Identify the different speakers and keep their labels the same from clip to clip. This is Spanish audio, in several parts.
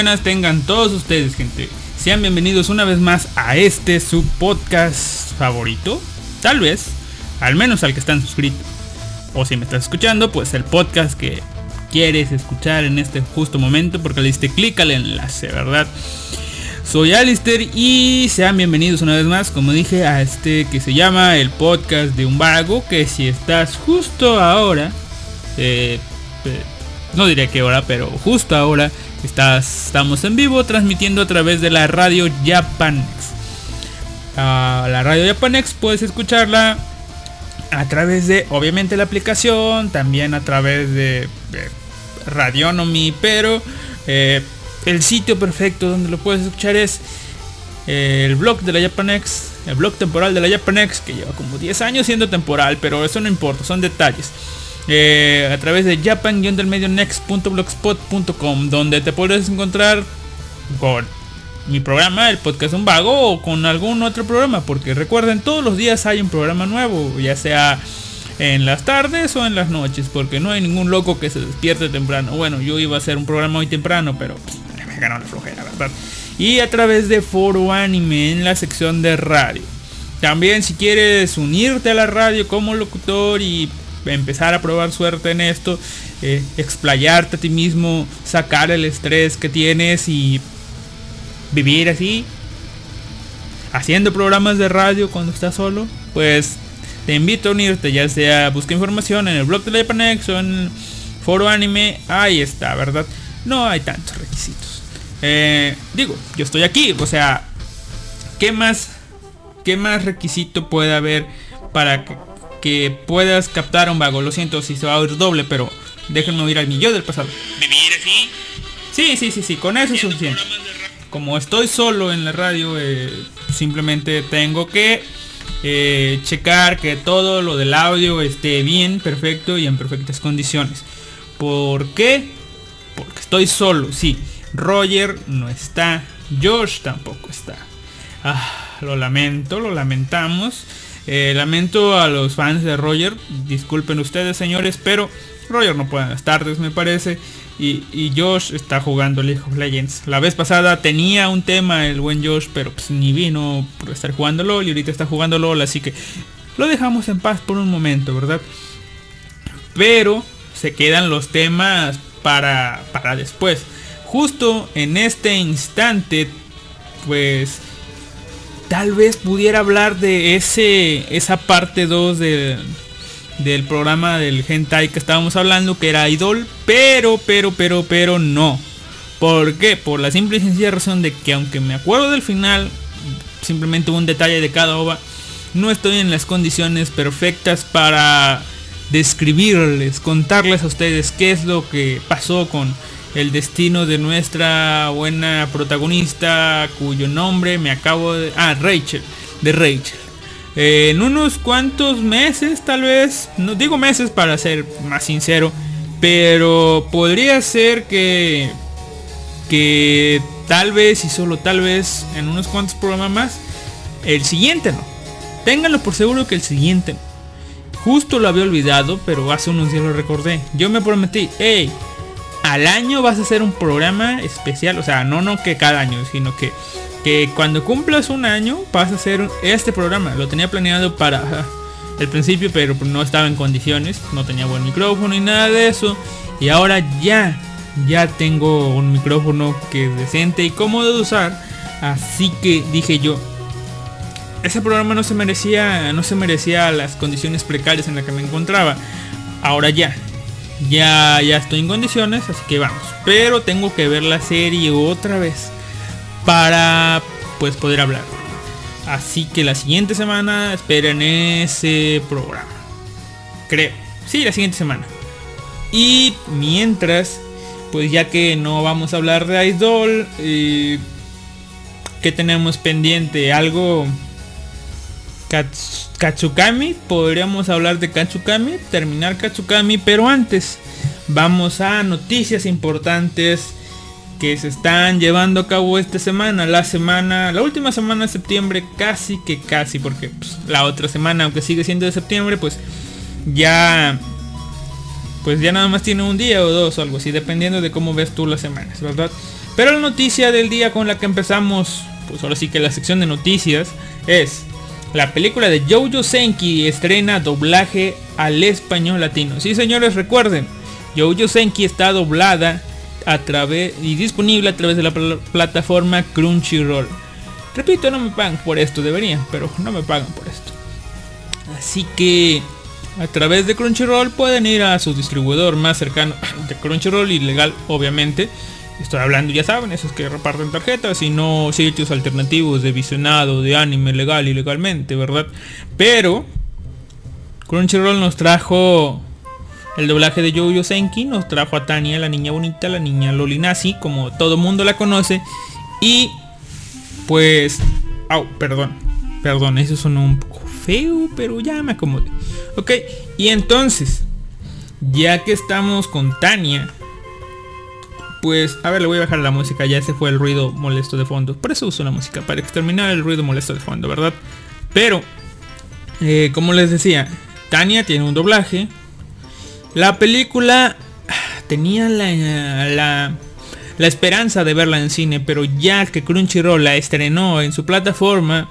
Speaker 1: buenas tengan todos ustedes, gente. Sean bienvenidos una vez más a este su podcast favorito. Tal vez, al menos al que están suscritos. O si me estás escuchando, pues el podcast que quieres escuchar en este justo momento porque le diste clic al enlace, ¿verdad? Soy Alister y sean bienvenidos una vez más, como dije, a este que se llama el podcast de un vago. Que si estás justo ahora, eh, eh, no diré qué hora, pero justo ahora estamos en vivo transmitiendo a través de la radio Japanex. Ah, la radio Japanex puedes escucharla a través de, obviamente, la aplicación, también a través de, de Radionomy, pero eh, el sitio perfecto donde lo puedes escuchar es eh, el blog de la Japanex, el blog temporal de la Japanex, que lleva como 10 años siendo temporal, pero eso no importa, son detalles. Eh, a través de japan-next.blogspot.com donde te puedes encontrar con mi programa, el podcast Un Vago, o con algún otro programa, porque recuerden, todos los días hay un programa nuevo, ya sea en las tardes o en las noches, porque no hay ningún loco que se despierte temprano. Bueno, yo iba a hacer un programa hoy temprano, pero pues, me ganó la flojera, ¿verdad? Y a través de Foro Anime en la sección de radio. También si quieres unirte a la radio como locutor y empezar a probar suerte en esto, eh, explayarte a ti mismo, sacar el estrés que tienes y vivir así, haciendo programas de radio cuando estás solo, pues te invito a unirte, ya sea busca información en el blog de Lepanex o en foro anime, ahí está, ¿verdad? No hay tantos requisitos. Eh, digo, yo estoy aquí, o sea, ¿qué más, qué más requisito puede haber para que, que puedas captar a un vago? Lo siento si se va a oír doble, pero déjenme oír al mi yo del pasado.
Speaker 2: ¿Vivir así?
Speaker 1: Sí, sí, sí, sí, con eso es suficiente. Como estoy solo en la radio, eh, simplemente tengo que eh, checar que todo lo del audio esté bien, perfecto y en perfectas condiciones. ¿Por qué? Porque estoy solo, sí. Roger no está, Josh tampoco está. Ah, lo lamento, lo lamentamos. Eh, lamento a los fans de Roger. Disculpen ustedes, señores, pero Roger no puede las tardes, me parece. Y, y, Josh está jugando League of Legends. La vez pasada tenía un tema el buen Josh, pero pues ni vino por estar jugando LOL y ahorita está jugando LOL, así que lo dejamos en paz por un momento, ¿verdad? Pero se quedan los temas para, para después. Justo en este instante, pues tal vez pudiera hablar de ese esa parte 2 de, del programa del hentai que estábamos hablando, que era Idol, pero, pero, pero, pero no. ¿Por qué? Por la simple y sencilla razón de que aunque me acuerdo del final, simplemente un detalle de cada ova, no estoy en las condiciones perfectas para describirles, contarles a ustedes qué es lo que pasó con el destino de nuestra buena protagonista cuyo nombre me acabo de... Ah, Rachel, de Rachel. Eh, en unos cuantos meses tal vez, no digo meses para ser más sincero, pero podría ser que que tal vez y solo tal vez en unos cuantos programas más el siguiente no. Ténganlo por seguro que el siguiente no. Justo lo había olvidado, pero hace unos días lo recordé. Yo me prometí, hey, al año vas a hacer un programa especial, o sea, no no que cada año, sino que que cuando cumplas un año vas a hacer este programa. Lo tenía planeado para el principio, pero no estaba en condiciones. No tenía buen micrófono y nada de eso. Y ahora ya, ya tengo un micrófono que es decente y cómodo de usar. Así que dije yo, ese programa no se merecía, no se merecía las condiciones precarias en las que me encontraba. Ahora ya, ya, ya estoy en condiciones, así que vamos. Pero tengo que ver la serie otra vez para pues poder hablar. Así que la siguiente semana esperen ese programa. Creo. Sí, la siguiente semana. Y mientras, pues ya que no vamos a hablar de Idol, eh, que tenemos pendiente? Algo... Katsukami, podríamos hablar de Katsukami, terminar Katsukami, pero antes vamos a noticias importantes que se están llevando a cabo esta semana, la semana, la última semana de septiembre, casi que casi, porque pues, la otra semana, aunque sigue siendo de septiembre, pues ya, pues ya nada más tiene un día o dos o algo así, dependiendo de cómo ves tú las semanas, ¿verdad? Pero la noticia del día con la que empezamos, pues ahora sí que la sección de noticias es la película de Jojo Senki estrena doblaje al español latino. Sí, señores, recuerden, Jojo Senki está doblada a través y disponible a través de la pl plataforma Crunchyroll. Repito, no me pagan por esto, deberían, pero no me pagan por esto. Así que a través de Crunchyroll pueden ir a su distribuidor más cercano de Crunchyroll ilegal, obviamente. Estoy hablando, ya saben, esos que reparten tarjetas y no sitios alternativos de visionado de anime legal ilegalmente, ¿verdad? Pero Crunchyroll nos trajo el doblaje de Yoyo Senki nos trajo a Tania, la niña bonita, la niña Lolinasi, como todo mundo la conoce. Y pues... Au, perdón. Perdón, eso sonó un poco feo, pero ya me acomodé. Ok, y entonces, ya que estamos con Tania, pues, a ver, le voy a bajar la música, ya se fue el ruido molesto de fondo. Por eso uso la música, para exterminar el ruido molesto de fondo, ¿verdad? Pero, eh, como les decía, Tania tiene un doblaje, la película tenía la, la, la, esperanza de verla en cine, pero ya que Crunchyroll la estrenó en su plataforma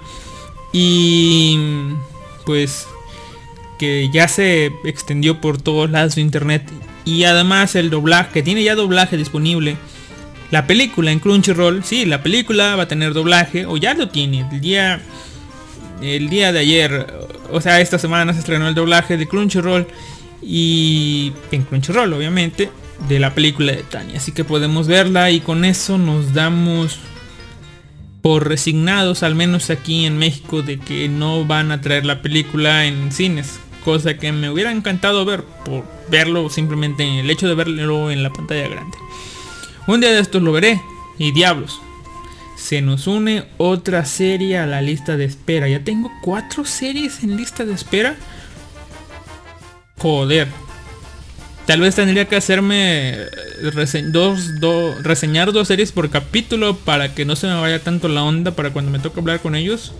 Speaker 1: y pues que ya se extendió por todos lados de internet y además el doblaje, tiene ya doblaje disponible. La película en Crunchyroll, sí, la película va a tener doblaje, o ya lo tiene. El día, el día de ayer, o sea, esta semana se estrenó el doblaje de Crunchyroll y en Crunchyroll, obviamente, de la película de Tania. Así que podemos verla y con eso nos damos por resignados, al menos aquí en México, de que no van a traer la película en cines. Cosa que me hubiera encantado ver, por verlo simplemente en el hecho de verlo en la pantalla grande. Un día de estos lo veré. Y diablos. Se nos une otra serie a la lista de espera. Ya tengo cuatro series en lista de espera. Joder. Tal vez tendría que hacerme dos, reseñar dos series por capítulo para que no se me vaya tanto la onda para cuando me toque hablar con ellos.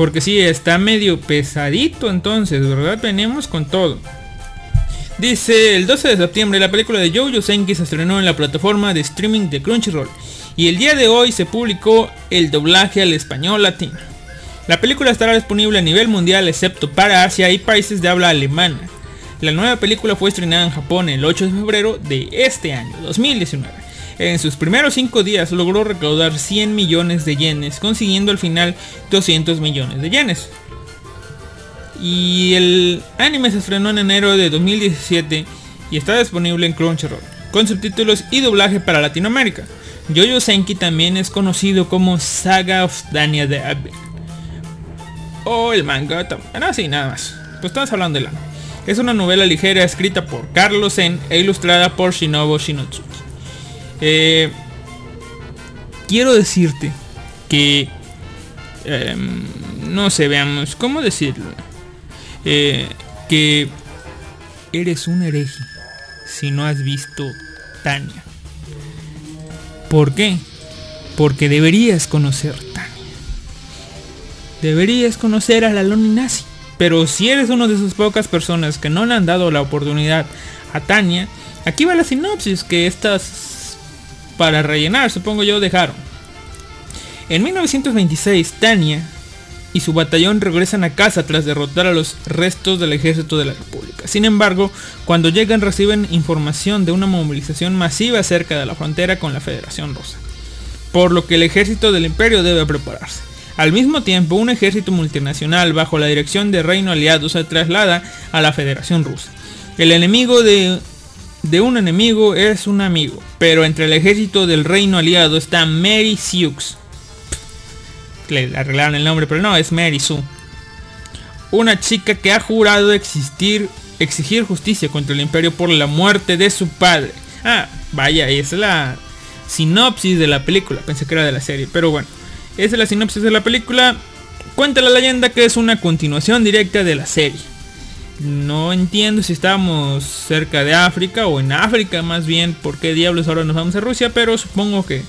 Speaker 1: Porque sí, está medio pesadito entonces, ¿verdad? Venimos con todo. Dice, el 12 de septiembre la película de Jojo Senki se estrenó en la plataforma de streaming de Crunchyroll. Y el día de hoy se publicó el doblaje al español latino. La película estará disponible a nivel mundial excepto para Asia y países de habla alemana. La nueva película fue estrenada en Japón el 8 de febrero de este año, 2019. En sus primeros 5 días logró recaudar 100 millones de yenes, consiguiendo al final 200 millones de yenes. Y el anime se estrenó en enero de 2017 y está disponible en Crunchyroll, con subtítulos y doblaje para Latinoamérica. Yoyo Senki también es conocido como Saga of Dania de Abel. O el manga. Ah, sí, nada más. Pues estamos hablando de la. Es una novela ligera escrita por Carlos Zen e ilustrada por Shinobu Shinotsuki. Eh, quiero decirte que... Em, no sé, veamos, ¿cómo decirlo? Eh, que eres un hereje si no has visto Tania. ¿Por qué? Porque deberías conocer Tania. Deberías conocer a la Loni Nazi. Pero si eres uno de esas pocas personas que no le han dado la oportunidad a Tania, aquí va la sinopsis que estas para rellenar, supongo yo, dejaron. En 1926, Tania y su batallón regresan a casa tras derrotar a los restos del ejército de la República. Sin embargo, cuando llegan reciben información de una movilización masiva cerca de la frontera con la Federación Rusa, por lo que el ejército del imperio debe prepararse. Al mismo tiempo, un ejército multinacional bajo la dirección de Reino Aliado se traslada a la Federación Rusa. El enemigo de, un enemigo es un amigo, pero entre el ejército del Reino Aliado está Mary Sioux. Le arreglaron el nombre, pero no, es Mary Sue. Una chica que ha jurado existir, exigir justicia contra el imperio por la muerte de su padre. Ah, vaya, es la sinopsis de la película. Pensé que era de la serie, pero bueno. Esa es la sinopsis de la película. Cuenta la leyenda que es una continuación directa de la serie. No entiendo si estamos cerca de África o en África más bien. ¿Por qué diablos ahora nos vamos a Rusia? Pero supongo que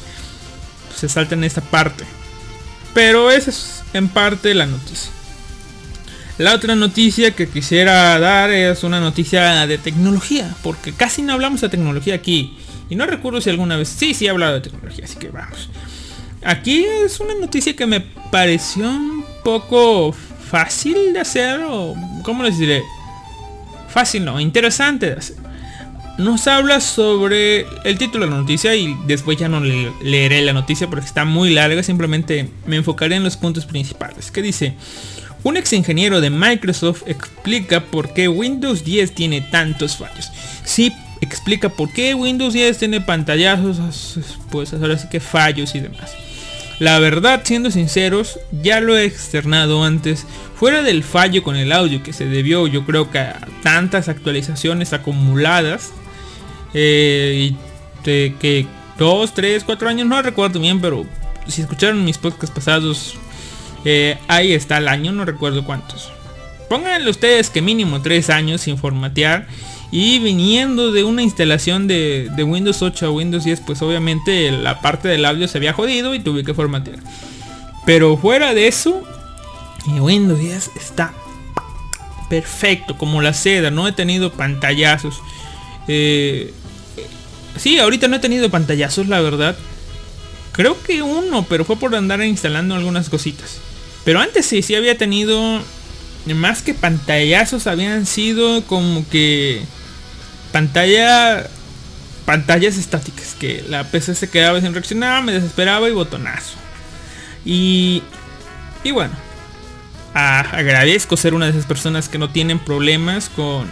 Speaker 1: se salta en esta parte. Pero esa es en parte la noticia. La otra noticia que quisiera dar es una noticia de tecnología. Porque casi no hablamos de tecnología aquí. Y no recuerdo si alguna vez... Sí, sí he hablado de tecnología. Así que vamos. Aquí es una noticia que me pareció un poco fácil de hacer o ¿cómo les diré? Fácil no, interesante. Nos habla sobre el título de la noticia y después ya no leeré la noticia porque está muy larga, simplemente me enfocaré en los puntos principales. Que dice, un ex ingeniero de Microsoft explica por qué Windows 10 tiene tantos fallos. Sí, explica por qué Windows 10 tiene pantallazos, pues ahora sí que fallos y demás. La verdad, siendo sinceros, ya lo he externado antes, fuera del fallo con el audio que se debió yo creo que a tantas actualizaciones acumuladas, eh, y de que 2, 3, 4 años, no recuerdo bien, pero si escucharon mis podcasts pasados, eh, ahí está el año, no recuerdo cuántos. Pónganle ustedes que mínimo 3 años sin formatear y viniendo de una instalación de, Windows 8 a Windows 10, pues obviamente la parte del audio se había jodido y tuve que formatear. Pero fuera de eso, Windows 10 está perfecto, como la seda. No he tenido pantallazos. Eh, sí, ahorita no he tenido pantallazos, la verdad. Creo que uno, pero fue por andar instalando algunas cositas. Pero antes sí, sí había tenido... Más que pantallazos, habían sido como que pantalla pantallas estáticas que la PC se quedaba sin reaccionar, me desesperaba y botonazo. Y y bueno, agradezco ser una de esas personas que no tienen problemas con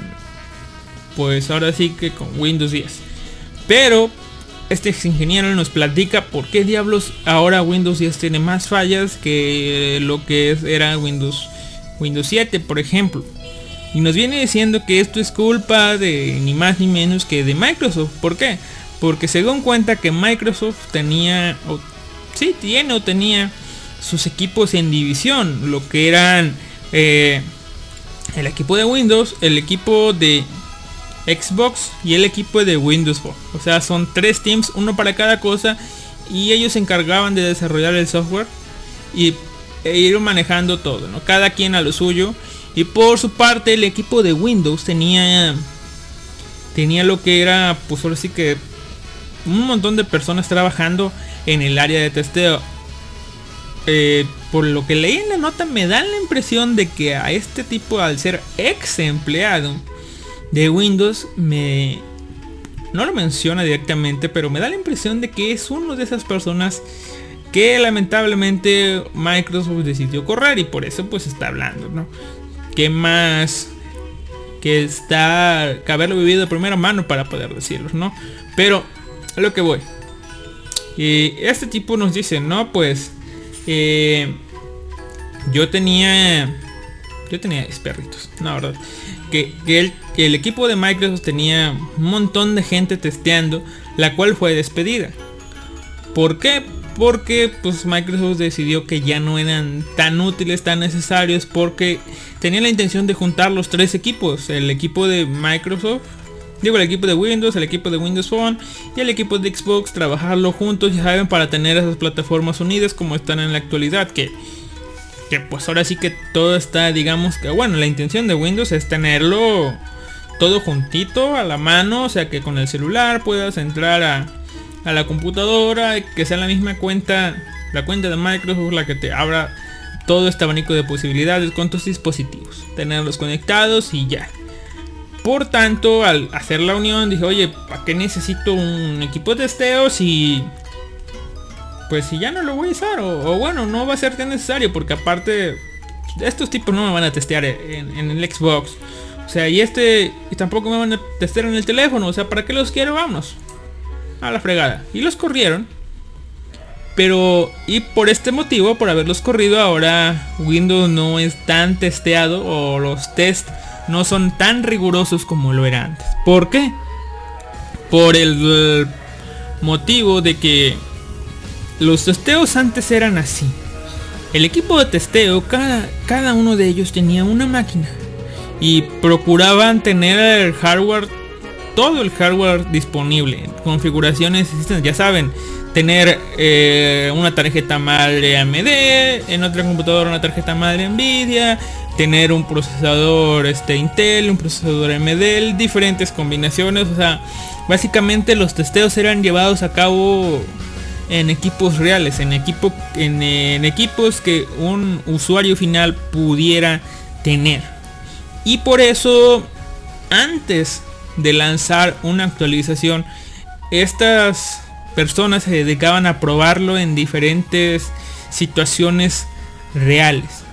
Speaker 1: pues ahora sí que con Windows 10. Pero este ingeniero nos platica por qué diablos ahora Windows 10 tiene más fallas que lo que era Windows Windows 7, por ejemplo. Y nos viene diciendo que esto es culpa de ni más ni menos que de Microsoft. ¿Por qué? Porque según cuenta que Microsoft tenía, o sí, tiene o tenía sus equipos en división. Lo que eran eh, el equipo de Windows, el equipo de Xbox y el equipo de Windows Phone. O sea, son tres teams, uno para cada cosa. Y ellos se encargaban de desarrollar el software y e ir manejando todo, ¿no? Cada quien a lo suyo. Y por su parte el equipo de Windows tenía tenía lo que era pues ahora sí que un montón de personas trabajando en el área de testeo. Eh, por lo que leí en la nota me da la impresión de que a este tipo al ser ex empleado de Windows me no lo menciona directamente, pero me da la impresión de que es uno de esas personas que lamentablemente Microsoft decidió correr y por eso pues está hablando, ¿no? ¿Qué más que está que haberlo vivido de primera mano para poder decirlo, ¿no? Pero a lo que voy. Y este tipo nos dice, no, pues eh, yo tenía yo tenía perritos, no, verdad. Que, el, el equipo de Microsoft tenía un montón de gente testeando, la cual fue despedida. ¿Por qué? Porque pues Microsoft decidió que ya no eran tan útiles, tan necesarios, porque tenía la intención de juntar los tres equipos, el equipo de Microsoft, digo el equipo de Windows, el equipo de Windows Phone y el equipo de Xbox, trabajarlo juntos, ya saben, para tener esas plataformas unidas como están en la actualidad, que que pues ahora sí que todo está, digamos que bueno, la intención de Windows es tenerlo todo juntito a la mano, o sea que con el celular puedas entrar a, a la computadora, que sea la misma cuenta, la cuenta de Microsoft la que te abra todo este abanico de posibilidades con tus dispositivos, tenerlos conectados y ya. Por tanto, al hacer la unión dije, oye, ¿para qué necesito un equipo de testeo si pues si ya no lo voy a usar o, bueno no va a ser tan necesario porque aparte estos tipos no me van a testear en, el Xbox. O sea y este y tampoco me van a testear en el teléfono. O sea para qué los quiero vamos a la fregada y los corrieron pero y por este motivo por haberlos corrido ahora Windows no es tan testeado o los test no son tan rigurosos como lo era antes ¿por qué? por el motivo de que los testeos antes eran así. El equipo de testeo, cada, cada uno de ellos tenía una máquina y procuraban tener el hardware, todo el hardware disponible. Configuraciones ya saben, tener eh, una tarjeta madre AMD, en otra computadora una tarjeta madre Nvidia, tener un procesador este Intel, un procesador AMD, diferentes combinaciones, o sea, básicamente los testeos eran llevados a cabo en equipos reales, en, equipo, en, equipos que un usuario final pudiera tener. Y por eso, antes de lanzar una actualización, estas personas se dedicaban a probarlo en diferentes situaciones reales.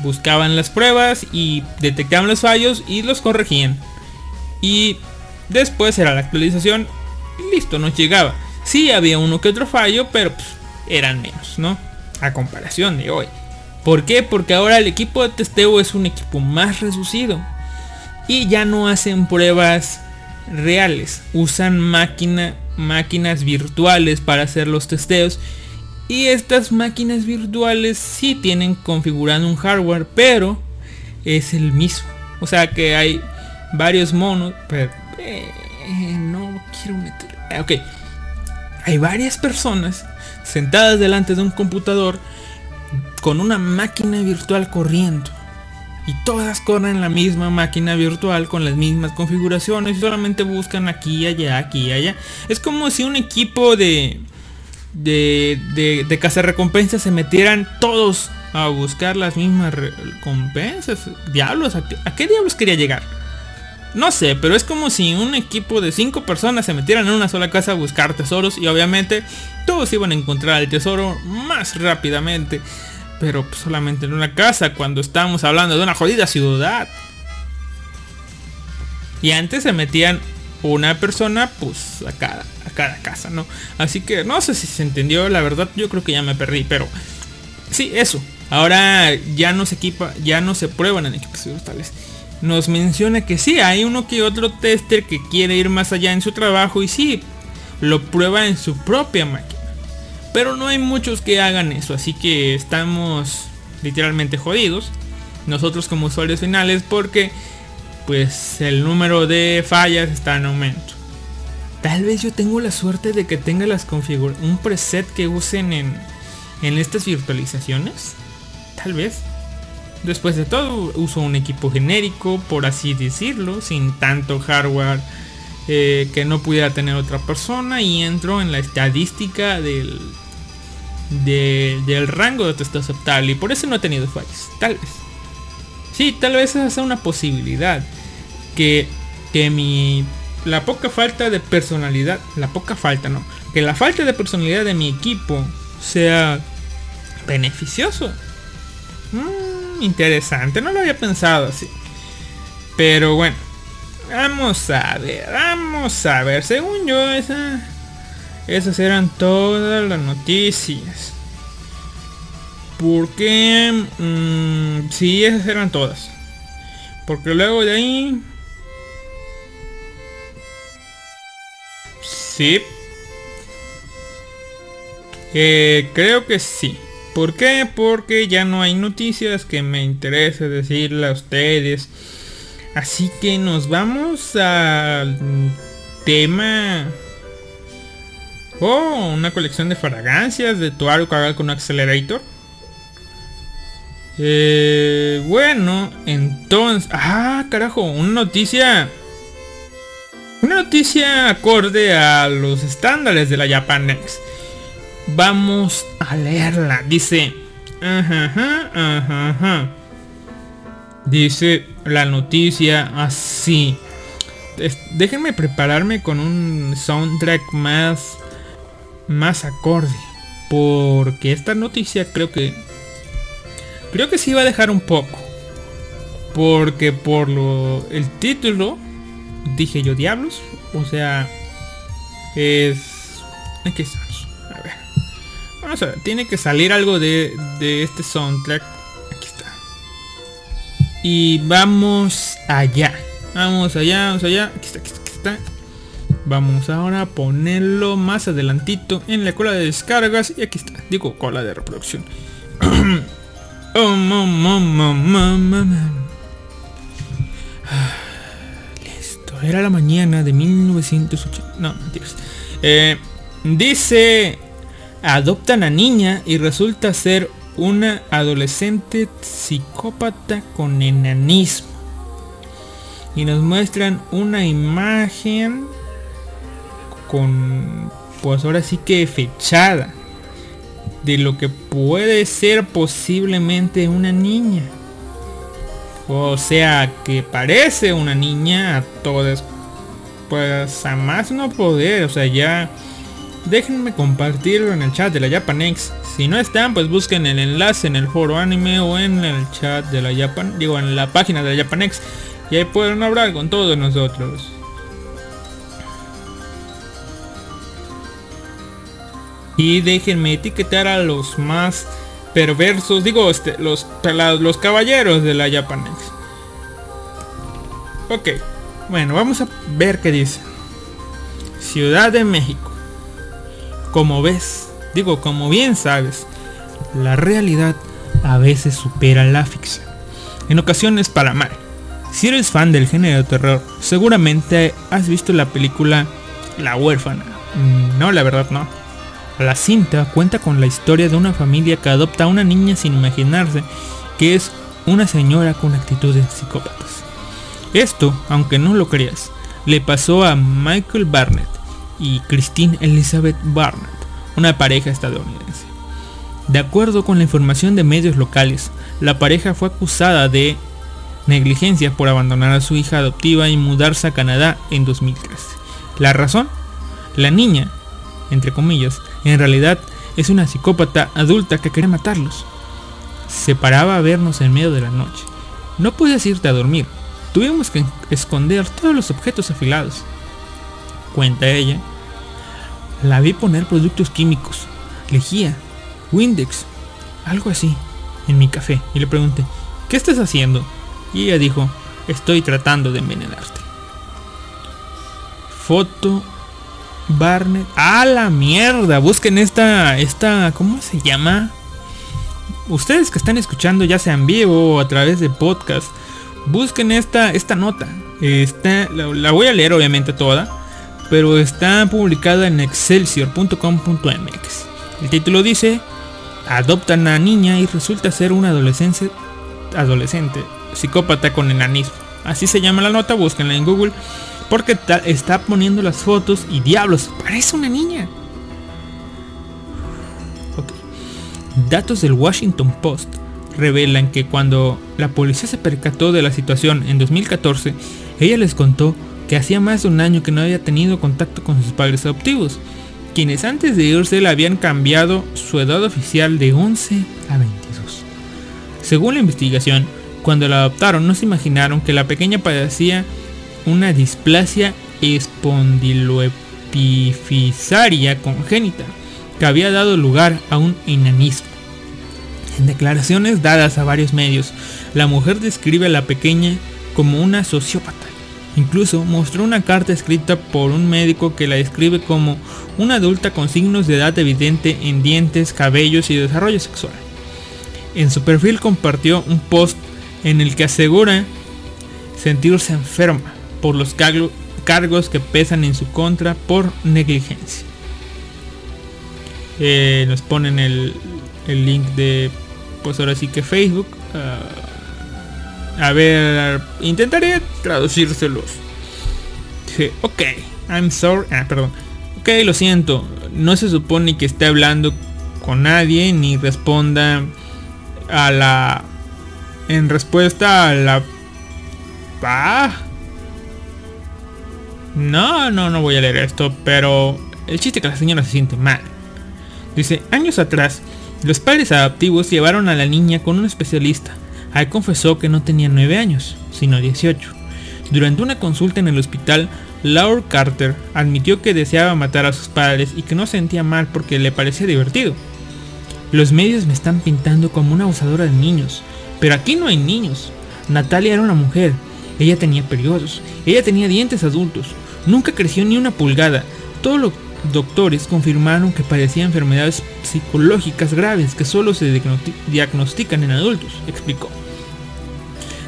Speaker 1: Buscaban las pruebas y detectaban los fallos y los corregían. Y después era la actualización y listo, nos llegaba. Sí había uno que otro fallo, pero pues, eran menos, ¿no? A comparación de hoy. ¿Por qué? Porque ahora el equipo de testeo es un equipo más reducido. Y ya no hacen pruebas reales. Usan máquina, máquinas virtuales para hacer los testeos. Y estas máquinas virtuales sí tienen configurado un hardware, pero es el mismo. O sea que hay varios monos. Pero eh, no quiero meter. Ok hay varias personas sentadas delante de un computador con una máquina virtual corriendo. Y todas corren la misma máquina virtual con las mismas configuraciones y solamente buscan aquí allá, aquí y allá. Es como si un equipo de, de, de, de recompensas se metieran todos a buscar las mismas recompensas. Diablos, ¿a qué, diablos quería llegar? No sé, pero es como si un equipo de cinco personas se metieran en una sola casa a buscar tesoros y obviamente todos iban a encontrar el tesoro más rápidamente. Pero pues, solamente en una casa cuando estamos hablando de una jodida ciudad. Y antes se metían una persona pues a cada, a cada casa, ¿no? Así que no sé si se entendió, la verdad yo creo que ya me perdí, pero sí, eso. Ahora ya no se equipa, ya no se prueban en equipos virtuales. Nos menciona que sí, hay uno que otro tester que quiere ir más allá en su trabajo y sí, lo prueba en su propia máquina. Pero no hay muchos que hagan eso, así que estamos literalmente jodidos. Nosotros como usuarios finales porque pues el número de fallas está en aumento. Tal vez yo tengo la suerte de que tenga las configuraciones, un preset que usen en, en estas virtualizaciones. Tal vez. Después de todo, uso un equipo genérico, por así decirlo, sin tanto hardware eh, que no pudiera tener otra persona y entro en la estadística del, del rango de texto aceptable y por eso no he tenido fallas. Tal vez. Sí, tal vez esa sea una posibilidad que, que mi la poca falta de personalidad, la poca falta, no, que la falta de personalidad de mi equipo sea beneficioso. Mm, interesante, no lo había pensado así. Pero bueno, vamos a ver, vamos a ver. Según yo, esa, esas eran todas las noticias. Porque, mm, sí, esas eran todas. Porque luego de ahí Sí. Eh, creo que sí. ¿Por qué? Porque ya no hay noticias que me interese decirle a ustedes. Así que nos vamos al tema... Oh, una colección de fragancias de Tuaro Cagal con Accelerator. Eh, bueno, entonces... Ah, carajo, una noticia una noticia acorde a los estándares de la Japanex. Vamos a leerla. Dice... Dice la noticia así. Déjenme prepararme con un soundtrack más... Más acorde. Porque esta noticia creo que... Creo que sí va a dejar un poco. Porque por lo... El título dije yo diablos. O sea, es... Aquí estamos. A ver. Vamos a ver. Tiene que salir algo de, de este soundtrack. Aquí está. Y vamos allá. Vamos allá, vamos allá. Aquí está, aquí está, aquí está. Vamos ahora a ponerlo más adelantito en la cola de descargas. Y aquí está. Digo cola de reproducción. oh, era la mañana de 1980. No, mentiras. Eh, dice, adoptan a niña y resulta ser una adolescente psicópata con enanismo. Y nos muestran una imagen con, pues ahora sí que fechada de lo que puede ser posiblemente una niña. O sea, que parece una niña a todas. Pues a más no poder. O sea, ya... Déjenme compartirlo en el chat de la Japanex. Si no están, pues busquen el enlace en el foro anime o en el chat de la Japan... Digo, en la página de la Japanex. Y ahí pueden hablar con todos nosotros. Y déjenme etiquetar a los más perversos, digo, este, los, los caballeros de la Japanex. Ok, bueno, vamos a ver qué dice. Ciudad de México. Como ves, digo, como bien sabes, la realidad a veces supera la ficción. En ocasiones para mal. Si eres fan del género de terror, seguramente has visto la película La huérfana. Mm, no, la verdad no. La cinta cuenta con la historia de una familia que adopta a una niña sin imaginarse que es una señora con actitudes psicópatas. Esto, aunque no lo creas, le pasó a Michael Barnett y Christine Elizabeth Barnett, una pareja estadounidense. De acuerdo con la información de medios locales, la pareja fue acusada de negligencia por abandonar a su hija adoptiva y mudarse a Canadá en 2013. La razón, la niña, entre comillas, en realidad es una psicópata adulta que quiere matarlos. Se paraba a vernos en medio de la noche. No podías irte a dormir. Tuvimos que esconder todos los objetos afilados. Cuenta ella. La vi poner productos químicos, lejía, Windex, algo así, en mi café. Y le pregunté, ¿qué estás haciendo? Y ella dijo, estoy tratando de envenenarte. Foto Barnett. ¡A la mierda! Busquen esta, esta, ¿cómo se llama? Ustedes que están escuchando ya sea en vivo o a través de podcast, busquen esta, esta nota. Está, la, la voy a leer obviamente toda, pero está publicada en excelsior.com.mx. El título dice, adoptan a niña y resulta ser un adolescente, adolescente psicópata con enanismo. Así se llama la nota, búsquenla en Google. Porque está poniendo las fotos y diablos, parece una niña. Datos del Washington Post revelan que cuando la policía se percató de la situación en 2014, ella les contó que hacía más de un año que no había tenido contacto con sus padres adoptivos, quienes antes de irse le habían cambiado su edad oficial de 11 a 22. Según la investigación, cuando la adoptaron no se imaginaron que la pequeña padecía una displasia espondiloepifisaria congénita que había dado lugar a un enanismo. En declaraciones dadas a varios medios, la mujer describe a la pequeña como una sociópata. Incluso mostró una carta escrita por un médico que la describe como una adulta con signos de edad evidente en dientes, cabellos y desarrollo sexual. En su perfil compartió un post en el que asegura sentirse enferma por los cargos que pesan en su contra por negligencia. Eh, nos ponen el, link de, pues ahora sí que Facebook. Ah, a ver, intentaré traducírselos. ok, I'm sorry. Ah, perdón. Ok, lo siento. No se supone que esté hablando con nadie ni responda a la... En respuesta a la... Ah, no, no, no voy a leer esto, pero el chiste que la señora se siente mal. Dice, años atrás, los padres adoptivos llevaron a la niña con un especialista. Ahí confesó que no tenía 9 años, sino 18. Durante una consulta en el hospital, Laura Carter admitió que deseaba matar a sus padres y que no sentía mal porque le parecía divertido. Los medios me están pintando como una abusadora de niños, pero aquí no hay niños. Natalia era una mujer, ella tenía periodos, ella tenía dientes adultos, Nunca creció ni una pulgada. Todos los doctores confirmaron que padecía enfermedades psicológicas graves que solo se diagnostican en adultos, explicó.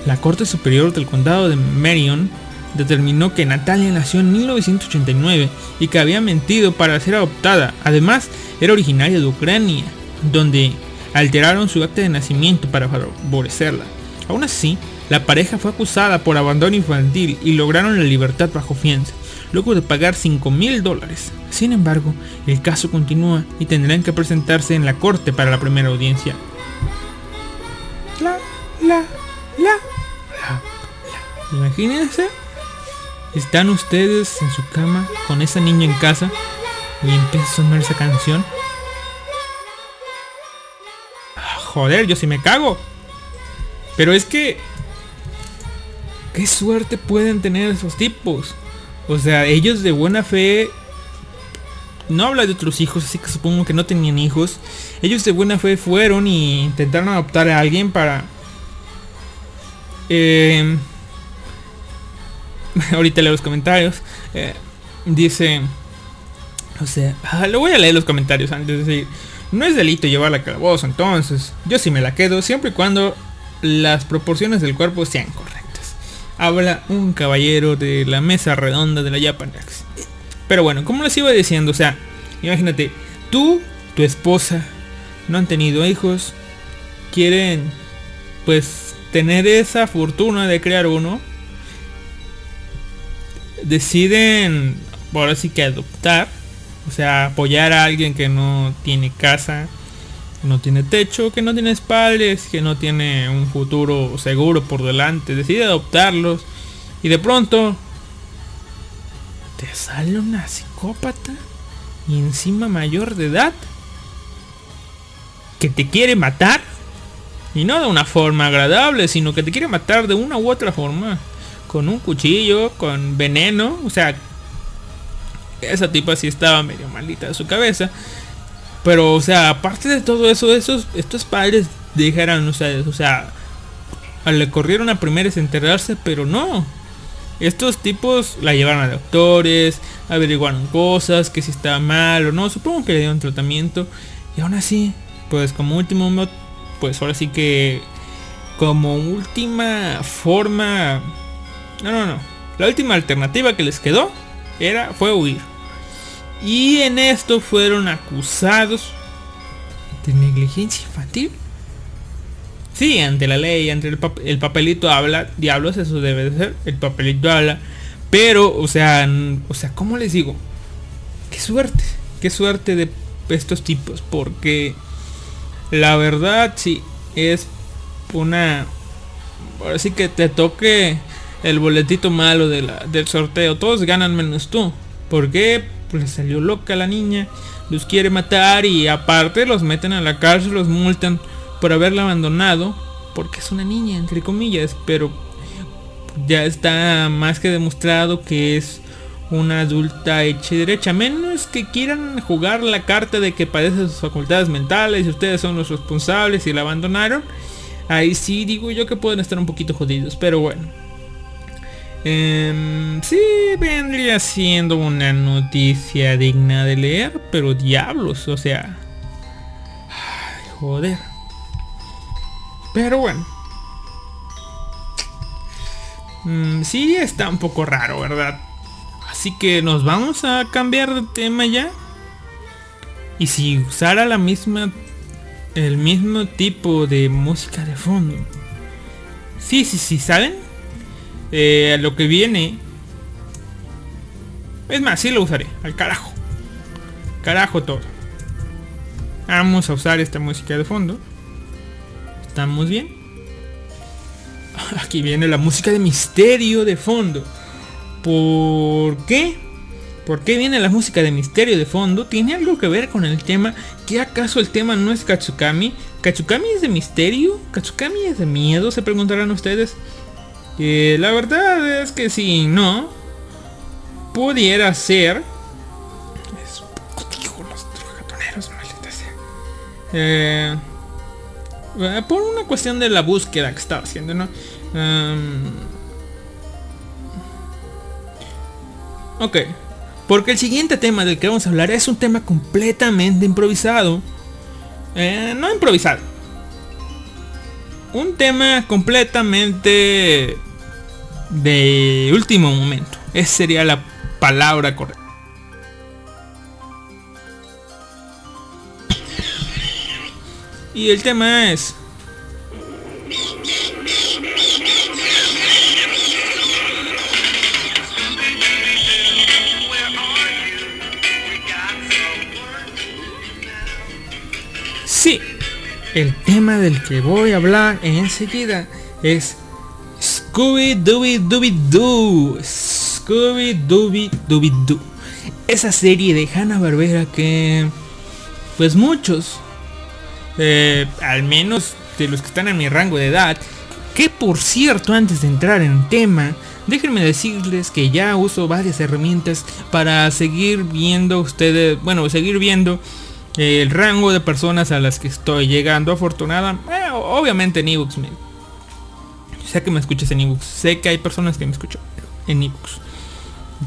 Speaker 1: La Corte Superior del Condado de Marion determinó que Natalia nació en 1989 y que había mentido para ser adoptada. Además, era originaria de Ucrania, donde alteraron su acta de nacimiento para favorecerla. Aún así, la pareja fue acusada por abandono infantil y lograron la libertad bajo fianza luego de pagar 5 mil dólares. Sin embargo, el caso continúa y tendrán que presentarse en la corte para la primera audiencia. La, la, la, Imagínense, están ustedes en su cama con esa niña en casa y empieza a sonar esa canción. Ah, joder, yo sí me cago. Pero es que... ¿Qué suerte pueden tener esos tipos? O sea, ellos de buena fe no habla de otros hijos, así que supongo que no tenían hijos. Ellos de buena fe fueron y intentaron adoptar a alguien para... Eh, ahorita leo los comentarios. Eh, dice... O sea, ah, lo voy a leer los comentarios antes de decir... No es delito llevar la calabozo, entonces yo sí me la quedo siempre y cuando las proporciones del cuerpo sean correctas habla un caballero de la mesa redonda de la Japanex. Pero bueno, como les iba diciendo, o sea, imagínate, tú, tu esposa, no han tenido hijos, quieren pues tener esa fortuna de crear uno, deciden ahora sí que adoptar, o sea, apoyar a alguien que no tiene casa, no tiene techo, que no tiene espaldas, que no tiene un futuro seguro por delante, decide adoptarlos y de pronto te sale una psicópata y encima mayor de edad que te quiere matar y no de una forma agradable, sino que te quiere matar de una u otra forma, con un cuchillo, con veneno, o sea, esa tipa sí estaba medio malita de su cabeza. Pero, o sea, aparte de todo eso, esos, estos padres dijeron, o sea, o sea, le corrieron a primero enterrarse, pero no. Estos tipos la llevaron a doctores, averiguaron cosas, que si estaba mal o no, supongo que le dieron tratamiento. Y aún así, pues como último, pues ahora sí que como última forma... No, no, no. La última alternativa que les quedó era, fue huir. Y en esto fueron acusados de negligencia infantil. Sí, ante la ley, ante el, el, papelito habla, diablos, eso debe de ser, el papelito habla. Pero, o sea, o sea, ¿cómo les digo? Qué suerte, qué suerte de estos tipos, porque la verdad sí es una... Ahora sí que te toque el boletito malo de del sorteo. Todos ganan menos tú. ¿Por qué? Pues salió loca la niña. Los quiere matar y aparte los meten a la cárcel, los multan por haberla abandonado, porque es una niña, entre comillas, pero ya está más que demostrado que es una adulta hecha y derecha, menos que quieran jugar la carta de que padece sus facultades mentales y ustedes son los responsables y la abandonaron. Ahí sí digo yo que pueden estar un poquito jodidos, pero bueno. Eh, sí, vendría siendo una noticia digna de leer, pero diablos, o sea... joder. Pero bueno. Mm, sí, está un poco raro, ¿verdad? Así que nos vamos a cambiar de tema ya. Y si usara la misma... El mismo tipo de música de fondo. Sí, sí, sí, ¿saben? Eh, a lo que viene. Es más, sí lo usaré. Al carajo. Carajo todo. Vamos a usar esta música de fondo. ¿Estamos bien? Aquí viene la música de misterio de fondo. ¿Por qué? ¿Por qué viene la música de misterio de fondo? ¿Tiene algo que ver con el tema? ¿Qué acaso el tema no es Katsukami? ¿Katsukami es de misterio? ¿Katsukami es de miedo? Se preguntarán ustedes. Eh, la verdad es que si no, pudiera ser... Es los Eh, eh, por una cuestión de la búsqueda que estaba haciendo, ¿no? ok. Porque el siguiente tema del que vamos a hablar es un tema completamente improvisado. Eh, no improvisado. Un tema completamente de último momento. Esa sería la palabra correcta. Y el tema es... Sí, el tema del que voy a hablar enseguida es Scooby Dooby Dooby Doo. Scooby Dooby Dooby Doo. Esa serie de Hanna Barbera que pues muchos eh, al menos de los que están en mi rango de edad, que por cierto, antes de entrar en tema, déjenme decirles que ya uso varias herramientas para seguir viendo ustedes, bueno, seguir viendo el rango de personas a las que estoy llegando. Afortunada, eh, obviamente en ebooks. Sé que me escuchas en ebooks, sé que hay personas que me escuchan en ebooks.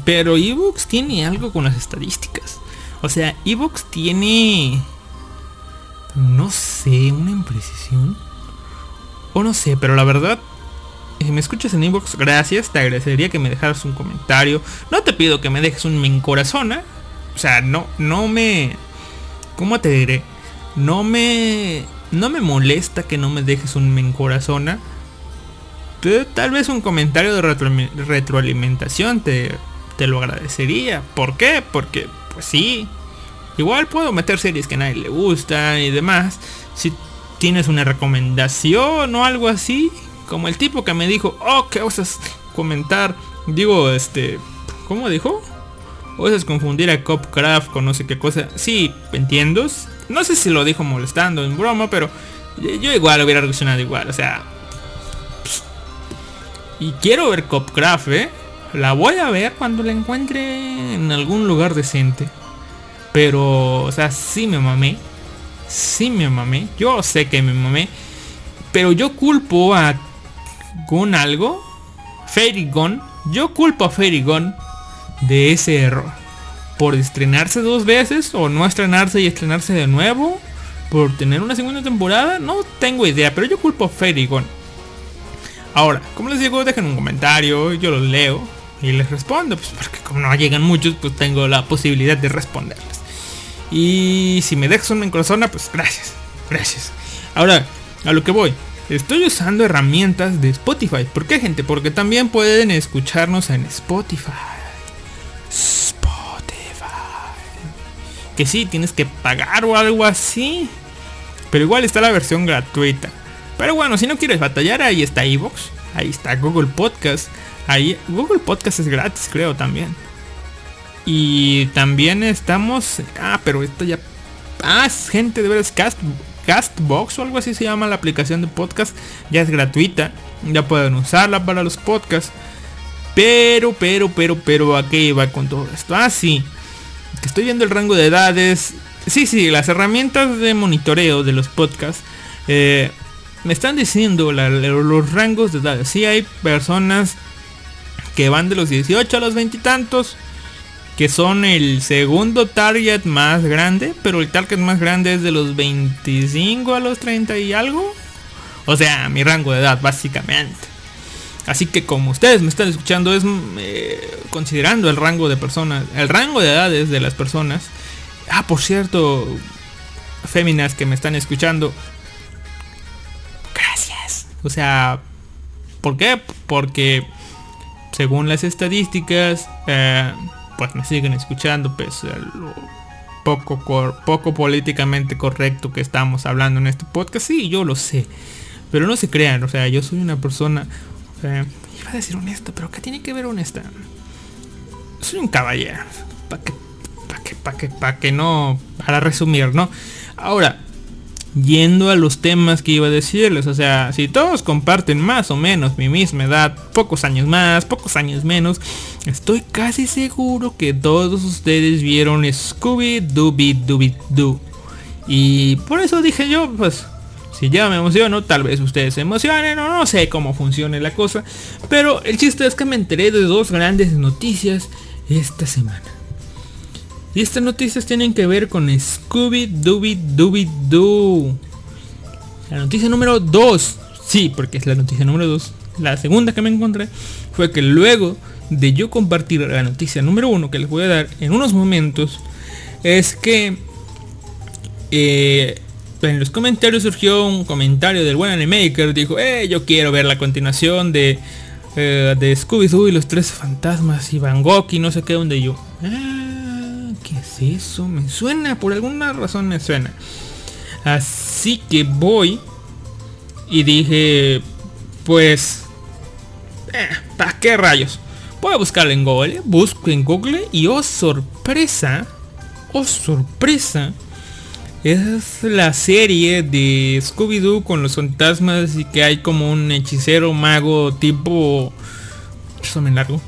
Speaker 1: Pero ebooks tiene algo con las estadísticas. O sea, ebooks tiene no sé, una imprecisión. O no sé, pero la verdad, si me escuchas en inbox, gracias. Te agradecería que me dejaras un comentario. No te pido que me dejes un me corazón O sea, no, no me... ¿Cómo te diré? No me... No me molesta que no me dejes un me Tal vez un comentario de retroalimentación te, te lo agradecería. ¿Por qué? Porque, pues sí, Igual puedo meter series que a nadie le gustan y demás. si tienes una recomendación o algo así, como el tipo que me dijo, oh, ¿qué osas comentar? Digo, este, ¿cómo dijo? Osas confundir a Copcraft con no sé qué cosa. Sí, entiendo. No sé si lo dijo molestando en broma, pero yo igual hubiera reaccionado igual, o sea. Y quiero ver Copcraft, ¿eh? La voy a ver cuando la encuentre en algún lugar decente. Pero, o sea, sí me mamé. Sí me mamé. Yo sé que me mamé. Pero yo culpo a Gun algo. Fairy Gun. Yo culpo a Fairy Gun de ese error. Por estrenarse dos veces o no estrenarse y estrenarse de nuevo. Por tener una segunda temporada. No tengo idea. Pero yo culpo a Fairy Gun. Ahora, como les digo, dejen un comentario. Yo lo leo. Y les respondo. Pues porque como no llegan muchos. Pues tengo la posibilidad de responderles. Y si me dejas una encrozona, pues gracias. Gracias. Ahora, a lo que voy. Estoy usando herramientas de Spotify. ¿Por qué, gente? Porque también pueden escucharnos en Spotify. Spotify. Que sí, tienes que pagar o algo así. Pero igual está la versión gratuita. Pero bueno, si no quieres batallar, ahí está Evox. Ahí está Google Podcast. Ahí Google Podcast es gratis, creo también. Y también estamos. Ah, pero esto ya. Ah, gente, de veras, Cast, Castbox o algo así se llama la aplicación de podcast. Ya es gratuita. Ya pueden usarla para los podcasts. Pero, pero, pero, pero, ¿a qué va con todo esto? Ah, sí. Que estoy viendo el rango de edades. Sí, sí, las herramientas de monitoreo de los podcasts. Eh, me están diciendo los rangos de edades. Sí hay personas que van de los 18 a los 20 y tantos que son el segundo target más grande, pero el target más grande es de los 25 a los 30 y algo. O sea, mi rango de edad básicamente. Así que como ustedes me están escuchando es eh, considerando el rango de personas, el rango de edades de las personas. Ah, por cierto, féminas que me están escuchando. O sea, ¿por qué? Porque según las estadísticas, eh, pues me siguen escuchando pese a lo poco, poco políticamente correcto que estamos hablando en este podcast. Sí, yo lo sé. Pero no se crean, o sea, yo soy una persona... iba a decir honesta, pero ¿qué tiene que ver honesta? Soy un caballero. ¿Para que, para que, para que, para que no... Para resumir, ¿no? Ahora, yendo a los temas que iba a decirles. O sea, si todos comparten más o menos mi misma edad, pocos años más, pocos años menos, estoy casi seguro que todos ustedes vieron Scooby Dooby Dooby Doo. Y por eso dije yo, pues, si ya me emociono, tal vez ustedes se emocionen o no sé cómo funcione la cosa. Pero el chiste es que me enteré de dos grandes noticias esta semana. Y estas noticias tienen que ver con Scooby Dooby Dooby Doo. La noticia número 2. Sí, porque es la noticia número 2. La segunda que me encontré fue que luego de yo compartir la noticia número 1 que les voy a dar en unos momentos, es que eh, en los comentarios surgió un comentario del buen animaker. Dijo, eh, yo quiero ver la continuación de, eh, de Scooby-Doo y los tres fantasmas y Van Gogh y no sé qué, donde yo. Ah, ¿Qué es eso? Me suena, por alguna razón me suena. Así que voy y dije, pues, eh, ¿para qué rayos? Voy a buscar en Google, busco en Google y oh sorpresa, oh sorpresa, es la serie de Scooby-Doo con los fantasmas y que hay como un hechicero mago tipo... Eso me largo.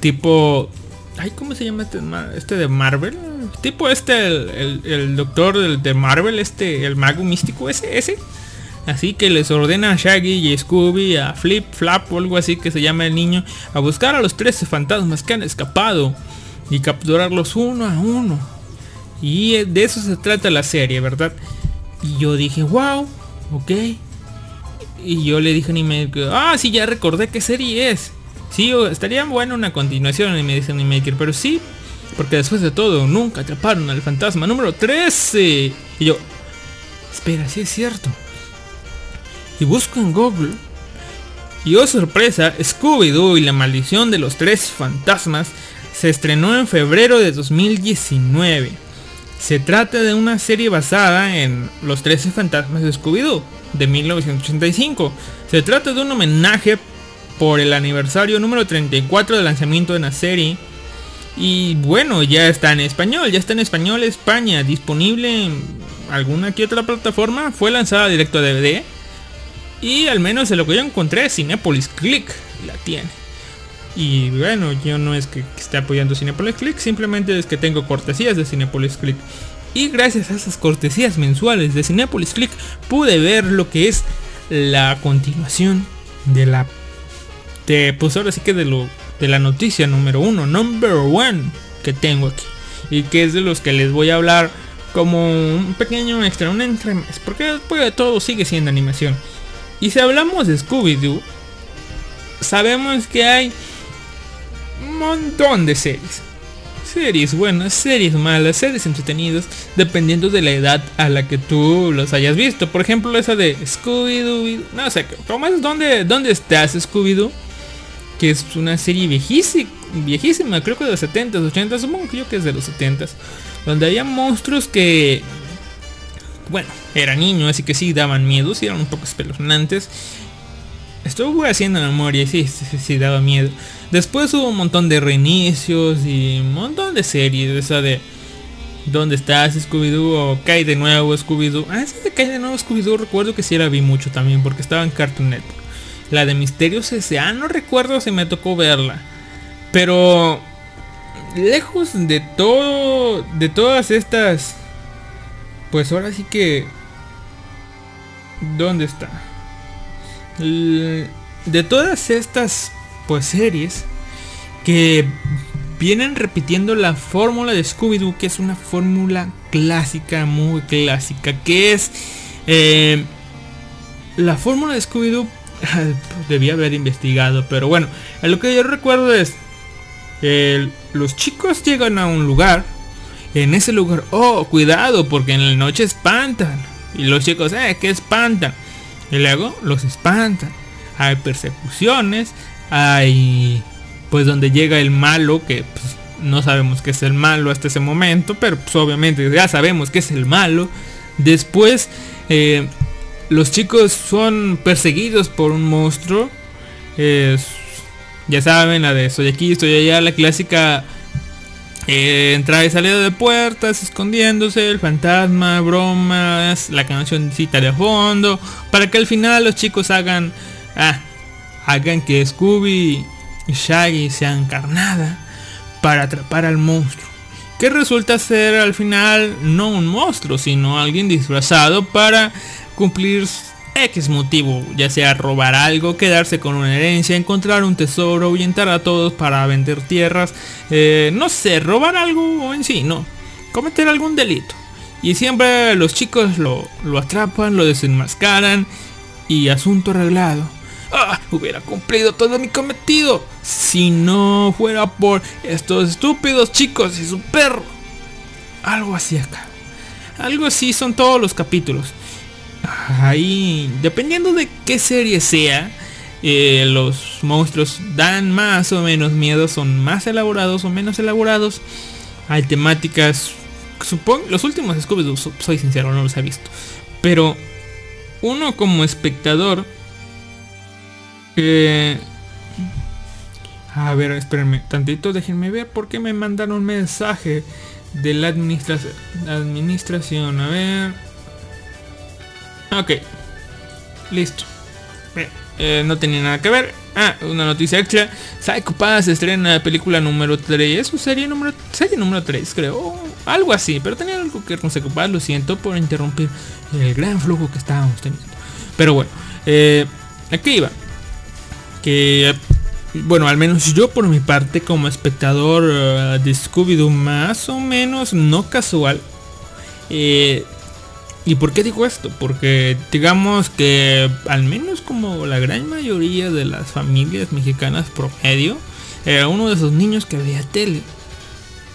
Speaker 1: Tipo Ay, ¿cómo se llama este, este de Marvel? Tipo este, el, doctor de Marvel, este, el mago místico, ese, ese. Así que les ordena a Shaggy y Scooby, a Flip Flap o algo así que se llama el niño, a buscar a los 13 fantasmas que han escapado y capturarlos uno a uno. Y de eso se trata la serie, ¿verdad? Y yo dije, wow, ok. Y yo le dije a Nime, ah, sí, ya recordé qué serie es. Sí, estaría bueno una continuación en Medicine Maker, pero sí, porque después de todo, nunca atraparon al fantasma número 13. Y yo, espera, sí es cierto. Y busco en Google. Y oh sorpresa, Scooby-Doo y la maldición de los tres fantasmas se estrenó en febrero de 2019. Se trata de una serie basada en Los 13 Fantasmas de Scooby-Doo de 1985. Se trata de un homenaje por el aniversario número 34 del lanzamiento de la serie. Y bueno, ya está en español, ya está en español España, disponible en alguna que otra plataforma. Fue lanzada directo a DVD. Y al menos de lo que yo encontré, Cinepolis Click la tiene. Y bueno, yo no es que esté apoyando Cinepolis Click, simplemente es que tengo cortesías de Cinepolis Click. Y gracias a esas cortesías mensuales de Cinepolis Click pude ver lo que es la continuación de la... De, pues ahora sí que de lo de la noticia número uno, number one que tengo aquí. Y que es de los que les voy a hablar como un pequeño extra, un entremés. Porque después de todo sigue siendo animación. Y si hablamos de Scooby-Doo, sabemos que hay un montón de series. Series buenas, series malas, series entretenidas, dependiendo de la edad a la que tú los hayas visto. Por ejemplo, esa de Scooby-Doo. No sé, ¿cómo es? ¿Dónde, dónde estás, Scooby-Doo? Que es una serie viejísima, creo que de los 70s, 80s, supongo que yo que es de los 70s. Donde había monstruos que... Bueno, era niño, así que sí daban miedo, sí eran un poco espeluznantes. Estuve haciendo memoria y sí, sí, sí, daba miedo. Después hubo un montón de reinicios y un montón de series. Esa de ¿Dónde estás Scooby-Doo? O Cae de nuevo Scooby-Doo. Ah, de Cae de nuevo Scooby-Doo recuerdo que sí la vi mucho también porque estaba en Cartoon Network. La de Misterios S.A. no recuerdo si me tocó verla. Pero lejos de todo, de todas estas... Pues ahora sí que... ¿Dónde está? de todas estas pues series que vienen repitiendo la fórmula de Scooby-Doo, que es una fórmula clásica, muy clásica, que es eh, la fórmula de Scooby-Doo. Debía haber investigado, pero bueno, lo que yo recuerdo es los chicos llegan a un lugar, en ese lugar, oh, cuidado, porque en la noche espantan. Y los chicos, eh, que espantan. Y luego los espantan. Hay persecuciones. Hay pues donde llega el malo que pues, no sabemos que es el malo hasta ese momento. Pero pues obviamente ya sabemos que es el malo. Después eh, los chicos son perseguidos por un monstruo. ya saben, la de soy aquí, estoy allá, la clásica eh, entrada y salida de puertas, escondiéndose, el fantasma, bromas, la cancioncita de fondo, para que al final los chicos hagan, ah, hagan que Scooby y Shaggy sean carnada para atrapar al monstruo. Que resulta ser al final no un monstruo, sino alguien disfrazado para cumplir X motivo, ya sea robar algo, quedarse con una herencia, encontrar un tesoro, ahuyentar a todos para vender tierras, eh, no sé, robar algo en sí, no, cometer algún delito. Y siempre los chicos lo, lo atrapan, lo desenmascaran y asunto arreglado. ¡Ah! Hubiera cumplido todo mi cometido si no fuera por estos estúpidos chicos y su perro. Algo así acá. Algo así son todos los capítulos ahí, dependiendo de qué serie sea, eh, los monstruos dan más o menos miedo, son más elaborados o menos elaborados. Hay temáticas, supongo, los últimos scooby soy sincero, no los he visto. Pero uno como espectador... Eh, a ver, espérenme, tantito, déjenme ver porque me mandaron un mensaje de la administración. A ver. Ok. Listo. Eh, no tenía nada que ver. Ah, una noticia extra. Psycho Pass estrena película número 3. ¿O serie número, serie número 3, creo. Algo así. Pero tenía algo que ver con Psycho Pass. Lo siento por interrumpir el gran flujo que estábamos teniendo. Pero bueno. Eh, aquí iba. Que... Bueno, al menos yo por mi parte como espectador uh, de Scooby-Doo más o menos no casual. Eh, ¿Y por qué digo esto? Porque digamos que al menos como la gran mayoría de las familias mexicanas promedio, era uno de esos niños que veía tele.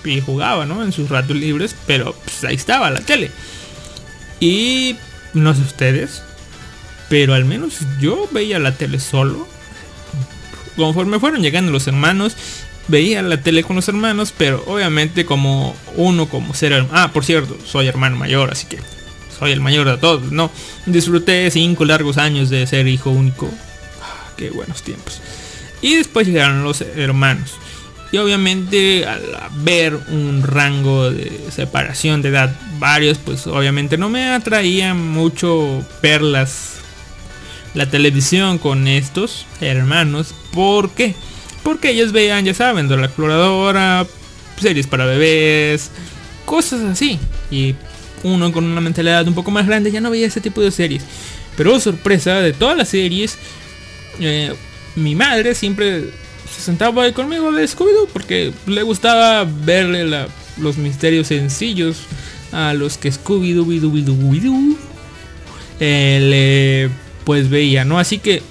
Speaker 1: Y jugaba, ¿no? En sus ratos libres, pero pues, ahí estaba la tele. Y no sé ustedes, pero al menos yo veía la tele solo. Conforme fueron llegando los hermanos veía la tele con los hermanos, pero obviamente como uno como ser... Ah, por cierto, soy hermano mayor, así que soy el mayor de todos, ¿no? Disfruté cinco largos años de ser hijo único. Ah, qué buenos tiempos. Y después llegaron los hermanos. Y obviamente al ver un rango de separación de edad varios, pues obviamente no me atraía mucho verlas la televisión con estos hermanos. ¿Por qué? Porque ellos veían, ya saben, de la exploradora, series para bebés, cosas así. Y uno con una mentalidad un poco más grande ya no veía ese tipo de series. Pero sorpresa, de todas las series, eh, mi madre siempre se sentaba ahí conmigo de scooby porque le gustaba verle los misterios sencillos a los que Scooby-Doo eh, pues veía, ¿no? Así que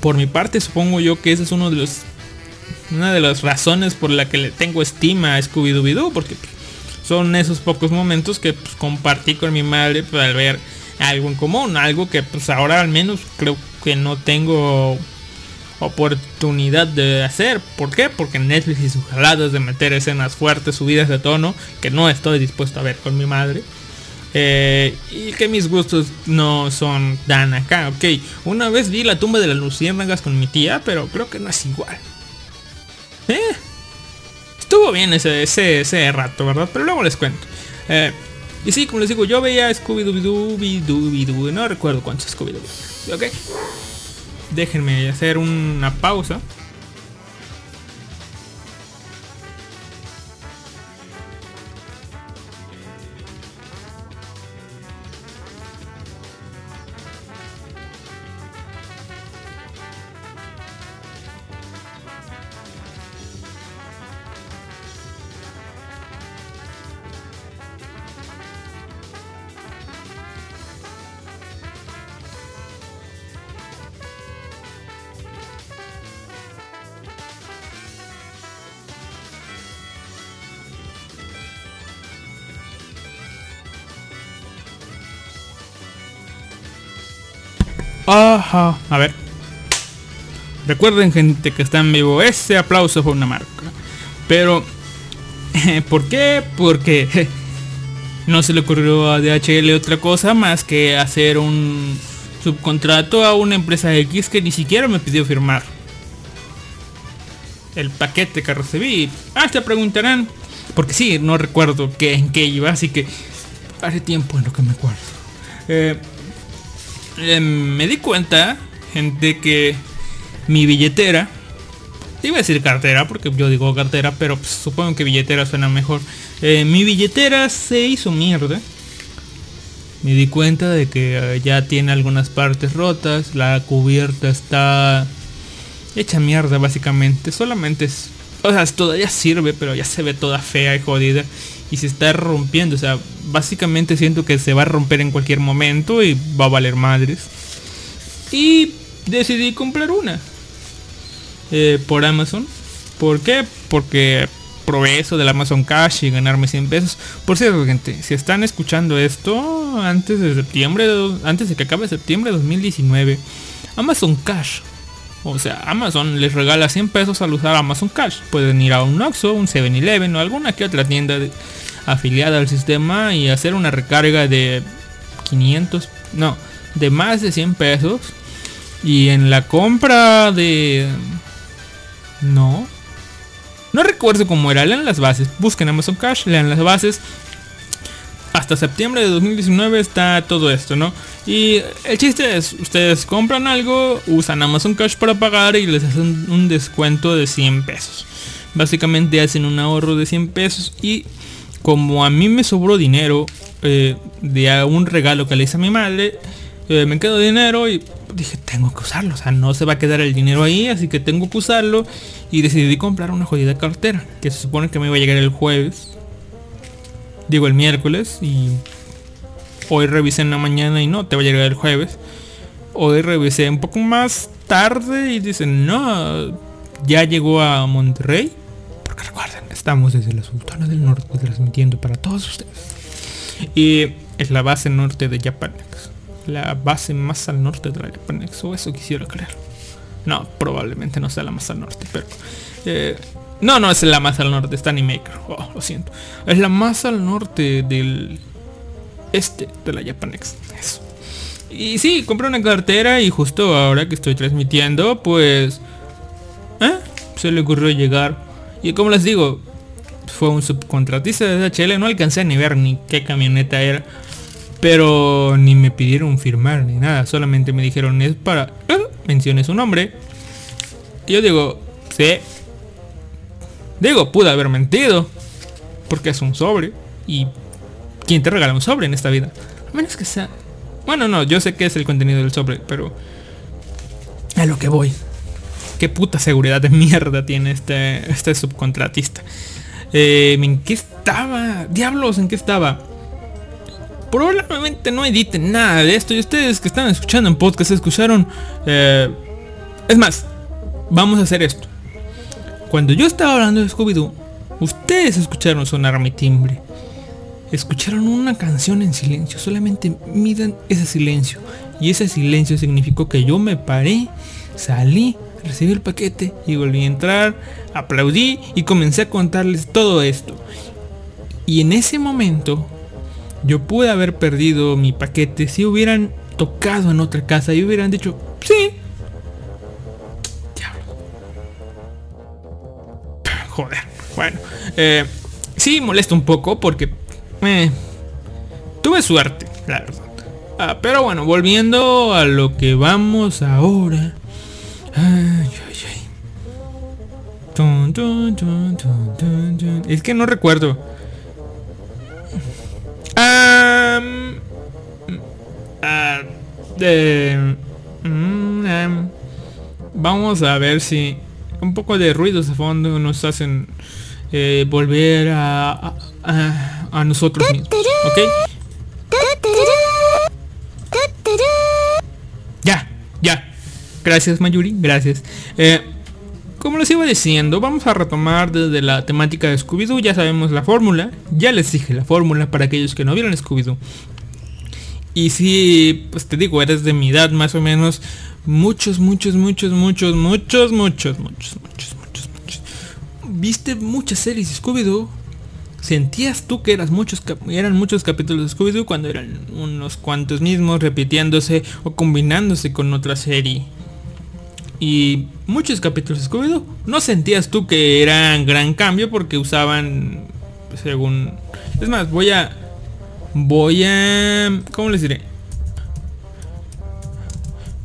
Speaker 1: por mi parte supongo yo que ese es uno de los una de las razones por la que le tengo estima a Scooby-Doo porque son esos pocos momentos que pues, compartí con mi madre para ver algo en común, algo que pues ahora al menos creo que no tengo oportunidad de hacer. ¿Por qué? Porque Netflix y sus jaladas de meter escenas fuertes, subidas de tono, que no estoy dispuesto a ver con mi madre. Eh, y que mis gustos no son tan acá, ok. Una vez vi la tumba de las luciérnagas con mi tía, pero creo que no es igual. Eh, estuvo bien ese, ese, ese rato, ¿verdad? Pero luego les cuento. Eh, y sí, como les digo, yo veía Scooby-Doo, no recuerdo cuántos Scooby-Doo. ¿Ok? déjenme hacer una pausa Ajá. A ver. Recuerden gente que está en vivo, ese aplauso fue una marca. Pero, ¿por qué? Porque no se le ocurrió a DHL otra cosa más que hacer un subcontrato a una empresa X que ni siquiera me pidió firmar el paquete que recibí. Ah, se preguntarán, porque sí, no recuerdo qué, en qué iba, así que hace tiempo en lo que me acuerdo. Eh, Em, me di cuenta, gente, que mi billetera, iba a decir cartera, porque yo digo cartera, pero pues, supongo que billetera suena mejor. Eh, mi billetera se hizo mierda. Me di cuenta de que eh, ya tiene algunas partes rotas, la cubierta está hecha mierda básicamente. Solamente es, o sea, todavía sirve, pero ya se ve toda fea y jodida y se está rompiendo. O sea, básicamente siento que se va a romper en cualquier momento y va a valer madres. Y decidí comprar una eh, por Amazon. ¿Por qué? Porque probé eso del Amazon Cash y ganarme 100 pesos. Por cierto, gente, si están escuchando esto antes de septiembre, antes de que acabe septiembre de 2019, Amazon Cash o sea, Amazon les regala 100 pesos al usar Amazon Cash. Pueden ir a un Oxxo, un 7-Eleven o alguna que otra tienda afiliada al sistema y hacer una recarga de 500, no, de más de 100 pesos. Y en la compra de... No. No recuerdo cómo era. Lean las bases. Busquen Amazon Cash, lean las bases hasta septiembre de 2019 está todo esto, ¿no? Y el chiste es, ustedes compran algo, usan Amazon Cash para pagar y les hacen un descuento de 100 pesos. Básicamente hacen un ahorro de 100 pesos y como a mí me sobró dinero eh, de un regalo que le hice a mi madre, eh, me quedó dinero y dije, tengo que usarlo. O sea, no se va a quedar el dinero ahí, así que tengo que usarlo. Y decidí comprar una jodida cartera, que se supone que me iba a llegar el jueves digo el miércoles y hoy revisé en la mañana y no, te va a llegar el jueves. Hoy revisé un poco más tarde y dicen, no, ya llegó a Monterrey. Porque recuerden, estamos desde la Sultana del Norte transmitiendo para todos ustedes. Y es la base norte de Japanex. La base más al norte de la Japanex. O eso quisiera creer. No, probablemente no sea la más al norte, pero... Eh, No, no es la más al norte, está Animaker. Oh, lo siento. Es la más al norte del este de la Japanex. Eso. Y sí, compré una cartera y justo ahora que estoy transmitiendo, pues... ¿eh? Se le ocurrió llegar. Y como les digo, fue un subcontratista de DHL, no alcancé ni ver ni qué camioneta era. Pero ni me pidieron firmar ni nada, solamente me dijeron es para... ¿eh? Su nombre. Y yo digo, sí, Digo, pude haber mentido. Porque es un sobre. Y ¿quién te regala un sobre en esta vida? A menos que sea... Bueno, no, yo sé que es el contenido del sobre, pero... A lo que voy. Qué puta seguridad de mierda tiene este, este subcontratista. Eh, ¿En qué estaba? Diablos, ¿en qué estaba? Probablemente no editen nada de esto. Y ustedes que están escuchando en podcast escucharon... Eh, es más, vamos a hacer esto. Cuando yo estaba hablando de Scooby-Doo, ustedes escucharon sonar mi timbre. Escucharon una canción en silencio. Solamente midan ese silencio. Y ese silencio significó que yo me paré, salí, recibí el paquete y volví a entrar, aplaudí y comencé a contarles todo esto. Y en ese momento yo pude haber perdido mi paquete si hubieran tocado en otra casa y hubieran dicho, sí, Joder. Bueno. Eh, sí, molesta un poco porque... Eh, tuve suerte, la verdad. Ah, pero bueno, volviendo a lo que vamos ahora. Es que no recuerdo. Uh, um, vamos a ver si un poco de ruidos de fondo nos hacen eh, volver a, a, nosotros mismos. ¿Ok? Ya, ya. Gracias Mayuri, gracias. Eh, como les iba diciendo, vamos a retomar desde la temática de Scooby-Doo. Ya sabemos la fórmula. Ya les dije la fórmula para aquellos que no vieron Scooby-Doo. Y si, pues te digo, eres de mi edad más o menos, muchos, muchos, muchos, muchos, muchos, muchos, muchos, muchos, muchos, muchos. Viste muchas series de Scooby-Doo. ¿Sentías tú que eras muchos, eran muchos capítulos de Scooby-Doo cuando eran unos cuantos mismos repitiéndose o combinándose con otra serie? Y muchos capítulos de Scooby-Doo. ¿No sentías tú que eran gran cambio porque usaban según... Es más, voy a... Voy a... ¿Cómo les diré?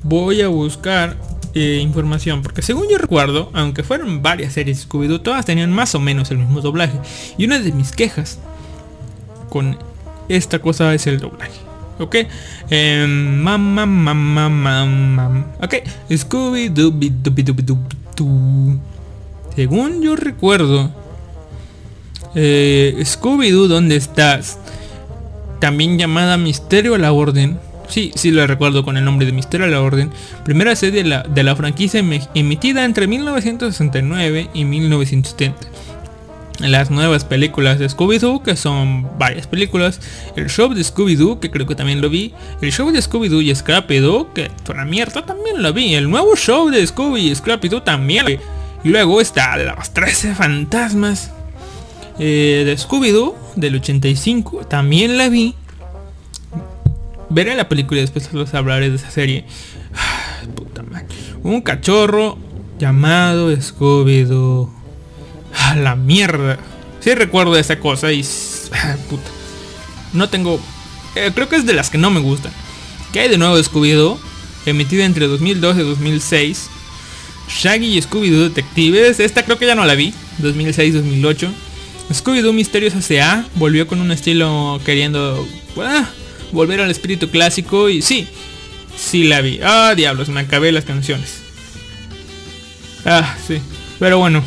Speaker 1: voy a buscar eh, información, porque según yo recuerdo, aunque fueron varias series Scooby-Doo, todas tenían más o menos el mismo doblaje. Y una de mis quejas con esta cosa es el doblaje. Ok, eh, mamá, mamá, mamá. Ok, Scooby-Doo, Según yo recuerdo, eh, Scooby-Doo, ¿dónde estás? También llamada Misterio a la Orden Sí, sí lo recuerdo con el nombre de Misterio a la Orden. Primera serie de la, de la franquicia emitida entre 1969 y 1970. Las nuevas películas de Scooby-Doo, que son varias películas. El show de Scooby-Doo, que creo que también lo vi. El show de Scooby-Doo y Scrappy-Doo, que fue una mierda, también lo vi. El nuevo show de Scooby y Scrappy-Doo también lo vi. Y luego está Los 13 Fantasmas eh, de Scooby-Doo del 85, también la vi veré la película y después los hablaré de esa serie. Puta madre. Un cachorro llamado Scooby-Doo. A la mierda. Sí recuerdo esa cosa y... Puta. No tengo... Eh, creo que es de las que no me gustan. ¿Qué hay de nuevo Scooby-Doo? Emitida entre 2012 y 2006. Shaggy y Scooby-Doo Detectives. Esta creo que ya no la vi. 2006-2008. Scooby-Doo Misterios S.A. volvió con un estilo queriendo... Ah, volver al espíritu clásico y sí, sí la vi. Ah, diablos, me acabé las canciones. Ah, sí. Pero bueno,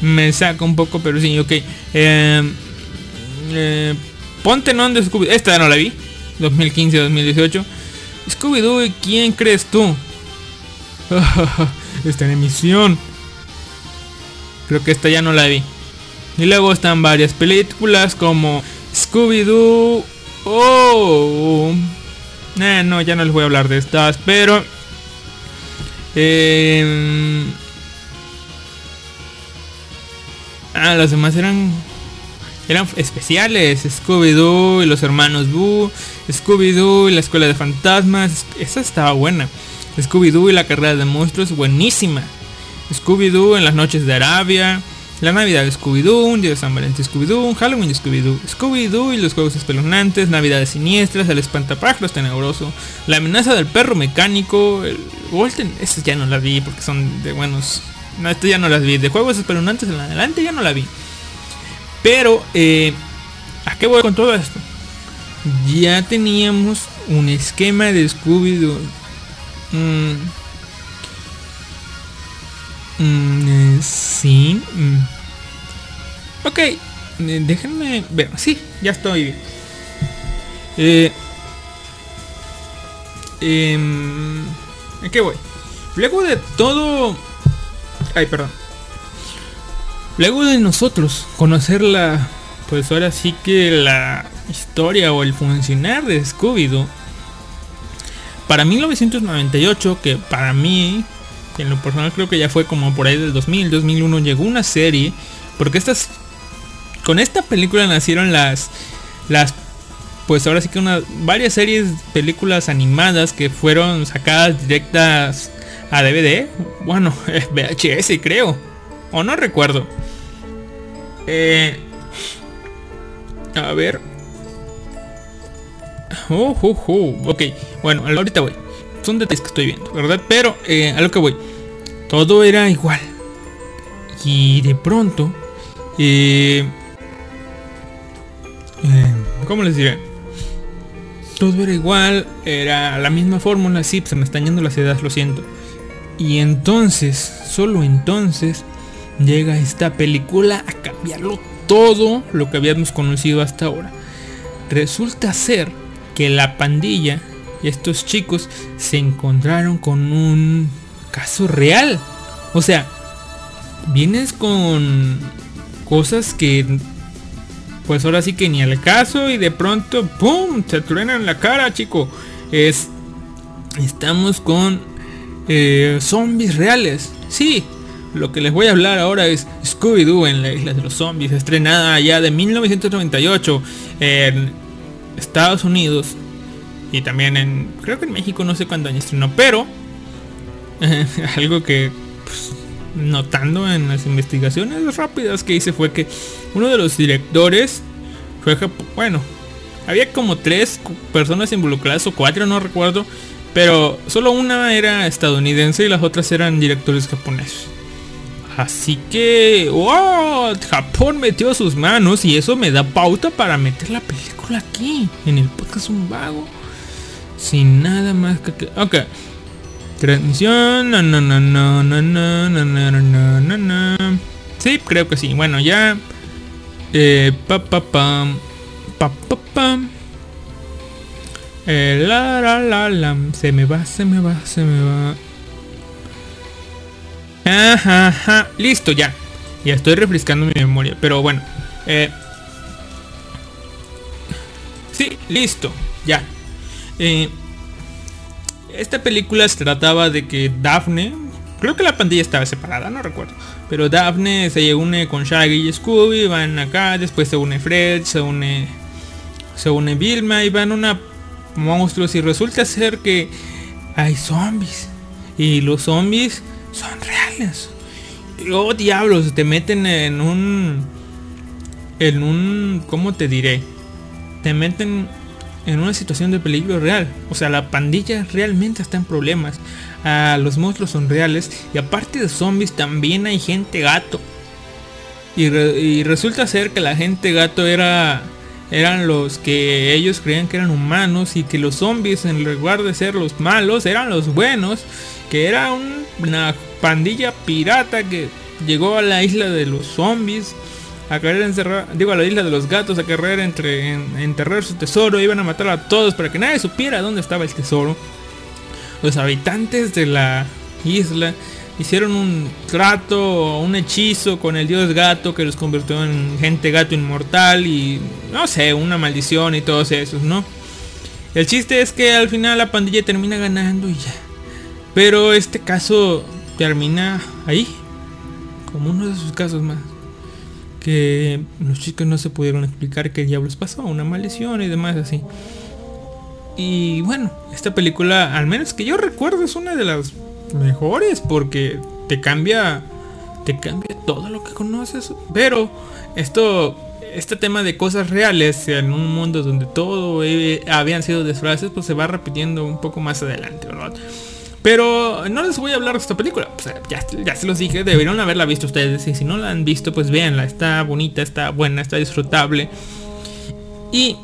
Speaker 1: me saca un poco, pero sí, ok. Em, eh, ponte non de Scooby. Esta no la vi. 2015-2018. Scooby-Doo, ¿quién crees tú? está en emisión. Creo que esta ya no la vi. Y luego están varias películas como Scooby-Doo Oh. Eh, no, ya no les voy a hablar de estas, pero... Eh, Ah, los demás eran eran especiales. Scooby-Doo y los hermanos Boo. Scooby-Doo y la escuela de fantasmas. Esa estaba buena. Scooby-Doo y la carrera de monstruos, buenísima. Scooby-Doo en las noches de Arabia. La Navidad de Scooby-Doo, un día de San Valentín Scooby-Doo, Halloween de Scooby-Doo, Scooby-Doo y los juegos espeluznantes, Navidades siniestras, el espantapájaros tenebroso, la amenaza del perro mecánico, el Walton, estas ya no las vi porque son de buenos. No, estas ya no las vi. De juegos espeluznantes en adelante ya no la vi. Pero, eh, ¿a qué voy con todo esto? Ya teníamos un esquema de Scooby-Doo. Mm. Mm, eh, sí. mm. Ok, eh, déjenme ver. Sí, ya estoy bien. Eh, em, ¿A qué voy? Luego de todo... Ay, perdón. Luego de nosotros conocer la, pues ahora sí que la historia o el funcionar de Scooby-Doo, para 1998, que para mí, en lo personal creo que ya fue como por ahí del 2000, 2001, llegó una serie, porque estas, con esta película nacieron las, las, pues ahora sí que una, varias series, películas animadas que fueron sacadas directas a DVD, bueno, VHS creo, o no recuerdo. Eh, a ver. Oh, oh. Ok, bueno, ahorita voy. Son detalles que estoy viendo, ¿verdad? Pero eh, a lo que voy. Todo era igual. Y de pronto... Eh, eh, ¿Cómo les diré? Todo era igual, era la misma fórmula, sí, se me están yendo las ideas, lo siento. Y entonces, solo entonces, llega esta película a cambiarlo todo lo que habíamos conocido hasta ahora. Resulta ser que la pandilla y estos chicos se encontraron con un caso real. O sea, vienes con cosas que pues ahora sí que ni al caso y de pronto ¡pum! te truenan la cara, chico. Es estamos con eh, zombies reales. Sí, lo que les voy a hablar ahora es Scooby-Doo en la isla de los zombies, estrenada ya de 1998 en Estados Unidos y también en, creo que en México no sé cuándo año estrenó, pero algo que pues, notando en las investigaciones rápidas que hice fue que uno de los directores fue, bueno, había como tres personas involucradas o cuatro, no recuerdo, pero solo una era estadounidense y las otras eran directores japoneses. Así que, wow, Japón metió sus manos y eso me da pauta para meter la película aquí, en el podcast Un Vago. Sin nada más que... Ok. Transmisión. No, no, no, no, no, no, no, no, no, no. Sí, creo que sí. Bueno, ya. Eh, pa, pa, pam. Pa, pa, pam. Eh, la, la, la. Se me va, se me va, se me va. Ajá, ajá. Listo, ya. Ya estoy refrescando mi memoria. Pero bueno. Eh, sí, listo. Ya. Eh, esta película se trataba de que Daphne. Creo que la pandilla estaba separada, no recuerdo. Pero Daphne se une con Shaggy y Scooby. Van acá. Después se une Fred. Se une. Se une Vilma. Y van una monstruos. Y resulta ser que hay zombies. Y los zombies son reales. Oh, diablos, te meten en un... En un... ¿Cómo te diré? Te meten en una situación de peligro real. O sea, la pandilla realmente está en problemas. Ah, los monstruos son reales. Y aparte de zombies, también hay gente gato. Y, y, resulta ser que la gente gato era eran los que ellos creían que eran humanos y que los zombies en lugar de ser los malos eran los buenos que era una pandilla pirata que llegó a la isla de los zombies a querer encerrar, digo a la isla de los gatos a querer entre, en, enterrar su tesoro, iban a matar a todos para que nadie supiera dónde estaba el tesoro. Los habitantes de la isla hicieron un trato, un hechizo con el dios gato que los convirtió en gente gato inmortal y no sé, una maldición y todos esos, ¿no? El chiste es que al final la pandilla termina ganando y ya. Pero este caso termina ahí, como uno de sus casos más. Que los chicos no se pudieron explicar qué diablos pasó, una maldición y demás así. Y bueno, esta película, al menos que yo recuerdo, es una de las mejores porque te cambia, te cambia todo lo que conoces. Pero esto, este tema de cosas reales en un mundo donde todo eh, habían sido disfraces, pues se va repitiendo un poco más adelante, ¿verdad? Pero no les voy a hablar de esta película. ya, ya, se los dije, deberían haberla visto ustedes. Y si no la han visto, pues véanla. Está bonita, está buena, está disfrutable. Y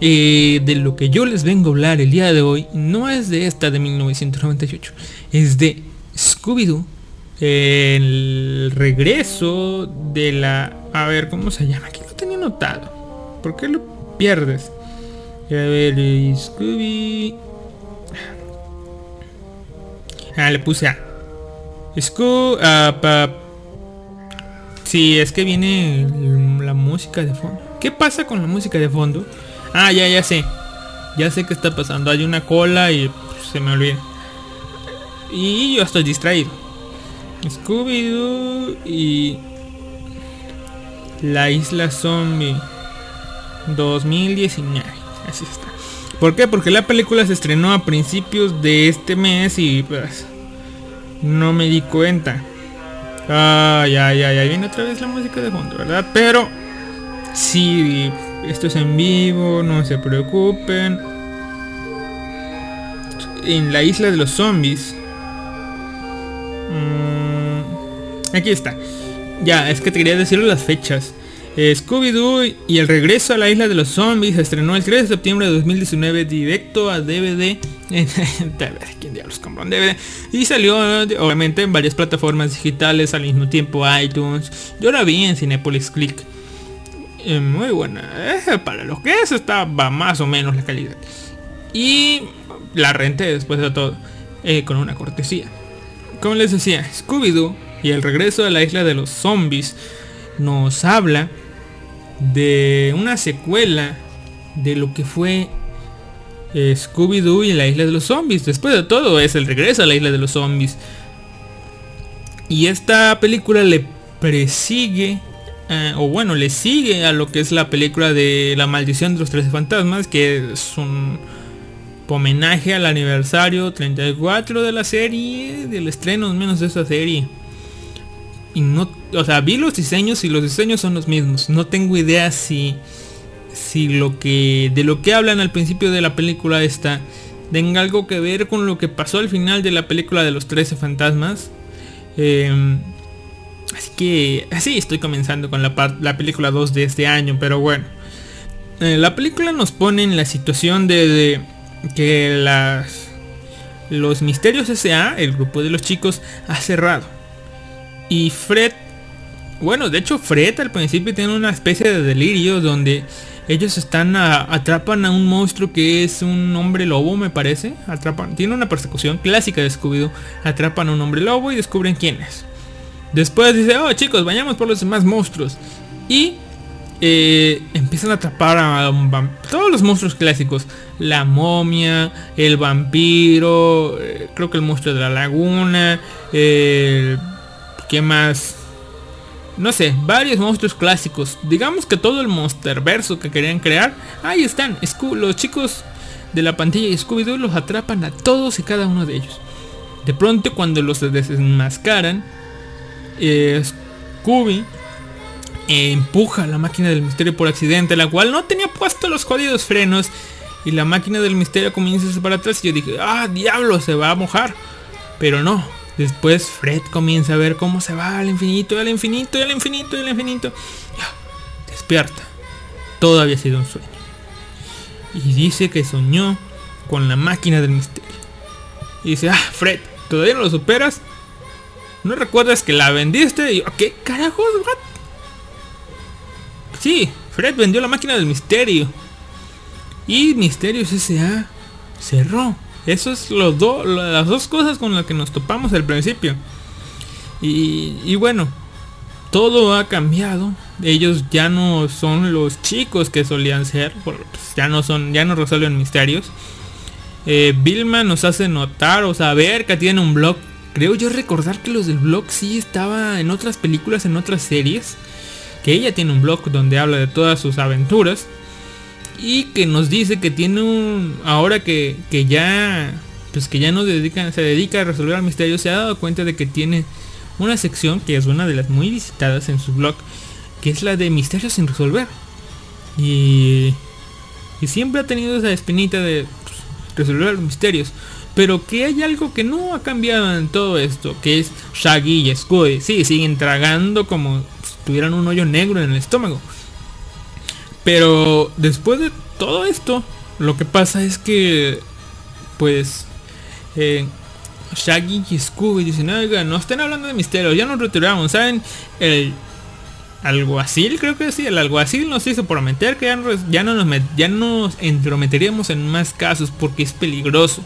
Speaker 1: eh, de lo que yo les vengo a hablar el día de hoy no es de esta de 1998, es de Scooby-Doo. El regreso de la... A ver, ¿cómo se llama? Aquí lo tenía notado. ¿Por qué lo pierdes? A ver, Scooby... Ah, le puse a... Scooby... Uh, sí, es que viene la música de fondo. ¿Qué pasa con la música de fondo? Ah, ya, ya sé. Ya sé qué está pasando. Hay una cola y se me olvida. Y yo estoy distraído. Scooby-Doo y... La isla zombie 2019. Así está. ¿Por qué? Porque la película se estrenó a principios de este mes y pues no me di cuenta. Ah, ya, ya, ya viene otra vez la música de fondo, ¿verdad? Pero sí, esto es en vivo, no se preocupen. En la isla de los zombies. Mm, aquí está. Ya, es que te quería decir las fechas. Eh, Scooby-Doo y el regreso a la isla de los zombies estrenó el 3 de septiembre de 2019 directo a DVD. ¿Quién diablos compró un DVD? Y salió obviamente en varias plataformas digitales al mismo tiempo iTunes. Yo la vi en Cinepolis Click muy buena. Eh, para lo que es estaba más o menos la calidad. Y la renté después de todo. Eh, con una cortesía. Como les decía, Scooby-Doo y el regreso a la isla de los zombies nos habla de una secuela de lo que fue eh, Scooby-Doo y la isla de los zombies. Después de todo es el regreso a la isla de los zombies. Y esta película le presigue eh, o bueno, le sigue a lo que es la película de La maldición de los 13 fantasmas, que es un homenaje al aniversario 34 de la serie, del estreno menos de esa serie. Y no, o sea, vi los diseños y los diseños son los mismos. No tengo idea si si lo que de lo que hablan al principio de la película está tenga algo que ver con lo que pasó al final de la película de los 13 fantasmas. Eh, Así que así estoy comenzando con la, la película 2 de este año, pero bueno. Eh, la película nos pone en la situación de, que las, los Misterios S.A., el grupo de los chicos, ha cerrado. Y Fred, bueno, de hecho Fred al principio tiene una especie de delirio donde ellos están atrapan a un monstruo que es un hombre lobo, me parece. Atrapan, tiene una persecución clásica de Scooby-Doo. Atrapan a un hombre lobo y descubren quién es. Después dice, oh chicos, vayamos por los demás monstruos. Y eh, empiezan a atrapar a todos los monstruos clásicos. La momia, el vampiro, eh, creo que el monstruo de la laguna. ¿Qué más? No sé, varios monstruos clásicos. Digamos que todo el monsterverso que querían crear. Ahí están. los chicos de la pantalla y Scooby-Doo los atrapan a todos y cada uno de ellos. De pronto cuando los desenmascaran eh, Scooby eh, empuja la máquina del misterio por accidente, la cual no tenía puesto los jodidos frenos. Y la máquina del misterio comienza a para atrás y yo dije, ah, diablo, se va a mojar. Pero no. Después Fred comienza a ver cómo se va al infinito, al infinito, al infinito, al infinito. despierta. Todo había sido un sueño. Y dice que soñó con la máquina del misterio. Y dice, ah, Fred, ¿todavía no lo superas? ¿No recuerdas que la vendiste? Y ¿qué carajos? What? Sí, Fred vendió la máquina del misterio. Y Misterios S.A. cerró. Eso es las dos cosas con las que nos topamos al principio. Y, bueno, todo ha cambiado. Ellos ya no son los chicos que solían ser. Pues, ya no son, ya no resuelven misterios. Eh, Vilma nos hace notar o saber que tiene un blog Creo yo recordar que los del blog sí estaba en otras películas, en otras series. que ella tiene un blog donde habla de todas sus aventuras y que nos dice que tiene un ahora que, que ya pues que ya no se dedica a resolver misterios se ha dado cuenta de que tiene una sección que es una de las muy visitadas en su blog que es la de misterios sin resolver y, y siempre ha tenido esa espinita de pues, resolver los misterios pero que hay algo que no ha cambiado en todo esto, que es Shaggy y Scooby. Sí, siguen tragando como si tuvieran un hoyo negro en el estómago. Pero después de todo esto, lo que pasa es que, pues, eh, Shaggy y Scooby dicen, oiga, no estén hablando de misterios, ya nos retiramos, ¿saben? El alguacil, creo que sí, el alguacil nos hizo prometer que ya, ya, no nos ya entrometeríamos en más casos porque es peligroso.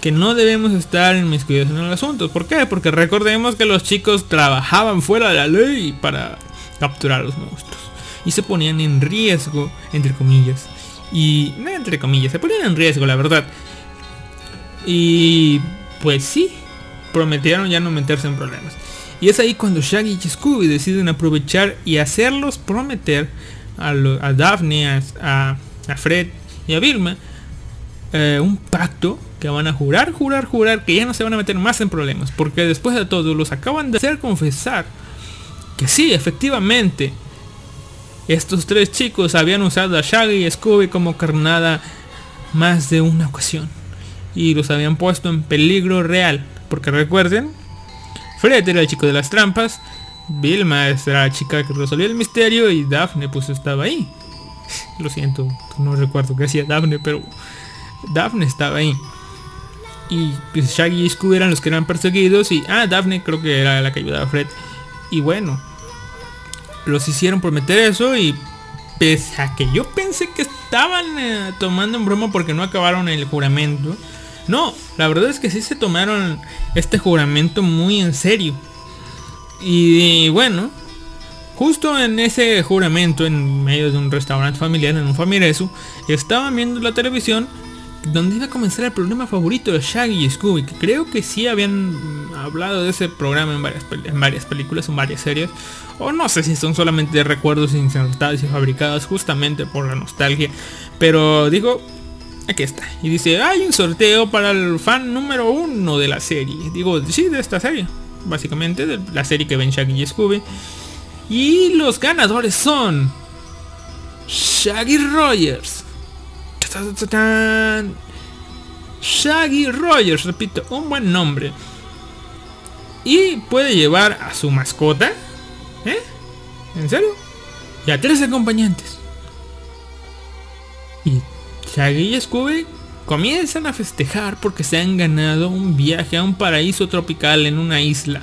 Speaker 1: Que no debemos estar inmiscuidos en el asunto. ¿Por qué? Porque recordemos que los chicos trabajaban fuera de la ley para capturar a los monstruos y se ponían en riesgo, entre comillas. Y no entre comillas, se ponían en riesgo, la verdad. Y pues sí, prometieron ya no meterse en problemas. Y es ahí cuando Shaggy y Scooby deciden aprovechar y hacerlos prometer a, Daphne, a, Fred y a Vilma eh, un pacto que van a jurar, jurar, jurar que ya no se van a meter más en problemas. Porque después de todo los acaban de hacer confesar que sí, efectivamente, estos tres chicos habían usado a Shaggy y Scooby como carnada más de una ocasión. Y los habían puesto en peligro real. Porque recuerden, Fred era el chico de las trampas. Vilma era la chica que resolvió el misterio y Daphne pues estaba ahí. Lo siento, no recuerdo qué hacía Daphne, pero Daphne estaba ahí. Y pues, Shaggy y Scooby eran los que eran perseguidos y ah, Daphne creo que era la que ayudaba a Fred. Y bueno, los hicieron prometer eso y pese a que yo pensé que estaban eh, tomando en broma porque no acabaron el juramento, no, la verdad es que sí se tomaron este juramento muy en serio. Y, bueno, justo en ese juramento, en medio de un restaurante familiar, en un familiareso, estaban viendo la televisión donde iba a comenzar el programa favorito de Shaggy y Scooby, que creo que sí habían hablado de ese programa en varias, en varias películas, en varias series, o no sé si son solamente recuerdos insertados y fabricados justamente por la nostalgia, pero digo, aquí está, y dice, hay un sorteo para el fan número uno de la serie, digo, sí, de esta serie, básicamente, de la serie que ven Shaggy y Scooby, y los ganadores son Shaggy Rogers, Shaggy Rogers, repito, un buen nombre. Y puede llevar a su mascota. ¿Eh? ¿En serio? Y a tres acompañantes. Y Shaggy y Scooby comienzan a festejar porque se han ganado un viaje a un paraíso tropical en una isla.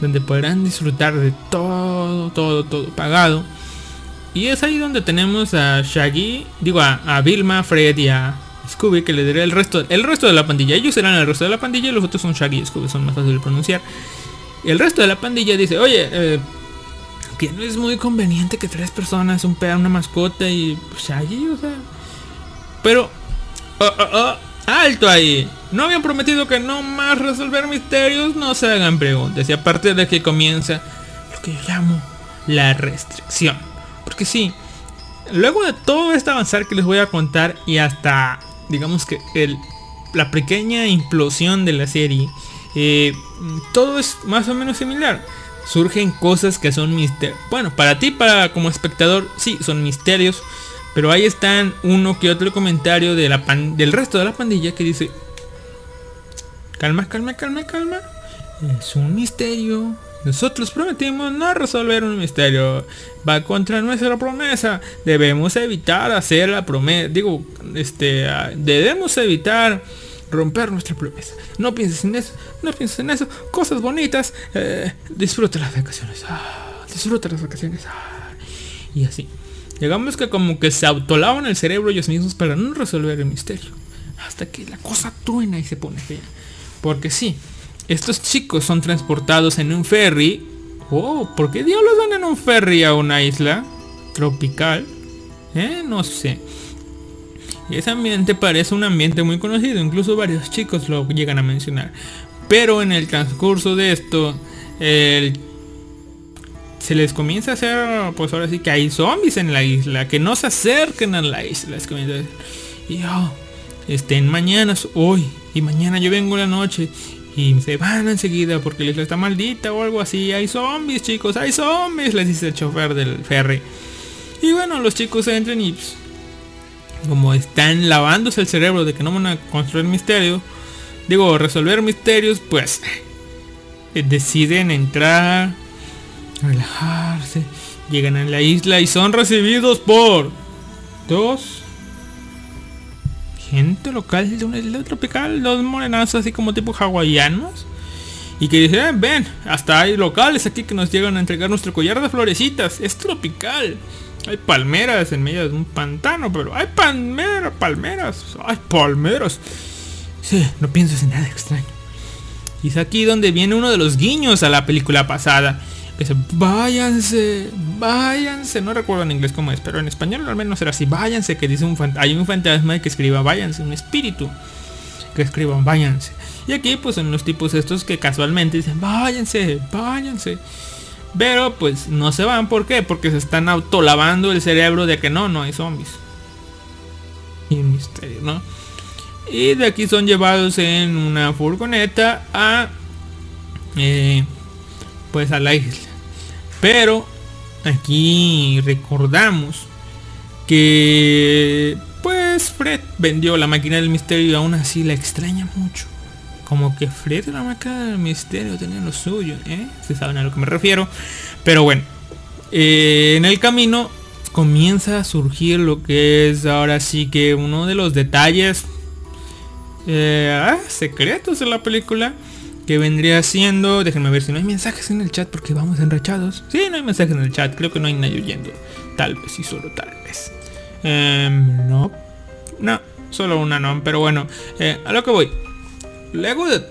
Speaker 1: Donde podrán disfrutar de todo, todo, todo pagado y es ahí donde tenemos a Shaggy, digo a, Vilma, Fred y a Scooby que le daré el resto, el resto de la pandilla. Ellos serán el resto de la pandilla y los otros son Shaggy y Scooby, son más fáciles de pronunciar. Y el resto de la pandilla dice, oye, eh, que no es muy conveniente que tres personas, un pedazo, una mascota y Shaggy, o sea. Pero, oh, oh, oh, alto ahí. No habían prometido que no más resolver misterios, no se hagan preguntas. Y aparte de que comienza lo que yo llamo la restricción. Porque sí, luego de todo este avanzar que les voy a contar y hasta, digamos que el, la pequeña implosión de la serie, eh, todo es más o menos similar. Surgen cosas que son misterios. Bueno, para ti, para como espectador, sí, son misterios. Pero ahí están uno que otro comentario de la del resto de la pandilla que dice, calma, calma, calma, calma. Es un misterio. Nosotros prometimos no resolver un misterio. Va contra nuestra promesa. Debemos evitar hacer la promesa. Digo, este, ah, debemos evitar romper nuestra promesa. No pienses en eso. No pienses en eso. Cosas bonitas. Eh, disfruta las vacaciones. Ah, disfruta las vacaciones. Ah. y así. Digamos que como que se autolaban el cerebro ellos mismos para no resolver el misterio. Hasta que la cosa truena y se pone fea. Porque sí, estos chicos son transportados en un ferry. Oh, ¿por qué diablos van en un ferry a una isla tropical? Eh, no sé. Ese ambiente parece un ambiente muy conocido, incluso varios chicos lo llegan a mencionar. Pero en el transcurso de esto, el se les comienza a hacer, pues ahora sí que hay zombies en la isla, que no se acerquen a la isla. A decir, y oh, estén mañana, hoy, y mañana yo vengo en la noche. Y se van enseguida porque la isla está maldita o algo así. Hay zombies, chicos, hay zombies, les dice el chofer del ferry. Y bueno, los chicos entran y pues, como están lavándose el cerebro de que no van a construir misterios, digo, resolver misterios, pues eh, deciden entrar, relajarse, llegan a la isla y son recibidos por dos gente local de una isla tropical, dos morenazos así como tipo hawaianos. Y que dicen, ven, hasta hay locales aquí que nos llegan a entregar nuestro collar de florecitas. Es tropical. Hay palmeras en medio de un pantano, pero hay palmeras, palmeras. Hay palmeras. Sí, no pienses en nada extraño. Y es aquí donde viene uno de los guiños a la película pasada. Dice, váyanse, váyanse. No recuerdo en inglés cómo es, pero en español al menos era así. Váyanse, que dice un hay un fantasma que escriba váyanse, un espíritu que escriba váyanse. Y aquí pues son los tipos estos que casualmente dicen váyanse, váyanse. Pero pues no se van, ¿por qué? Porque se están autolavando el cerebro de que no, no hay zombies. Y misterio, ¿no? Y de aquí son llevados en una furgoneta a... Eh, pues a la isla. Pero aquí recordamos que pues Fred vendió la máquina del misterio y aún así la extraña mucho. Como que Fred la máquina del misterio tenía lo suyo, ¿eh? Si saben a lo que me refiero. Pero bueno, eh, en el camino comienza a surgir lo que es ahora sí que uno de los detalles eh, ah, secretos de la película que vendría siendo déjenme ver si no hay mensajes en el chat porque vamos enrachados. Sí no hay mensajes en el chat creo que no hay nadie oyendo. Tal vez y solo tal vez. Em, no. No solo una no pero bueno eh, a lo que voy. Luego de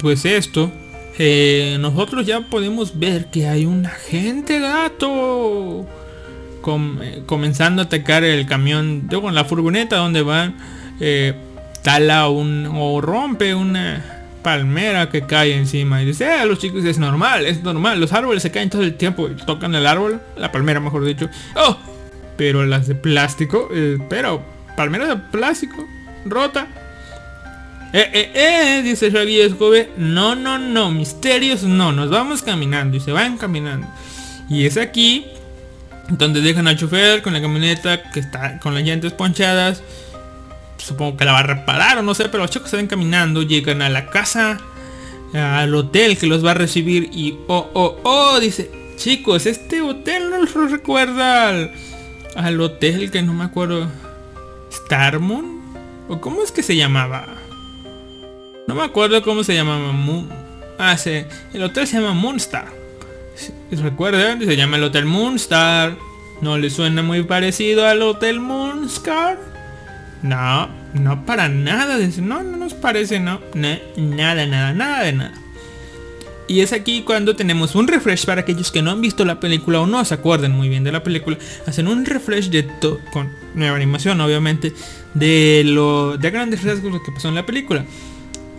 Speaker 1: pues esto eh, nosotros ya podemos ver que hay un agente gato comenzando a atacar el camión con la furgoneta donde van tala un o rompe una palmera que cae encima. Y dice ah, los chicos es normal es normal los árboles se caen todo el tiempo tocan el árbol la palmera mejor dicho. Oh pero las de plástico eh, pero palmera de plástico rota. Eh, eh, eh, dice Shaggy Escobe, no, no, no, misterios no, nos vamos caminando y se van caminando. Y es aquí donde dejan al chofer con la camioneta que está con las llantas ponchadas supongo que la va a reparar o no sé, pero los chicos se ven caminando, llegan a la casa, al hotel que los va a recibir y oh, oh, oh, dice, chicos, este hotel no los recuerda al, hotel que no me acuerdo, Starmoon, o cómo es que se llamaba. No me acuerdo cómo se llamaba. ah, sí, el hotel se llama Moonstar. ¿Recuerdan? Se llama el Hotel Moonstar. ¿No le suena muy parecido al Hotel Moonstar? No, no para nada. No, no nos parece, no. nada, nada, nada de nada. Y es aquí cuando tenemos un refresh para aquellos que no han visto la película o no se acuerdan muy bien de la película. Hacen un refresh de con nueva animación obviamente, de lo de grandes rasgos que pasó en la película.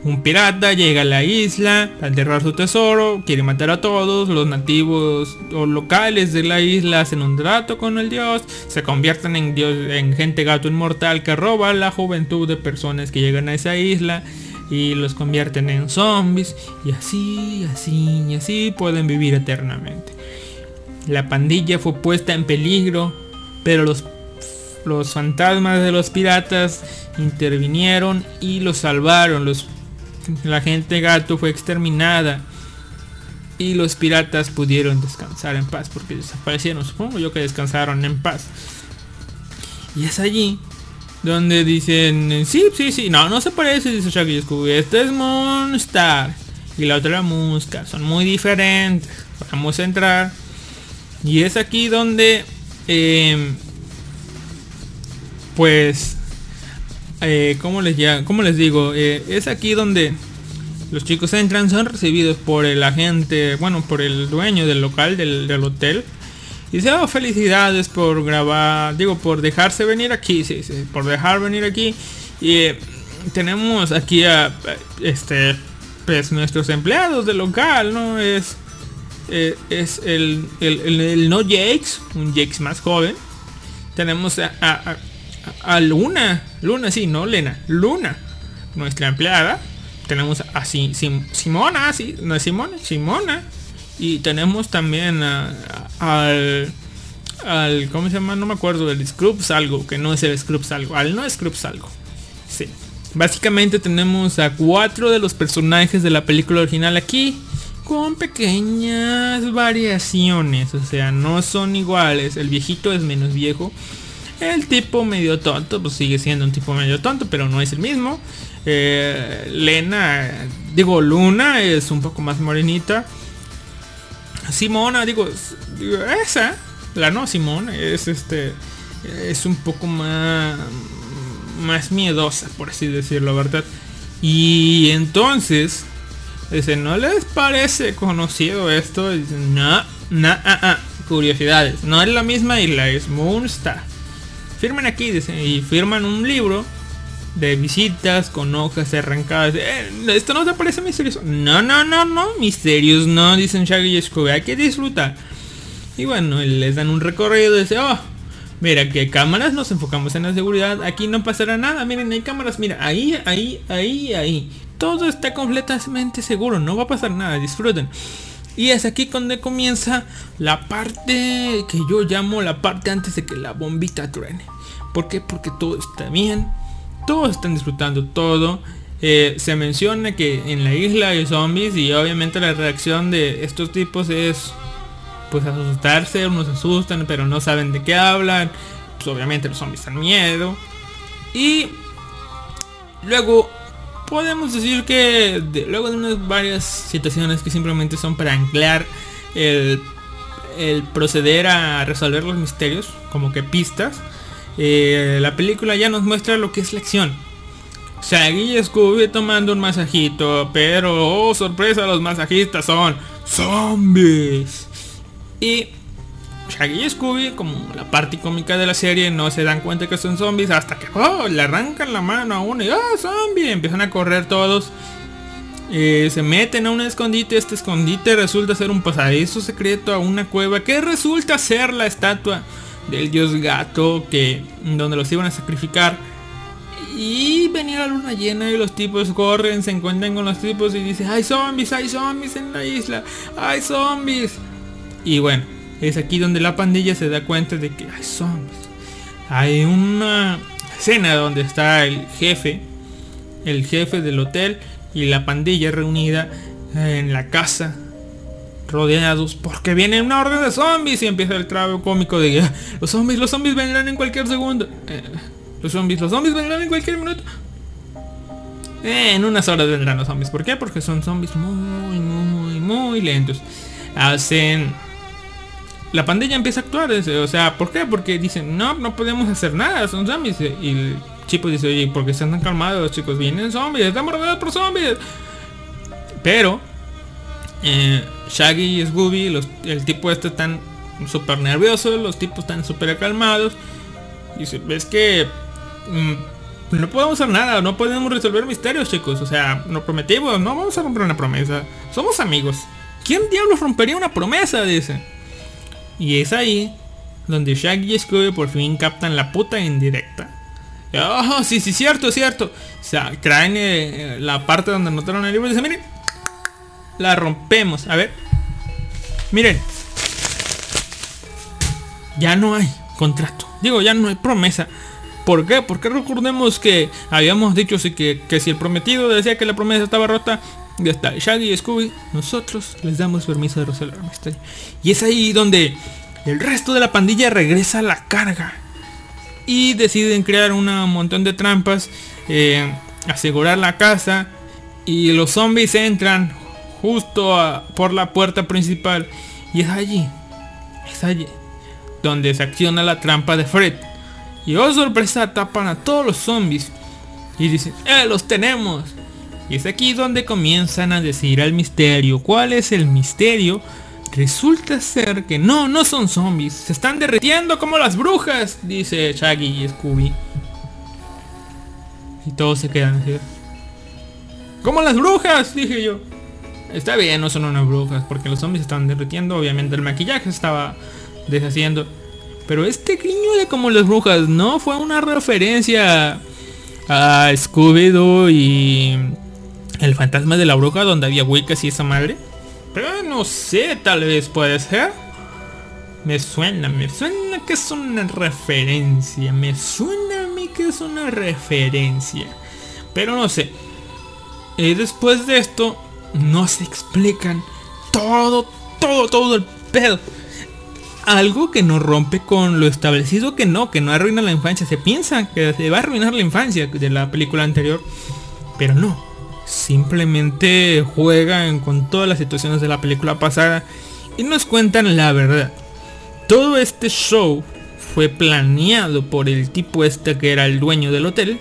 Speaker 1: Un pirata llega a la isla a enterrar su tesoro, quiere matar a todos, los nativos o locales de la isla hacen un trato con el dios, se convierten en, dios, en gente gato inmortal que roba la juventud de personas que llegan a esa isla y los convierten en zombies y así, así y así pueden vivir eternamente. La pandilla fue puesta en peligro, pero los, los fantasmas de los piratas intervinieron y los salvaron, los la gente gato fue exterminada y los piratas pudieron descansar en paz porque desaparecieron. Supongo yo que descansaron en paz. Y es allí donde dicen, sí, sí, sí, no, no se parece, dice Shaggy Scooby. Este es Moonstar y la otra Musca. Son muy diferentes. Vamos a entrar. Y es aquí donde, em, pues, eh, ¿cómo, les ya, ¿cómo les digo? Eh, es aquí donde los chicos entran, son recibidos por el agente, bueno, por el dueño del local, del, hotel. Y dice, oh, felicidades por grabar, digo, por dejarse venir aquí, sí, sí, por dejar venir aquí. Y eh, tenemos aquí a, este, pues nuestros empleados del local, ¿no? Es eh, es el, el, el- no Jakes, un Jakes más joven. Tenemos a- a- Luna, Luna, sí, no Lena, Luna, nuestra empleada. Tenemos a Sim- Sim- Simona, sí, no es Simona, Simona. Y tenemos también al, al, ¿cómo se llama? No me acuerdo, el Scrubs algo, que no es el Scrubs algo, al no Scrubs algo. Sí. Básicamente tenemos a cuatro de los personajes de la película original aquí con pequeñas variaciones, o sea, no son iguales. El viejito es menos viejo. El tipo medio tonto, pues sigue siendo un tipo medio tonto, pero no es el mismo. Eh, Lena, digo, Luna es un poco más morenita. Simona, digo, es- digo, esa, la no Simona, es este, es un poco más, más miedosa, por así decirlo, ¿verdad? Y entonces, dice, ¿no les parece conocido esto? Y dicen, no, no, ah, ah, curiosidades, no es la misma isla, es Moonstar. Firman aquí, dice, y firman un libro de visitas con hojas arrancadas. Eh, esto no te parece misterioso. No, no, no, no, misterios no, dicen Shaggy y Scooby. Hay que disfrutar. Y bueno, les dan un recorrido. Dice, oh, mira que cámaras, nos enfocamos en la seguridad. Aquí no pasará nada. Miren, hay cámaras. Mira, ahí, ahí, ahí, ahí. Todo está completamente seguro. No va a pasar nada. Disfruten. Y es aquí donde comienza la parte que yo llamo la parte antes de que la bombita truene. ¿Por qué? Porque todo está bien. Todos están disfrutando todo. Eh, se menciona que en la isla hay zombies y obviamente la reacción de estos tipos es pues asustarse, unos asustan pero no saben de qué hablan. Pues obviamente los zombies dan miedo. Y luego podemos decir que luego de unas varias situaciones que simplemente son para anclar el, el proceder a resolver los misterios, como que pistas, eh, la película ya nos muestra lo que es la acción. Shaggy y Scooby tomando un masajito, pero oh sorpresa, los masajistas son zombies. Y Shaggy y Scooby, como la parte cómica de la serie, no se dan cuenta que son zombies hasta que oh, le arrancan la mano a uno y oh, zombie, empiezan a correr todos. Eh, se meten a un escondite, este escondite resulta ser un pasadizo secreto a una cueva que resulta ser la estatua del dios gato que donde los iban a sacrificar. Y venía la luna llena y los tipos corren, se encuentran con los tipos y dicen, hay zombies, hay zombies en la isla, hay zombies. Y bueno, es aquí donde la pandilla se da cuenta de que hay zombies. Hay una escena donde está el jefe, el jefe del hotel y la pandilla reunida en la casa rodeados porque viene una orden de zombies y empieza el trago cómico de "Ah, los zombies, los zombies vendrán en cualquier segundo. Eh, los zombies, los zombies vendrán en cualquier minuto. Eh, en unas horas vendrán los zombies. ¿Por qué? Porque son zombies muy, muy, muy lentos. Hacen... La pandilla empieza a actuar. dice, O sea, ¿por qué? Porque dicen, no, no podemos hacer nada, son zombies. Y el chico dice, oye, ¿por qué están tan calmados, chicos? Vienen zombies, estamos rodeados por zombies. Pero eh, Shaggy y Scooby, los- el tipo este están súper nerviosos, los tipos están súper calmados. Y se, ves que mm, no podemos hacer nada, no podemos resolver misterios, chicos. O sea, lo prometimos, no vamos a romper una promesa. Somos amigos. ¿Quién diablos rompería una promesa? Dice. Y es ahí donde Shaggy y Scooby por fin captan la puta indirecta. Oh, sí, sí, cierto, cierto. O sea, traen eh, la parte donde anotaron el libro y dicen, miren, la rompemos. A ver. Miren. Ya no hay contrato. Digo, ya no hay promesa. ¿Por qué? Porque recordemos que habíamos dicho sí que, que si el prometido decía que la promesa estaba rota, ya está. Shaggy y Scooby, nosotros les damos permiso de resolver el. Y es ahí donde el resto de la pandilla regresa a la carga. Y deciden crear un montón de trampas, eh, asegurar la casa. Y los zombies entran justo por la puerta principal. Y es allí, es allí, donde se acciona la trampa de Fred. Y oh sorpresa, tapan a todos los zombies. Y dicen, ¡eh, los tenemos! Y es aquí donde comienzan a decir el misterio. ¿Cuál es el misterio? Resulta ser que no, no son zombies. Se están derritiendo como las brujas, dice Shaggy y Scooby. Y todos se quedan así. Como las brujas, dije yo. Está bien, no son unas brujas, porque los zombies estaban derritiendo, obviamente el maquillaje estaba deshaciendo. Pero este guiño de como las brujas no fue una referencia a Scooby-Doo y el fantasma de la bruja donde había huecas y esa madre. Pero no sé, tal vez puede ser. Me suena, me suena que es una referencia. Me suena a mí que es una referencia. Pero no sé. Y después de esto, no se explican todo, todo, todo el pedo. Algo que no rompe con lo establecido que no, que no arruina la infancia. Se piensa que se va a arruinar la infancia de la película anterior. Pero no. Simplemente juegan con todas las situaciones de la película pasada y nos cuentan la verdad. Todo este show fue planeado por el tipo este que era el dueño del hotel.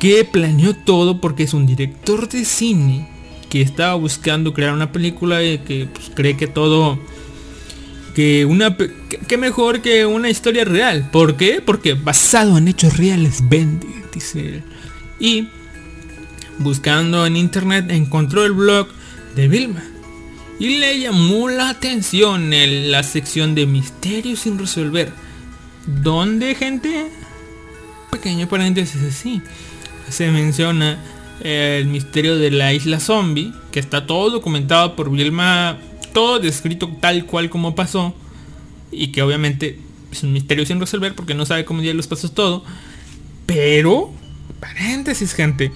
Speaker 1: Que planeó todo porque es un director de cine que estaba buscando crear una película y que pues, cree que todo que una que mejor que una historia real. ¿Por qué? Porque basado en hechos reales vende, dice él. Y buscando en internet encontró el blog de Vilma y le llamó la atención en la sección de misterios sin resolver. ¿Dónde, gente? Pequeño paréntesis así. Se menciona el misterio de la isla zombie, que está todo documentado por Vilma, todo descrito tal cual como pasó, y que obviamente es un misterio sin resolver porque no sabe cómo ya los pasó todo. Pero, paréntesis gente,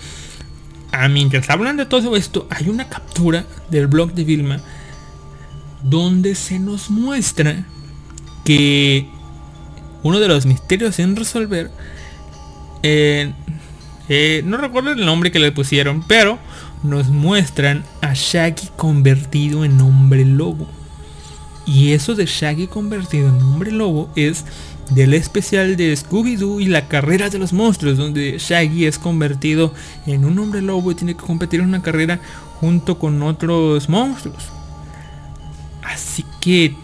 Speaker 1: mientras hablan de todo esto, hay una captura del blog de Vilma donde se nos muestra que uno de los misterios sin resolver eh, eh, no recuerdo el nombre que le pusieron, pero nos muestran a Shaggy convertido en hombre lobo. Y eso de Shaggy convertido en hombre lobo es del especial de Scooby-Doo y la carrera de los monstruos, donde Shaggy es convertido en un hombre lobo y tiene que competir en una carrera junto con otros monstruos. Así que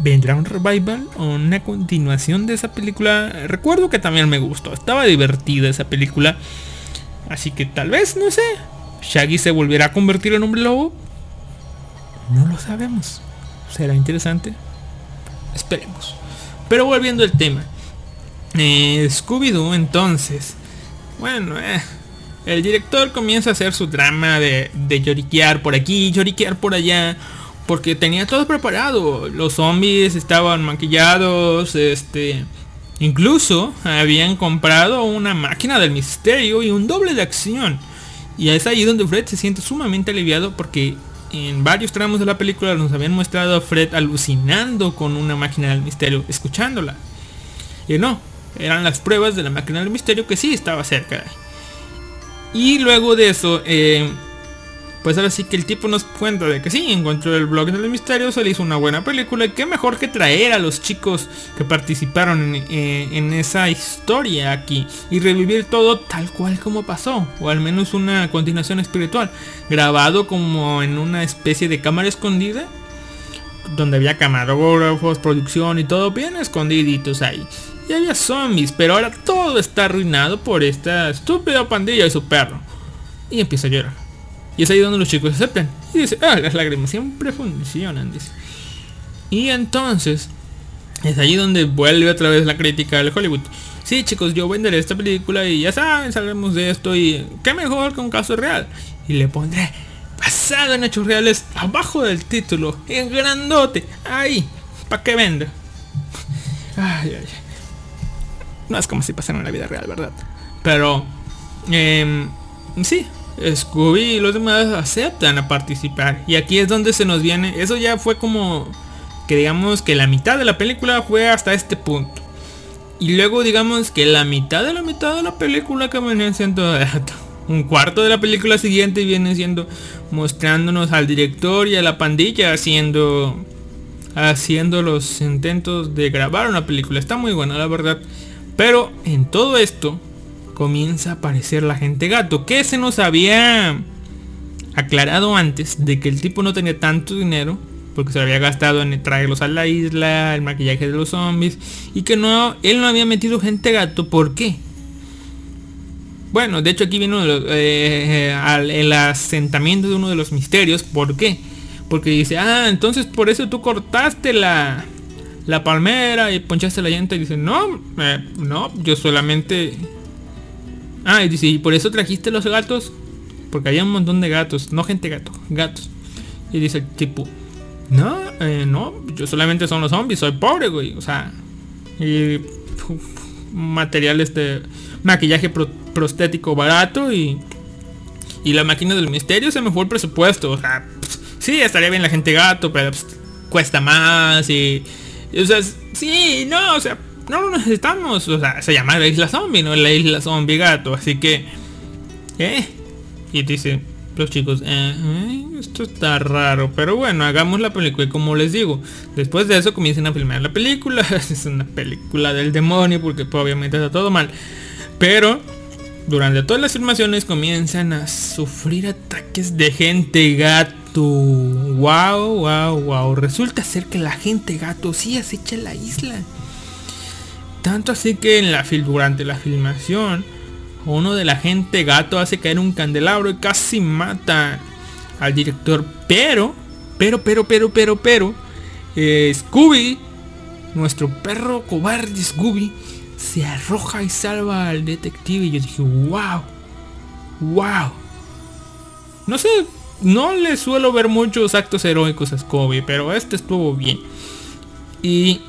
Speaker 1: vendrá un revival o una continuación de esa película. Recuerdo que también me gustó, estaba divertida esa película. Así que tal vez, no sé, Shaggy se volverá a convertir en hombre lobo. No lo sabemos. Será interesante. Esperemos. Pero volviendo al tema. Eh, Scooby-Doo entonces. Bueno, eh, el director comienza a hacer su drama de, de lloriquear por aquí, lloriquear por allá. Porque tenía todo preparado. Los zombies estaban maquillados. Este. Incluso habían comprado una máquina del misterio y un doble de acción. Y es ahí donde Fred se siente sumamente aliviado porque en varios tramos de la película nos habían mostrado a Fred alucinando con una máquina del misterio, escuchándola. Y no, eran las pruebas de la máquina del misterio que sí estaba cerca. Y luego de eso, eh, pues ahora sí que el tipo nos cuenta de que sí, encontró el blog del misterio, se le hizo una buena película y qué mejor que traer a los chicos que participaron en, eh, en, esa historia aquí y revivir todo tal cual como pasó, o al menos una continuación espiritual, grabado como en una especie de cámara escondida, donde había camarógrafos, producción y todo bien escondiditos ahí. Y había zombies, pero ahora todo está arruinado por esta estúpida pandilla y su perro. Y empieza a llorar. Y es ahí donde los chicos aceptan. Y dice, ah, las lágrimas siempre funcionan, dice. Y entonces, es ahí donde vuelve otra vez la crítica de Hollywood. Sí, chicos, yo venderé esta película y ya saben, salgamos de esto y qué mejor que un caso real. Y le pondré basado en hechos reales abajo del título, en grandote, ahí, para que venda. Ay, ay. No es como si pasara en la vida real, ¿verdad? Pero, eh, sí, Scooby y los demás aceptan a participar. Y aquí es donde se nos viene. Eso ya fue como que digamos que la mitad de la película fue hasta este punto. Y luego digamos que la mitad de la mitad de la película que viene siendo un cuarto de la película siguiente viene siendo mostrándonos al director y a la pandilla haciendo haciendo los intentos de grabar una película. Está muy buena la verdad. Pero en todo esto comienza a aparecer la gente gato, que se nos había aclarado antes de que el tipo no tenía tanto dinero, porque se lo había gastado en traerlos a la isla, el maquillaje de los zombies, y que no, él no había metido gente gato, ¿por qué? Bueno, de hecho aquí eh, eh, al- el asentamiento de uno de los misterios. ¿Por qué? Porque dice, ah, entonces por eso tú cortaste la, la palmera y ponchaste la llanta. Y dice, no, eh, no, yo solamente... Ah, y dice, ¿y por eso trajiste los gatos? Porque había un montón de gatos, no gente gato, gatos. Y dice tipo, no, eh, no, yo solamente son los zombies, soy pobre, güey. O sea, y uf, material este maquillaje pro- prostético barato y y la máquina del misterio se me fue el presupuesto. O sea, sí, estaría bien la gente gato, pero cuesta más y, o sea, sí, no, o sea, no lo necesitamos. O sea, se llama la isla zombie, no la isla zombie gato, así que, eh. Y dice los chicos, eh, eh, esto está raro, pero bueno, hagamos la película y como les digo, después de eso comienzan a filmar la película, es una película del demonio porque pues, obviamente está todo mal, pero durante todas las filmaciones comienzan a sufrir ataques de gente gato. Wow, wow, wow. Resulta ser que la gente gato sí acecha la isla. Tanto así que durante la filmación, uno de la gente gato hace caer un candelabro y casi mata al director. Pero, pero, pero, pero, pero, pero, eh, Scooby, nuestro perro cobarde Scooby, se arroja y salva al detective. Y yo dije, wow, wow. No sé, no le suelo ver muchos actos heroicos a Scooby, pero este estuvo bien. Y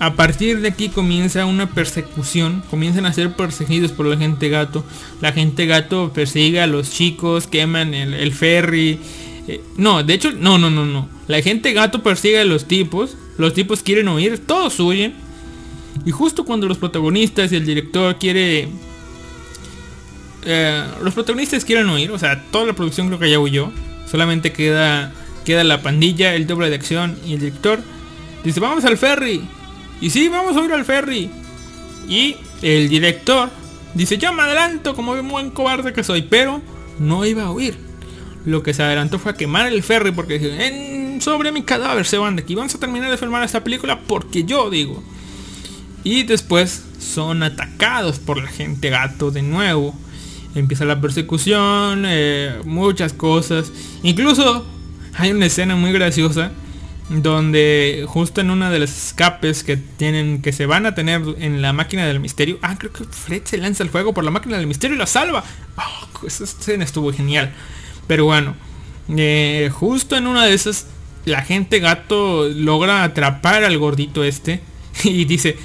Speaker 1: a partir de aquí comienza una persecución, comienzan a ser perseguidos por la gente gato. La gente gato persigue a los chicos, queman el, ferry. Eh, no, de hecho, no, no, no, no. La gente gato persigue a los tipos. Los tipos quieren huir, todos huyen. Y justo cuando los protagonistas y el director quiere... eh, los protagonistas quieren huir, o sea, toda la producción creo que ya huyó. Solamente queda, queda la pandilla, el doble de acción y el director. Dice, vamos al ferry. Y sí, vamos a ir al ferry. Y el director dice, yo me adelanto como un buen cobarde que soy, pero no iba a huir. Lo que se adelantó fue a quemar el ferry porque dijo, en, sobre mi cadáver se van de aquí. Vamos a terminar de filmar esta película porque yo digo. Y después son atacados por la gente gato de nuevo. Empieza la persecución, eh, muchas cosas. Incluso hay una escena muy graciosa donde justo en una de las escapes que tienen que se van a tener en la máquina del misterio ah creo que Fred se lanza el fuego por la máquina del misterio y la salva. Oh, esa escena estuvo genial. Pero bueno eh, justo en una de esas la gente gato logra atrapar al gordito este y dice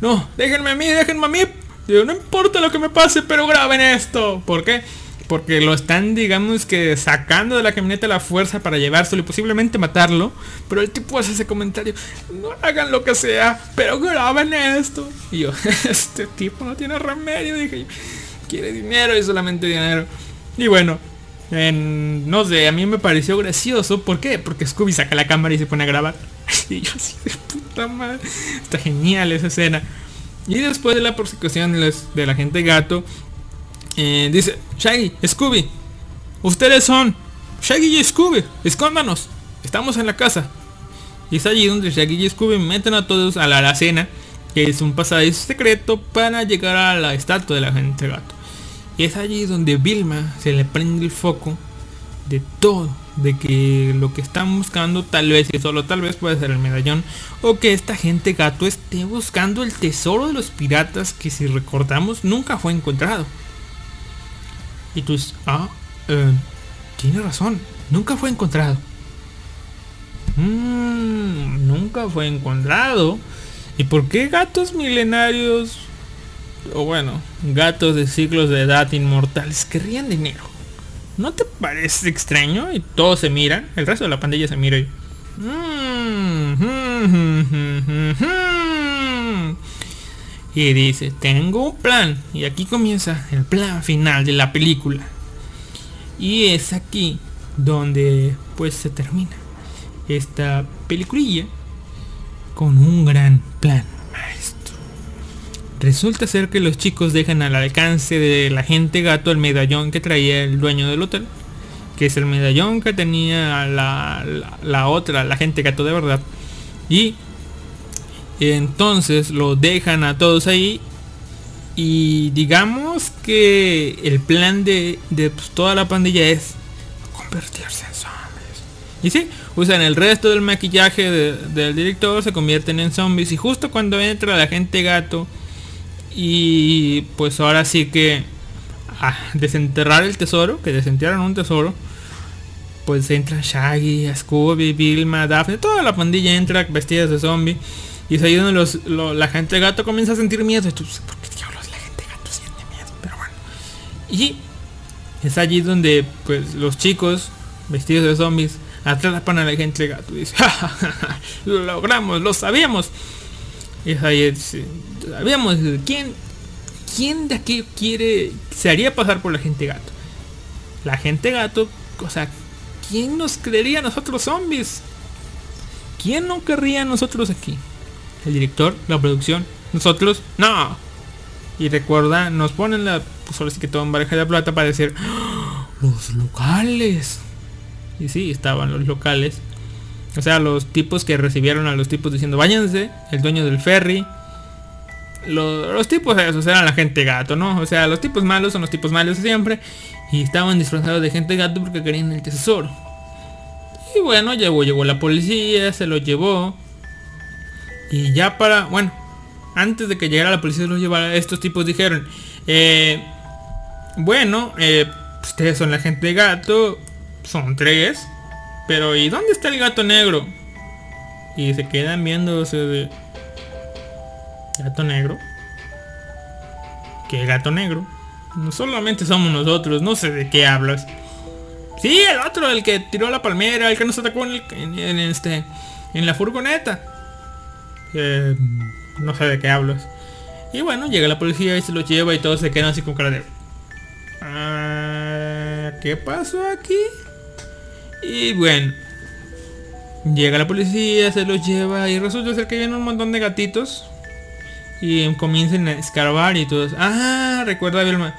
Speaker 1: no déjenme a mí déjenme a mí. No importa lo que me pase pero graben esto ¿por qué? Porque lo están digamos que sacando de la camioneta la fuerza para llevárselo y posiblemente matarlo pero el tipo hace ese comentario no hagan lo que sea pero graben esto y yo este tipo no tiene remedio dije quiere dinero y solamente dinero y bueno en- no sé a mí me pareció gracioso ¿por qué? porque Scooby saca la cámara y se pone a grabar. Y yo así de puta madre está genial esa escena y después de la persecución de la gente gato dice, Shaggy, Scooby, ustedes son Shaggy y Scooby, escóndanos, estamos en la casa. Y es allí donde Shaggy y Scooby meten a todos a la alacena, que es un pasadizo secreto para llegar a la estatua de la gente gato. Y es allí donde Vilma se le prende el foco de todo, de que lo que están buscando tal vez y solo tal vez puede ser el medallón o que esta gente gato esté buscando el tesoro de los piratas que si recordamos nunca fue encontrado. Y tú dices, ah, eh, tiene razón, nunca fue encontrado. Mm, nunca fue encontrado. ¿Y por qué gatos milenarios, o bueno, gatos de siglos de edad inmortales querrían dinero? ¿No te parece extraño? Y todos se miran, el resto de la pandilla se mira y... "Mm, mm, mm, mm, mm". Y dice, tengo un plan. Y aquí comienza el plan final de la película. Y es aquí donde pues se termina esta peliculilla con un gran plan maestro. Resulta ser que los chicos dejan al alcance de la gente gato el medallón que traía el dueño del hotel. Que es el medallón que tenía la, la, la otra, la gente gato de verdad. Y entonces lo dejan a todos ahí. Y digamos que el plan de, de, pues, toda la pandilla es convertirse en zombies. Y sí, usan el resto del maquillaje de- del director, se convierten en zombies. Y justo cuando entra la gente gato, y pues ahora sí que a desenterrar el tesoro, que desenterran un tesoro, pues entra Shaggy, Scooby, Vilma, Daphne, toda la pandilla entra vestidas de zombie. Y es ahí donde los, lo- la gente gato comienza a sentir miedo. Y tú, ¿por qué diablos la gente gato siente miedo? Pero bueno. Y es allí donde pues los chicos vestidos de zombies atrapan a la gente gato. Y dice, "Ja, ja, ja, ja, lo logramos, lo sabíamos. Y es ahí, dice, sabíamos, ¿quién, ¿quién de aquí quiere, se haría pasar por la gente gato? La gente gato, o sea, ¿quién nos creería a nosotros zombies? ¿Quién no querría a nosotros aquí? El director, la producción, nosotros, no. Y recuerda, nos ponen la, pues ahora sí que todo en de plata para decir, "¡Ah! los locales. Y sí, estaban los locales. O sea, los tipos que recibieron a los tipos diciendo, váyanse, el dueño del ferry. Lo- los tipos esos eran la gente gato, ¿no? O sea, los tipos malos son los tipos malos siempre. Y estaban disfrazados de gente gato porque querían el tesoro. Y bueno, llegó, llegó la policía, se lo llevó. Y ya para, bueno, antes de que llegara la policía se lo llevara, estos tipos dijeron, eh, bueno, eh, ustedes son la gente gato, son tres, pero ¿y dónde está el gato negro? Y se quedan viéndose de... ¿Gato negro? ¿Qué gato negro? No solamente somos nosotros, no sé de qué hablas. Sí, el otro, el que tiró la palmera, el que nos atacó en, el- en este, en la furgoneta. Eh, no sé de qué hablas. Y bueno, llega la policía y se lo lleva y todos se quedan así con cara de... "Ah, ¿Qué pasó aquí? Y bueno, llega la policía, se los lleva y resulta ser que vienen un montón de gatitos. Y comienzan a escarbar y todos. Ah, recuerda Vilma.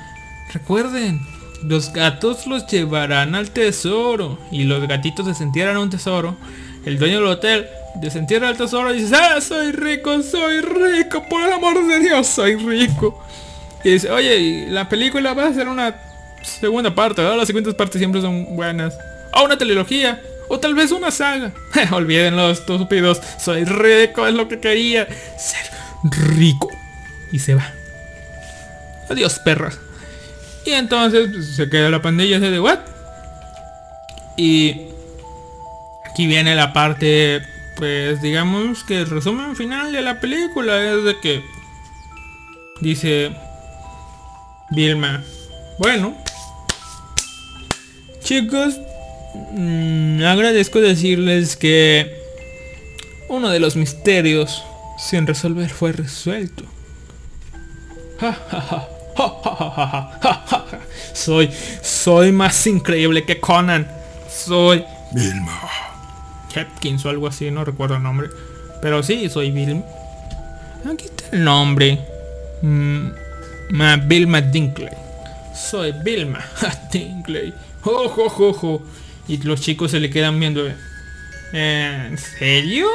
Speaker 1: Recuerden, los gatos los llevarán al tesoro. Y los gatitos desentierran un tesoro. El dueño del hotel desentierra el tesoro y dice, ah, soy rico, soy rico, por el amor de Dios, soy rico. Y dice, oye, la película va a ser una segunda parte, ¿verdad? Las siguientes partes siempre son buenas. O una trilogía. O tal vez una saga. Olvídenlo, estúpidos. Soy rico, es lo que quería. Ser rico. Y se va. Adiós, perras. Y entonces pues, se queda la pandilla de what? Y aquí viene la parte, pues digamos que el resumen final de la película es de que dice Vilma, bueno, chicos, mm, agradezco decirles que uno de los misterios sin resolver fue resuelto. Soy, soy más increíble que Conan. Soy...
Speaker 3: Vilma.
Speaker 1: Hopkins o algo así, no recuerdo el nombre. Pero sí, soy Vilma. Aquí está el nombre. Mm, ma Vilma Dinkley. Soy Vilma Dinkley. Jo, jo, jo, jo. Y los chicos se le quedan viendo. eh, ¿En serio?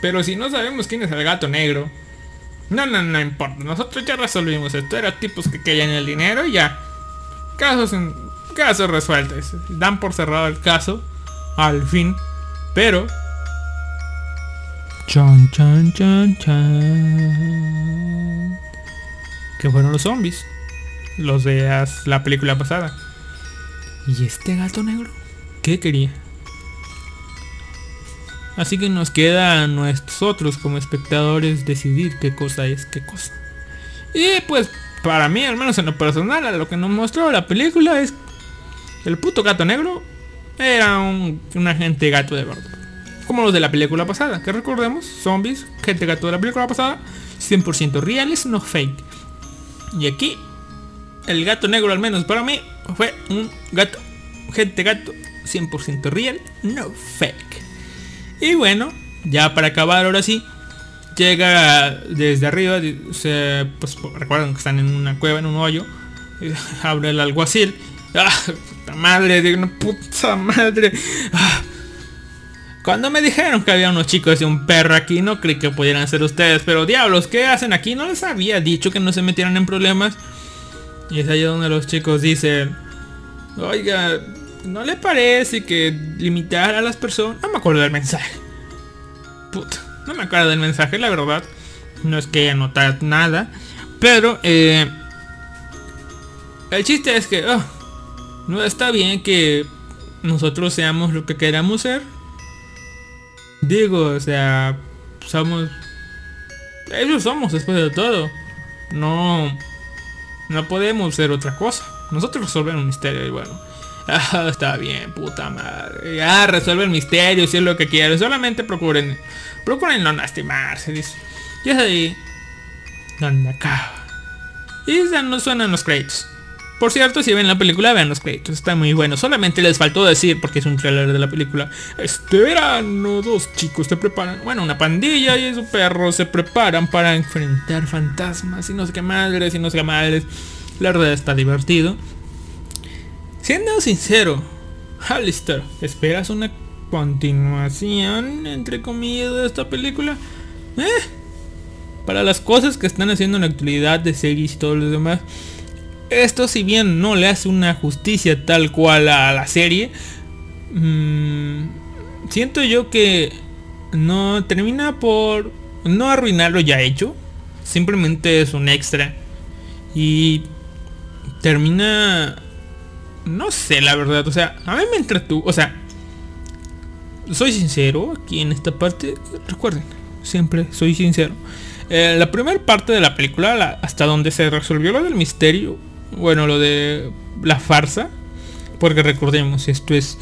Speaker 1: Pero si no sabemos quién es el gato negro. No, no, no importa. Nosotros ya resolvimos esto. Eran tipos que querían el dinero y ya. Casos en. Casos resueltos. Dan por cerrado el caso. Al fin. Pero. Chan, chan, chan, chan. Que fueron los zombies. Los de la película pasada. ¿Y este gato negro? ¿Qué quería? Así que nos queda a nosotros como espectadores decidir qué cosa es qué cosa. Y pues para mí, al menos en lo personal, a lo que nos mostró la película es el puto gato negro era un, un agente gato de verdad. Como los de la película pasada, que recordemos, zombies, gente gato de la película pasada, 100% reales, no fake. Y aquí, el gato negro al menos para mí fue un gato, gente gato, 100% real, no fake. Y bueno, ya para acabar ahora sí, llega desde arriba, se, pues recuerdan que están en una cueva, en un hoyo, abre el alguacil, ah, puta madre, digo, una puta madre, ah, Cuando me dijeron que había unos chicos y un perro aquí, no creí que pudieran ser ustedes. Pero diablos, ¿qué hacen aquí? No les había dicho que no se metieran en problemas. Y es ahí donde los chicos dicen, oiga, ¿no le parece que limitar a las personas? No me acuerdo del mensaje. Puta, no me acuerdo del mensaje, la verdad. No es que haya notado nada. Pero, eh, el chiste es que, oh, no está bien que nosotros seamos lo que queramos ser. Digo, o sea, somos... Ellos somos después de todo. No... No podemos ser otra cosa. Nosotros resolver un misterio y bueno. Ah, está bien, puta madre. Ya resuelve el misterio si es lo que quieren. Solamente procuren. Procuren no lastimarse, dice. Y es ahí. Donde acaba. Y ya no suenan los créditos. Por cierto, si ven la película, vean los créditos. Está muy bueno. Solamente les faltó decir, porque es un trailer de la película. Este verano, dos chicos se preparan. Bueno, una pandilla y su perro se preparan para enfrentar fantasmas y no sé qué madres y no sé qué madres. La verdad está divertido. Siendo sincero, Alistair, ¿esperas una continuación, entre comillas, de esta película? ¿Eh? Para las cosas que están haciendo en la actualidad de series y todo lo demás, esto si bien no le hace una justicia tal cual a la serie, mmm, siento yo que no termina por no arruinar lo ya hecho. Simplemente es un extra. Y termina... No sé, la verdad. O sea, a mí me entretuvo. O sea, soy sincero aquí en esta parte. Recuerden, siempre soy sincero. Eh, la primera parte de la película, la- hasta donde se resolvió lo del misterio, bueno, lo de la farsa, porque recordemos, esto es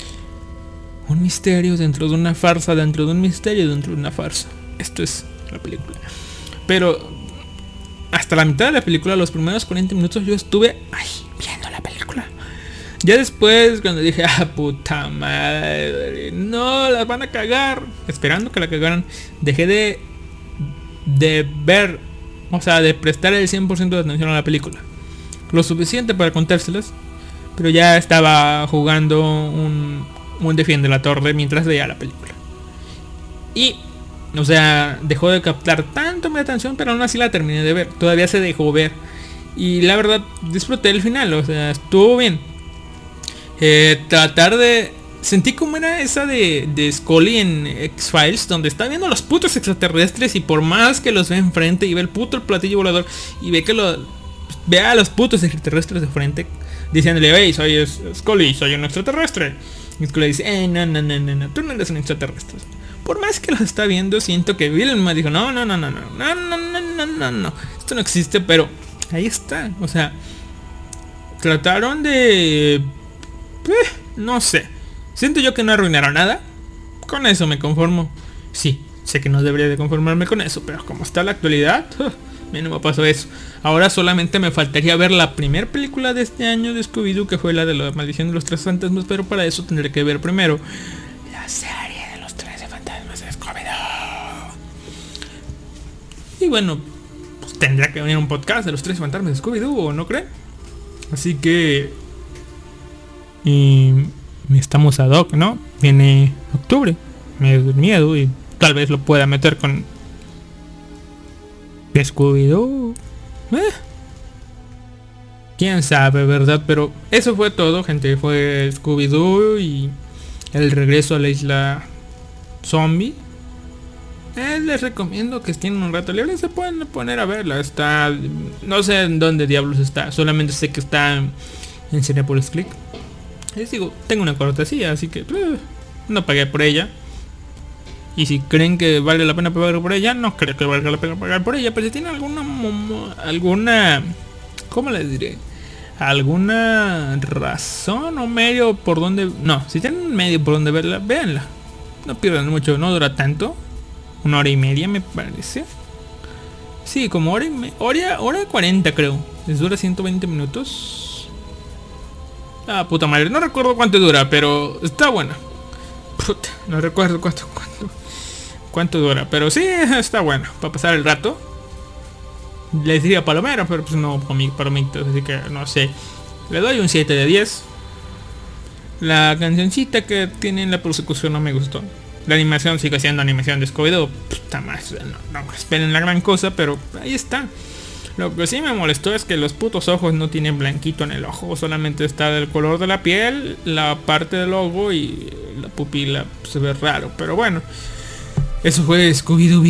Speaker 1: un misterio dentro de una farsa, dentro de un misterio, dentro de una farsa. Esto es la película. Pero hasta la mitad de la película, los primeros 40 minutos, yo estuve ahí viendo la película. Ya después, cuando dije, ah, puta madre, no, las van a cagar, esperando que la cagaran, dejé de, de ver, o sea, de prestar el 100% de atención a la película. Lo suficiente para contárselas, pero ya estaba jugando un, un defiende la torre mientras veía la película. Y, o sea, dejó de captar tanto mi atención, pero aún así la terminé de ver. Todavía se dejó ver. Y la verdad, disfruté el final, o sea, estuvo bien. Eh, tratar de... Sentí como era esa de, de Scully en X-Files, donde está viendo a los putos extraterrestres y por más que los ve enfrente y ve el puto platillo volador y ve que lo... Ve a los putos extraterrestres de frente diciéndole, hey, soy Scully, soy un extraterrestre. Y Scully dice, eh, no, no, no, no, no, tú no eres un extraterrestre. Por más que los está viendo, siento que Vilma dijo, no, no, no, no, no, no, no, no, no, no, esto no existe, pero ahí está, o sea, trataron de... eh, no sé, siento yo que no arruinaron nada, con eso me conformo. Sí, sé que no debería de conformarme con eso, pero como está la actualidad, mí no me pasó eso. Ahora solamente me faltaría ver la primera película de este año de Scooby-Doo, que fue la de la maldición de los tres fantasmas, pero para eso tendré que ver primero la serie de los tres fantasmas de Scooby-Doo. Y bueno, pues tendrá que venir un podcast de los tres fantasmas de Scooby-Doo, ¿no creen? Así que... Y estamos ad hoc, ¿no? Viene octubre, del miedo y tal vez lo pueda meter con Scooby-Doo. Eh. Quién sabe, ¿verdad? Pero eso fue todo, gente. Fue Scooby-Doo y el regreso a la isla zombie. Eh, les recomiendo que tienen un rato libre se pueden poner a verla. Está... No sé en dónde diablos está. Solamente sé que está en Cinepolis Click. Les digo, tengo una cortesía, así que eh, no pagué por ella. Y si creen que vale la pena pagar por ella, no creo que valga la pena pagar por ella. Pero si tienen alguna... alguna... ¿Cómo les diré? alguna razón o medio por donde no si tienen un medio por donde verla véanla. No pierdan mucho no dura tanto. Una hora y media me parece. Sí como hora y me- hora hora y 40 creo. Les dura 120 minutos. Ah puta madre no recuerdo cuánto dura pero está buena. Puta, no recuerdo cuánto cuánto cuánto dura pero sí está buena para pasar el rato les diría palomero, pero pues no comi palomitas, así que no sé. Le doy un 7 de 10. La cancioncita que tiene en la persecución no me gustó. La animación sigue siendo animación de Scooby-Doo. Más, no, no esperen la gran cosa, pero ahí está. Lo que sí me molestó es que los putos ojos no tienen blanquito en el ojo, solamente está del color de la piel, la parte del ojo y la pupila se ve raro, pero bueno. Eso fue Scooby-Doo,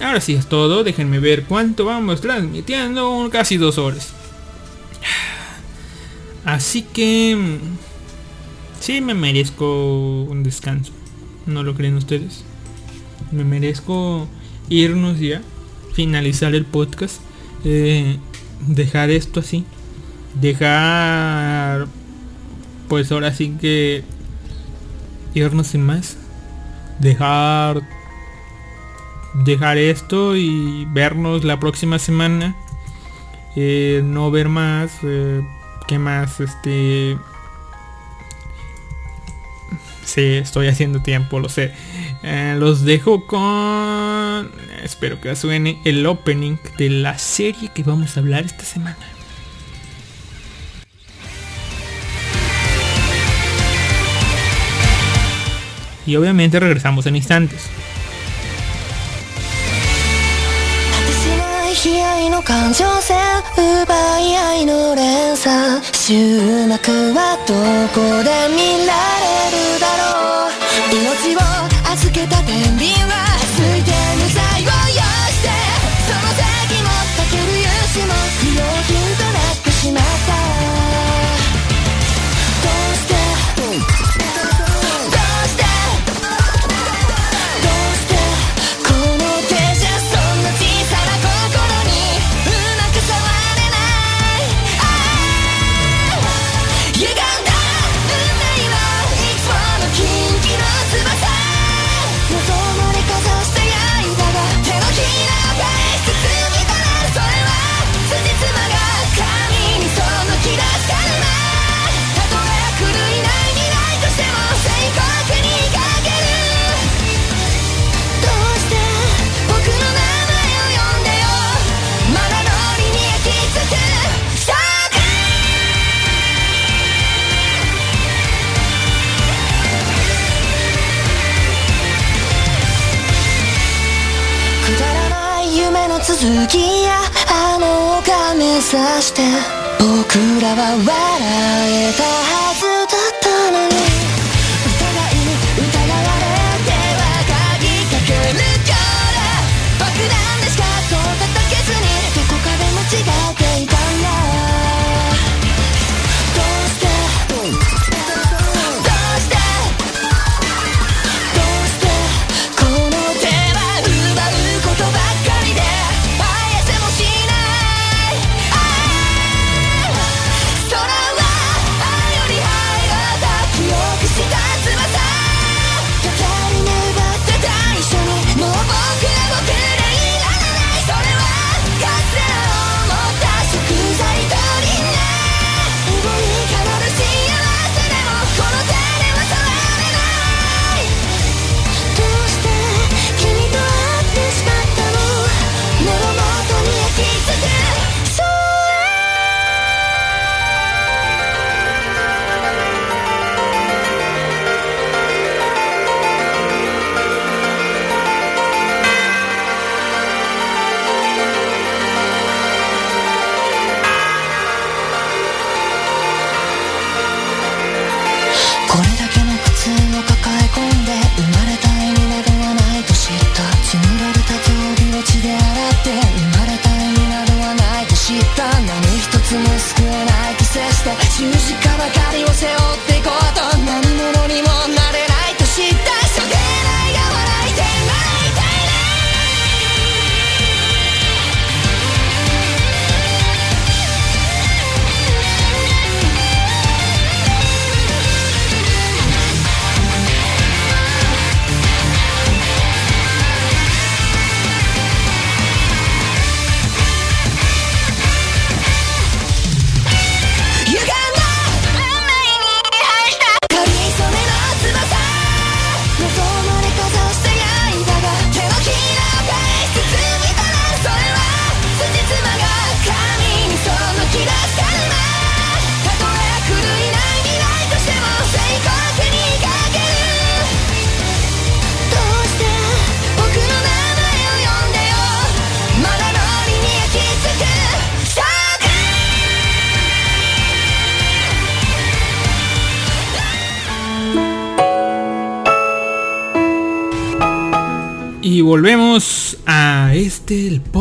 Speaker 1: ahora sí es todo, déjenme ver cuánto vamos transmitiendo, casi dos horas. Así que sí me merezco un descanso, ¿no lo creen ustedes? Me merezco irnos ya finalizar el podcast. Eh, dejar esto así. Dejar... Pues ahora sí que... Irnos sin más. Dejar... Dejar esto y vernos la próxima semana. Eh, no ver más. Eh, ¿Qué más? Este... Sí, estoy haciendo tiempo, lo sé. Eh, los dejo con... Espero que suene el opening de la serie que vamos a hablar esta semana. Y obviamente regresamos en instantes.
Speaker 4: 次やあの丘目指して僕らは笑えたはずだ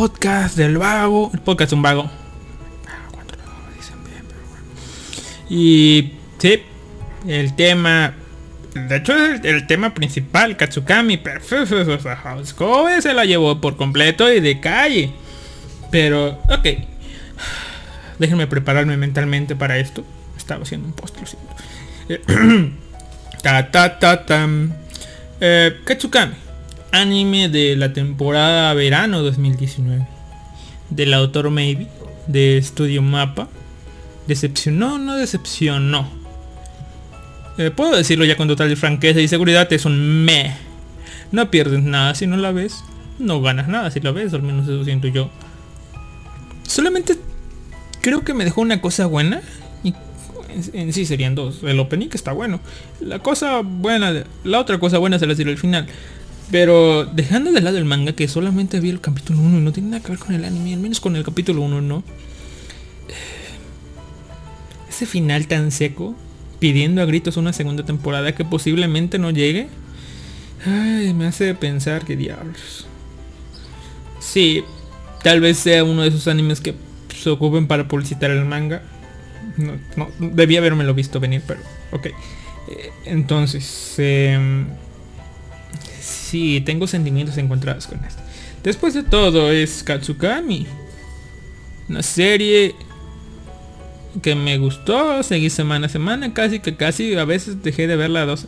Speaker 1: podcast del vago. El podcast de un vago. Y sí, el tema. De hecho, el, el tema principal, Katsukami. Kobe se la llevó por completo y de calle. Pero, ok. Déjenme prepararme mentalmente para esto. Estaba haciendo un post, lo siento. Eh, ta ta ta tam. Eh, Katsukami. Anime de la temporada verano 2019. Del autor Maybe. De Studio Mapa. Decepcionó, no decepcionó. Eh, puedo decirlo ya con total franqueza y seguridad, es un me. No pierdes nada si no la ves. No ganas nada si la ves, al menos eso siento yo. Solamente creo que me dejó una cosa buena. Y en, sí serían dos. El opening está bueno. La cosa buena, la otra cosa buena se la diré al final. Pero dejando de lado el manga que solamente vi el capítulo 1 y no tiene nada que ver con el anime, al menos con el capítulo 1 no. Ese final tan seco, pidiendo a gritos una segunda temporada que posiblemente no llegue. Ay, me hace pensar que diablos. Sí, tal vez sea uno de esos animes que se ocupen para publicitar el manga. No, no debía haberme visto venir, pero ok. Eh, entonces, eh, sí, tengo sentimientos encontrados con esto. Después de todo, es Katsukami. Una serie que me gustó, seguí semana a semana, casi que casi a veces dejé de verla dos.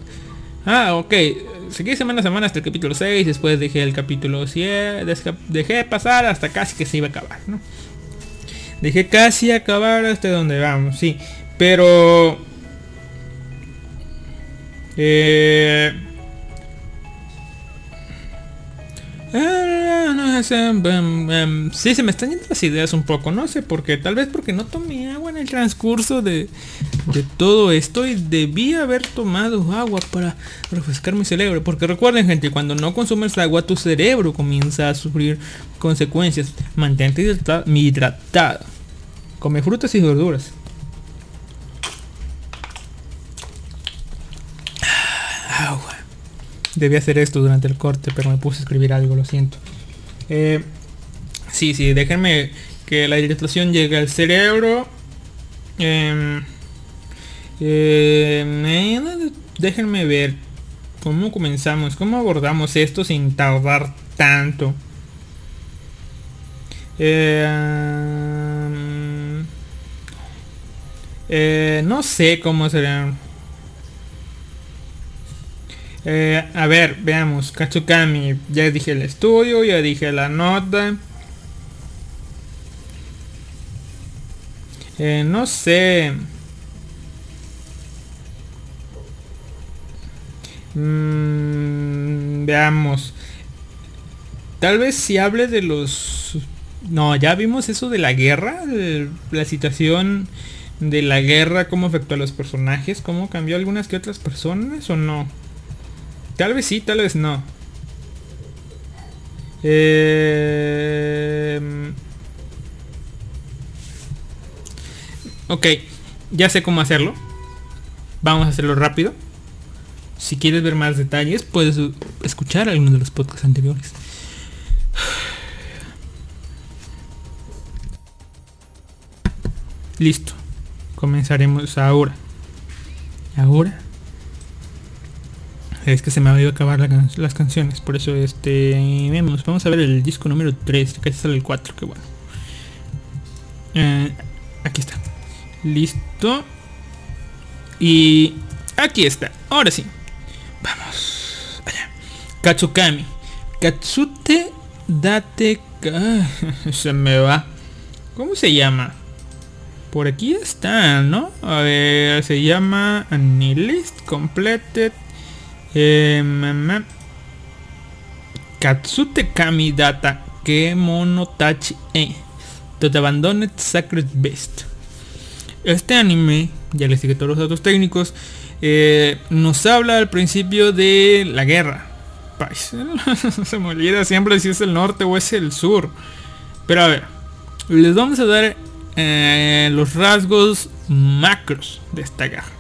Speaker 1: Ah, ok. Seguí semana a semana hasta el capítulo 6, después dejé el capítulo 7, dejé pasar hasta casi que se iba a acabar, ¿no? Dejé casi acabar hasta donde vamos, sí. Pero... Eh, Sí, se me están yendo las ideas un poco, no sé por qué. Tal vez porque no tomé agua en el transcurso de, todo esto y debí haber tomado agua para refrescar mi cerebro. Porque recuerden gente, cuando no consumes agua tu cerebro comienza a sufrir consecuencias. Mantente hidratado. Come frutas y verduras. Agua. Debí hacer esto durante el corte, pero me puse a escribir algo, lo siento. Eh, sí, sí, déjenme que la hidratación llegue al cerebro. Eh, eh, déjenme ver cómo comenzamos, cómo abordamos esto sin tardar tanto. no sé cómo será. Eh, a ver, veamos. Katsukami. Ya dije el estudio, ya dije la nota. Eh, no sé. Mm, veamos. Tal vez si hable de los... No, ya vimos eso de la guerra. la situación de la guerra, cómo afectó a los personajes, cómo cambió algunas que otras personas o no. Tal vez sí, tal vez no. Eh... Ok, ya sé cómo hacerlo. Vamos a hacerlo rápido. Si quieres ver más detalles, puedes escuchar algunos de los podcasts anteriores. Listo. Comenzaremos ahora. Ahora es que se me había a acabar las canciones. Por eso este vemos. Vamos a ver el disco número 3. Casi sale el 4, que bueno. Eh, aquí está. Listo. Y aquí está. Ahora sí. Vamos. Allá. Katsukami. Katsute date. se me va. ¿Cómo se llama? Por aquí está, ¿no? A ver, se llama Anilist Completed eh, Katsute Kami Data Kemonotachi E The Abandoned Sacred Beast. Este anime, ya les dije todos los datos técnicos, eh, nos habla al principio de la guerra. Se me olvida siempre si es el norte o es el sur. Pero a ver, les vamos a dar eh, los rasgos macros de esta guerra.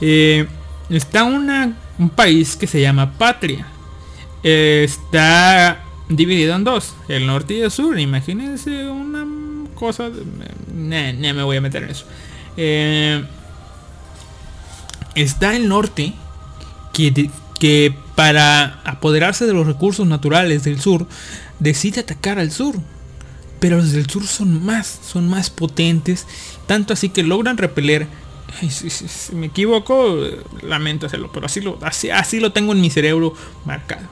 Speaker 1: Eh, está una un país que se llama Patria. está dividido en dos, el norte y el sur. Imagínense una cosa... No me voy a meter en eso. Eh, está el norte que, que para apoderarse de los recursos naturales del sur decide atacar al sur. Pero los del sur son más, son más potentes. Tanto así que logran repeler. Si, me equivoco, lamento hacerlo, pero así lo, así, lo tengo en mi cerebro marcado.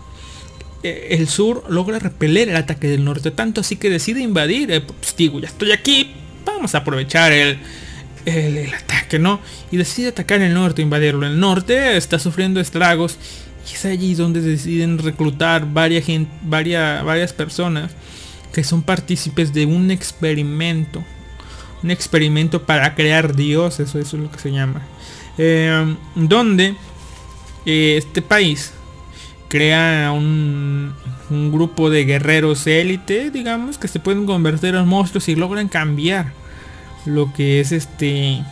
Speaker 1: Eh, El sur logra repeler el ataque del norte, tanto así que decide invadir. eh, pues, digo, ya estoy aquí, vamos a aprovechar el, el, ataque, ¿no? Y decide atacar el norte, invadirlo. El norte está sufriendo estragos y es allí donde deciden reclutar varias, varias, varias personas que son partícipes de un experimento. Un experimento para crear dioses, eso es lo que se llama. Eh, donde eh, este país crea un, un grupo de guerreros élite, digamos, que se pueden convertir en monstruos y logran cambiar lo que es este...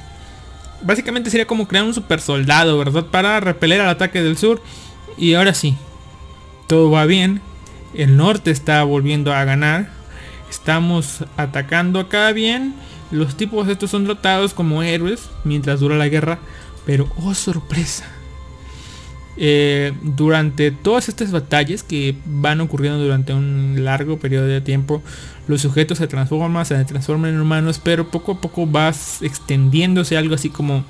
Speaker 1: Básicamente sería como crear un super soldado, ¿verdad? Para repeler al ataque del sur. Y ahora sí, todo va bien. El norte está volviendo a ganar. Estamos atacando acá bien. Los tipos estos son tratados como héroes mientras dura la guerra. Pero oh sorpresa. Eh, durante todas estas batallas que van ocurriendo durante un largo periodo de tiempo, los sujetos se transforman, se transforman en humanos, pero poco a poco vas extendiéndose algo así como,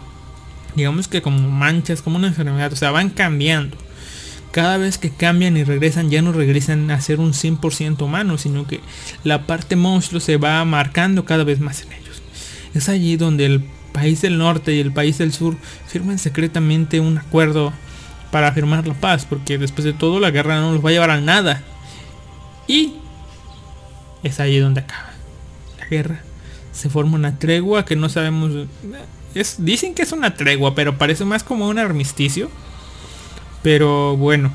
Speaker 1: digamos que como manchas, como una enfermedad, o sea, van cambiando. Cada vez que cambian y regresan, ya no regresan a ser un 100% humano, sino que la parte monstruo se va marcando cada vez más en ellos. Es allí donde el país del norte y el país del sur firman secretamente un acuerdo para firmar la paz, porque después de todo la guerra no los va a llevar a nada. Y es allí donde acaba la guerra. Se forma una tregua que no sabemos. Es, dicen que es una tregua, pero parece más como un armisticio. Pero bueno.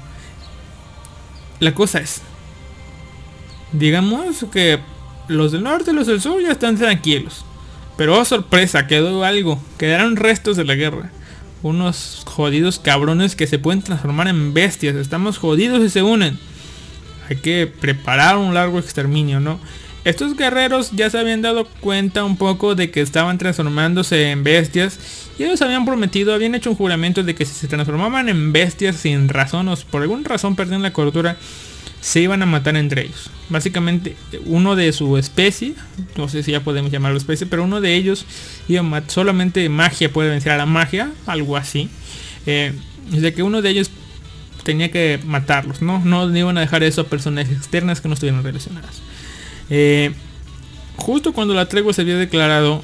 Speaker 1: La cosa es. Digamos que los del norte y los del sur ya están tranquilos. Pero oh sorpresa, quedó algo. Quedaron restos de la guerra. Unos jodidos cabrones que se pueden transformar en bestias. Estamos jodidos y se unen. Hay que preparar un largo exterminio, ¿no? Estos guerreros ya se habían dado cuenta un poco de que estaban transformándose en bestias. Y ellos habían prometido, habían hecho un juramento de que si se transformaban en bestias sin razón o por alguna razón perdían la cordura, se iban a matar entre ellos. Básicamente uno de su especie, no sé si ya podemos llamarlo especie, pero uno de ellos iba solamente magia puede vencer a la magia, algo así. Eh, es de que uno de ellos tenía que matarlos, ¿no? No iban a dejar eso a personas externas que no estuvieran relacionadas. Eh, justo cuando la tregua se había declarado,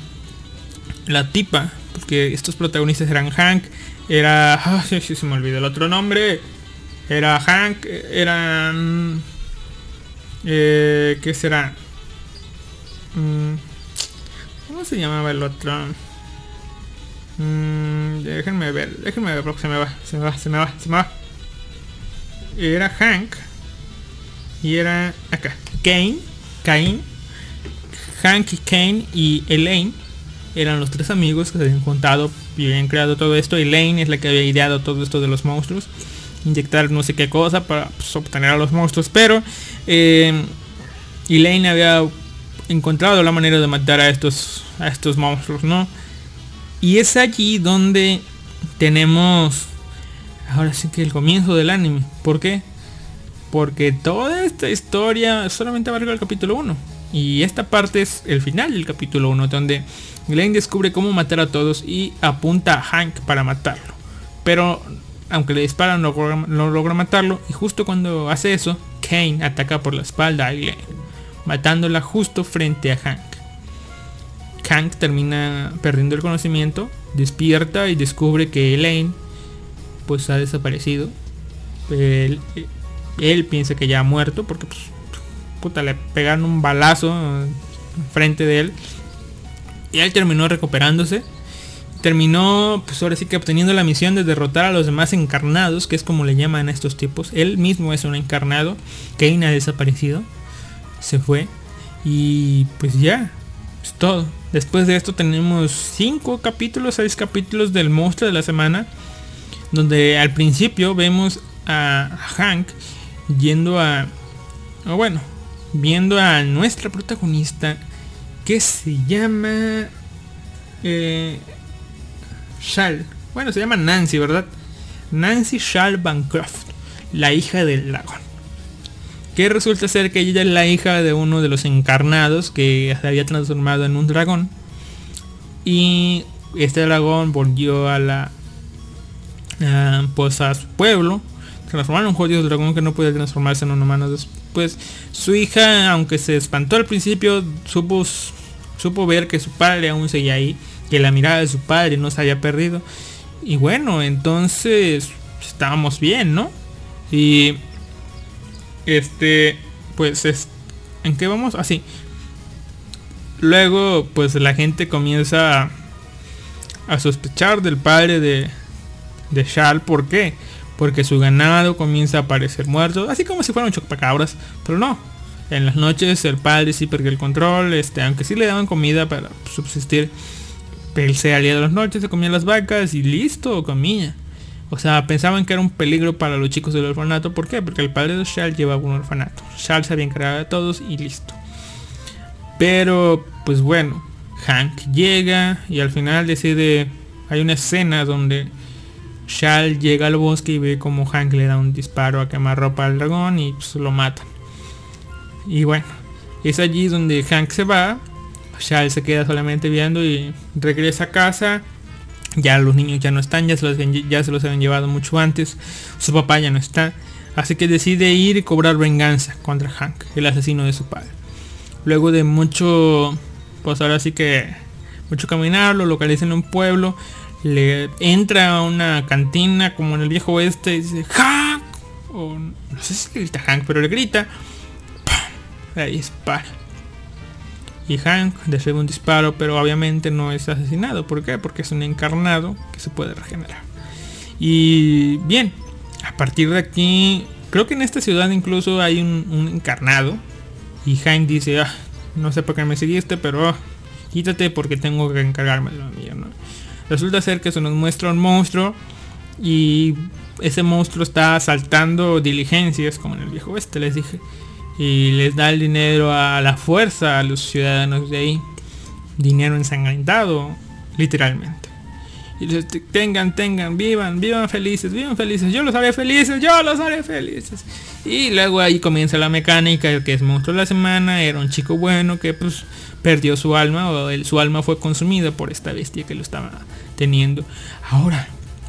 Speaker 1: la tipa, porque estos protagonistas eran Hank, era... ah, sí, sí, se me olvidó el otro nombre. Era Hank, eran... Eh, ¿Qué será? Mm, ¿Cómo se llamaba el otro? Mm, déjenme ver, déjenme ver porque se me va, se me va, se me va, se me va. Era Hank. Y era acá. Kane. Cain. Hank y Kane y Elaine eran los tres amigos que se habían contado y habían creado todo esto. Elaine es la que había ideado todo esto de los monstruos. Inyectar no sé qué cosa para pues, obtener a los monstruos. Pero eh, Elaine había encontrado la manera de matar a estos, a estos monstruos, ¿no? Y es allí donde tenemos ahora sí que el comienzo del anime. ¿Por qué? Porque toda esta historia solamente abarca el capítulo 1. Y esta parte es el final del capítulo 1, donde Glenn descubre cómo matar a todos y apunta a Hank para matarlo. Pero aunque le disparan no logra, matarlo. Y justo cuando hace eso, Kane ataca por la espalda a Glenn, matándola justo frente a Hank. Hank termina perdiendo el conocimiento, despierta y descubre que Elaine pues ha desaparecido. Él, él piensa que ya ha muerto porque pues, puta, le pegaron un balazo frente de él. Y él terminó recuperándose. Terminó, pues ahora sí que obteniendo la misión de derrotar a los demás encarnados, que es como le llaman a estos tipos. Él mismo es un encarnado. Kane ha desaparecido. Se fue. Y pues ya. Es todo. Después de esto tenemos 5 capítulos, 6 capítulos del monstruo de la semana. Donde al principio vemos a Hank yendo a... O bueno, viendo a nuestra protagonista que se llama... Eh, Shal. Bueno, se llama Nancy, ¿verdad? Nancy Shal Bancroft, la hija del dragón. Que resulta ser que ella es la hija de uno de los encarnados que se había transformado en un dragón. Y este dragón volvió a la... ah, pues a su pueblo. Transformaron un jodido dragón que no podía transformarse en un humano después. Su hija, aunque se espantó al principio, supo, supo ver que su padre aún seguía ahí. Que la mirada de su padre no se había perdido. Y bueno, entonces estábamos bien, ¿no? Y este, pues es, ¿en qué vamos? Así. Luego, pues la gente comienza a, sospechar del padre de, de Shal. ¿Por qué? Porque su ganado comienza a aparecer muerto, así como si fuera un chocapacabras, pero no. En las noches el padre sí perdió el control, este, aunque sí le daban comida para subsistir, él se alía de las noches, se comía las vacas y listo, comía. O sea, pensaban que era un peligro para los chicos del orfanato. ¿Por qué? Porque el padre de Shal llevaba un orfanato. Shal se había encargado de todos y listo. Pero, pues bueno, Hank llega y al final decide... Hay una escena donde Shal llega al bosque y ve como Hank le da un disparo a quemarropa al dragón y pues, lo matan. Y bueno, es allí donde Hank se va. Shal se queda solamente viendo y regresa a casa. Ya los niños ya no están, ya se los, ya se los habían llevado mucho antes. Su papá ya no está. Así que decide ir y cobrar venganza contra Hank, el asesino de su padre. Luego de mucho, pues ahora sí que mucho caminar, lo localiza en un pueblo. Le entra a una cantina como en el viejo oeste y dice Hank. O no sé si grita Hank, pero le grita. ¡pam! Ahí dispara. Y Hank recibe un disparo, pero obviamente no es asesinado. ¿Por qué? Porque es un encarnado que se puede regenerar. Y bien, a partir de aquí, creo que en esta ciudad incluso hay un, un encarnado. Y Hank dice, ah, no sé por qué me seguiste, pero ah, quítate porque tengo que encargarme de lo mío. ¿no? Resulta ser que se nos muestra un monstruo y ese monstruo está asaltando diligencias, como en el viejo oeste, les dije. Y les da el dinero a la fuerza a los ciudadanos de ahí. Dinero ensangrentado, literalmente. Y les tengan, tengan, vivan, vivan felices, vivan felices. Yo los haré felices, yo los haré felices. Y luego ahí comienza la mecánica, que es monstruo de la semana, era un chico bueno que pues perdió su alma o el- su alma fue consumida por esta bestia que lo estaba teniendo. Ahora,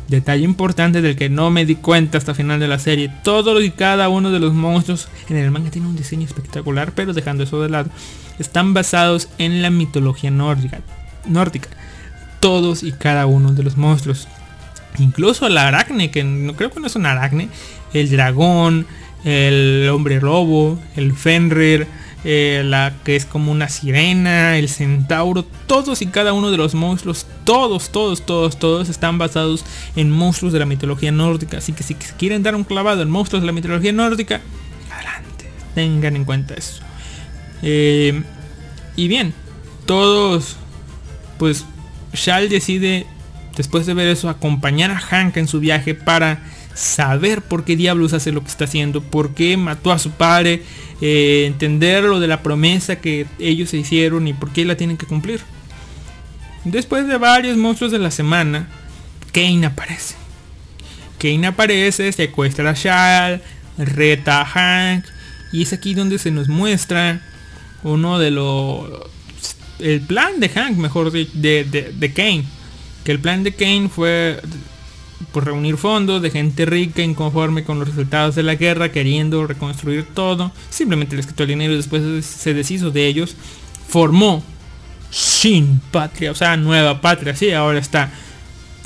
Speaker 1: detalle importante del que no me di cuenta hasta el final de la serie, todos y cada uno de los monstruos en el manga tiene un diseño espectacular, pero dejando eso de lado, están basados en la mitología nórdica. nórdica todos y cada uno de los monstruos. Incluso la aracne, que no creo que no es un aracne, el dragón, el hombre lobo, el Fenrir, eh, la que es como una sirena, el centauro, todos y cada uno de los monstruos, todos, todos, todos, todos están basados en monstruos de la mitología nórdica. Así que si quieren dar un clavado en monstruos de la mitología nórdica, adelante, tengan en cuenta eso. Eh, y bien, todos, pues Shal decide, después de ver eso, acompañar a Hank en su viaje para saber por qué diablos hace lo que está haciendo, por qué mató a su padre, eh, entender lo de la promesa que ellos se hicieron y por qué la tienen que cumplir. Después de varios monstruos de la semana, Kane aparece. Kane aparece, secuestra a Shal, reta a Hank y es aquí donde se nos muestra uno de los el plan de Hank, mejor dicho, de, de, de Kane. Que el plan de Kane fue pues, reunir fondos de gente rica, inconforme con los resultados de la guerra, queriendo reconstruir todo. Simplemente les quitó el dinero y después se deshizo de ellos. Formó Shin Patria, o sea, Nueva Patria. Sí, ahora está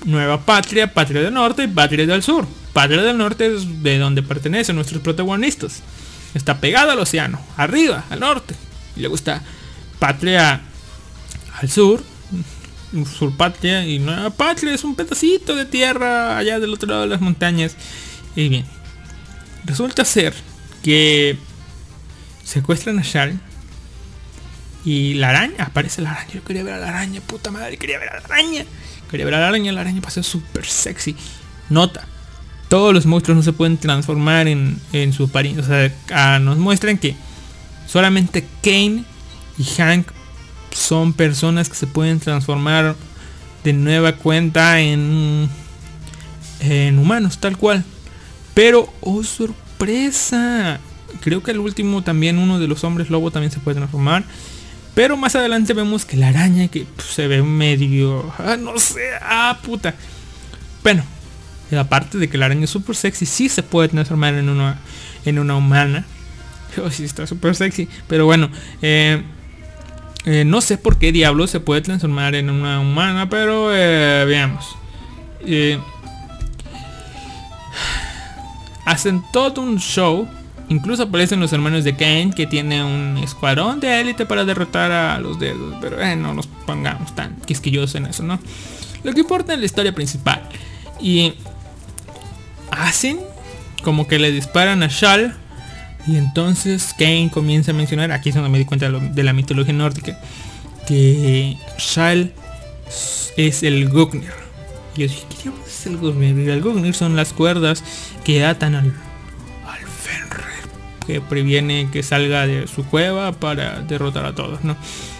Speaker 1: Nueva Patria, Patria del Norte y Patria del Sur. Patria del Norte es de donde pertenecen nuestros protagonistas. Está pegado al océano, arriba, al norte. Y luego está Patria al sur, sur patria y nueva patria es un pedacito de tierra allá del otro lado de las montañas. Y bien, resulta ser que secuestran a Shal y la araña, aparece la araña. Yo quería ver a la araña, puta madre, quería ver a la araña. Quería ver a la araña, la araña pasó súper sexy. Nota, todos los monstruos no se pueden transformar en, en su apariencia. O sea, ah, nos muestran que solamente Kane y Hank son personas que se pueden transformar de nueva cuenta en, en humanos, tal cual. Pero, oh sorpresa, creo que el último también uno de los hombres lobo también se puede transformar. Pero más adelante vemos que la araña que pues, se ve medio... Ah, no sé, ah, puta. Bueno, aparte de que la araña es súper sexy, sí se puede transformar en una, en una humana. Oh, sí, está súper sexy. Pero bueno, eh, eh, no sé por qué diablo se puede transformar en una humana, pero eh, veamos. Eh, hacen todo un show. Incluso aparecen los hermanos de Kane que tiene un escuadrón de élite para derrotar a los dedos. Pero no nos pongamos tan quisquillosos en eso, ¿no? Lo que importa es la historia principal. Y hacen como que le disparan a Shal. Y entonces Kane comienza a mencionar, aquí es donde me di cuenta de, la mitología nórdica, que Shal es el Gugnir. Y yo dije, ¿qué diablos es el Gugnir? El Gugnir son las cuerdas que atan al, al Fenrir, que previene que salga de su cueva para derrotar a todos, ¿no?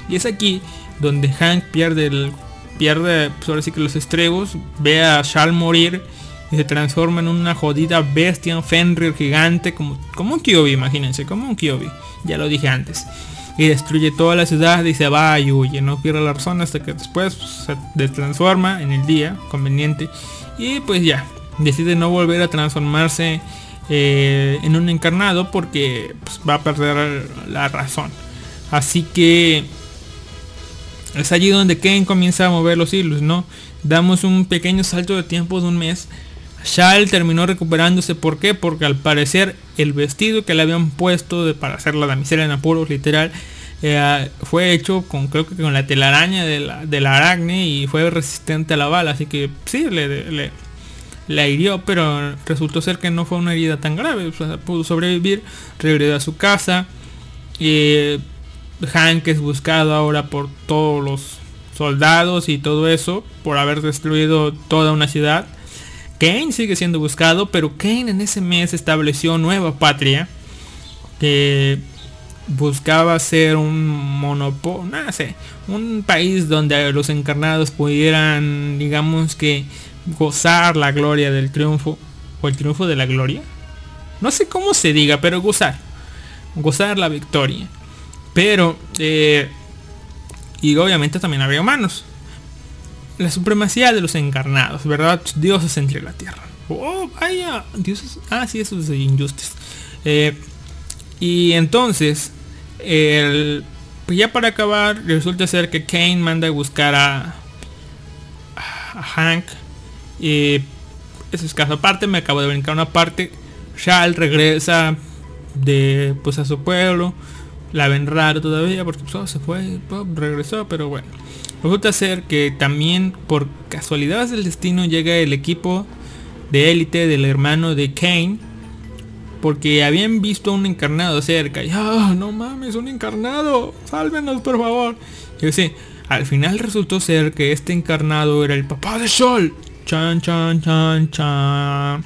Speaker 1: Y es aquí donde Hank pierde el pierde pues ahora sí que los estribos, ve a Shal morir y se transforma en una jodida bestia, un Fenrir gigante, como, como un Kyobi, imagínense, como un Kyobi, ya lo dije antes. Y destruye toda la ciudad y se va y huye, no pierde la razón hasta que después se transforma en el día conveniente. Y pues ya, decide no volver a transformarse eh, en un encarnado porque pues, va a perder la razón. Así que es allí donde Ken comienza a mover los hilos, ¿no? Damos un pequeño salto de tiempo de un mes. Shal terminó recuperándose, ¿por qué? Porque al parecer el vestido que le habían puesto de, para hacer la damisela en apuros, literal, eh, fue hecho con creo que con la telaraña de la, de la aracne y fue resistente a la bala, así que sí, le, le, la hirió, pero resultó ser que no fue una herida tan grave, pudo sobrevivir, regresó a su casa. Y Hank es buscado ahora por todos los soldados y todo eso por haber destruido toda una ciudad. Kane sigue siendo buscado, pero Kane en ese mes estableció nueva patria que buscaba ser un monopolio, no sé, un país donde los encarnados pudieran, digamos que, gozar la gloria del triunfo o el triunfo de la gloria. No sé cómo se diga, pero gozar, gozar la victoria. Pero, eh, y obviamente también había humanos. La supremacía de los encarnados, ¿verdad? Dioses entre la tierra. Oh, vaya, dioses. Ah, sí, eso es Injustice. Eh, y entonces, el, ya para acabar, resulta ser que Kane manda a buscar a, Hank. Y eso es caso aparte, me acabo de brincar una parte. Shal regresa de pues a su pueblo. La ven raro todavía porque pues, oh, se fue, regresó, pero bueno. Resulta ser que también por casualidades del destino llega el equipo de élite del hermano de Kane. Porque habían visto a un encarnado cerca. Y "Ah, no mames, un encarnado. Sálvenos por favor. Yo sé, al final resultó ser que este encarnado era el papá de Sol. Chan, chan, chan, chan.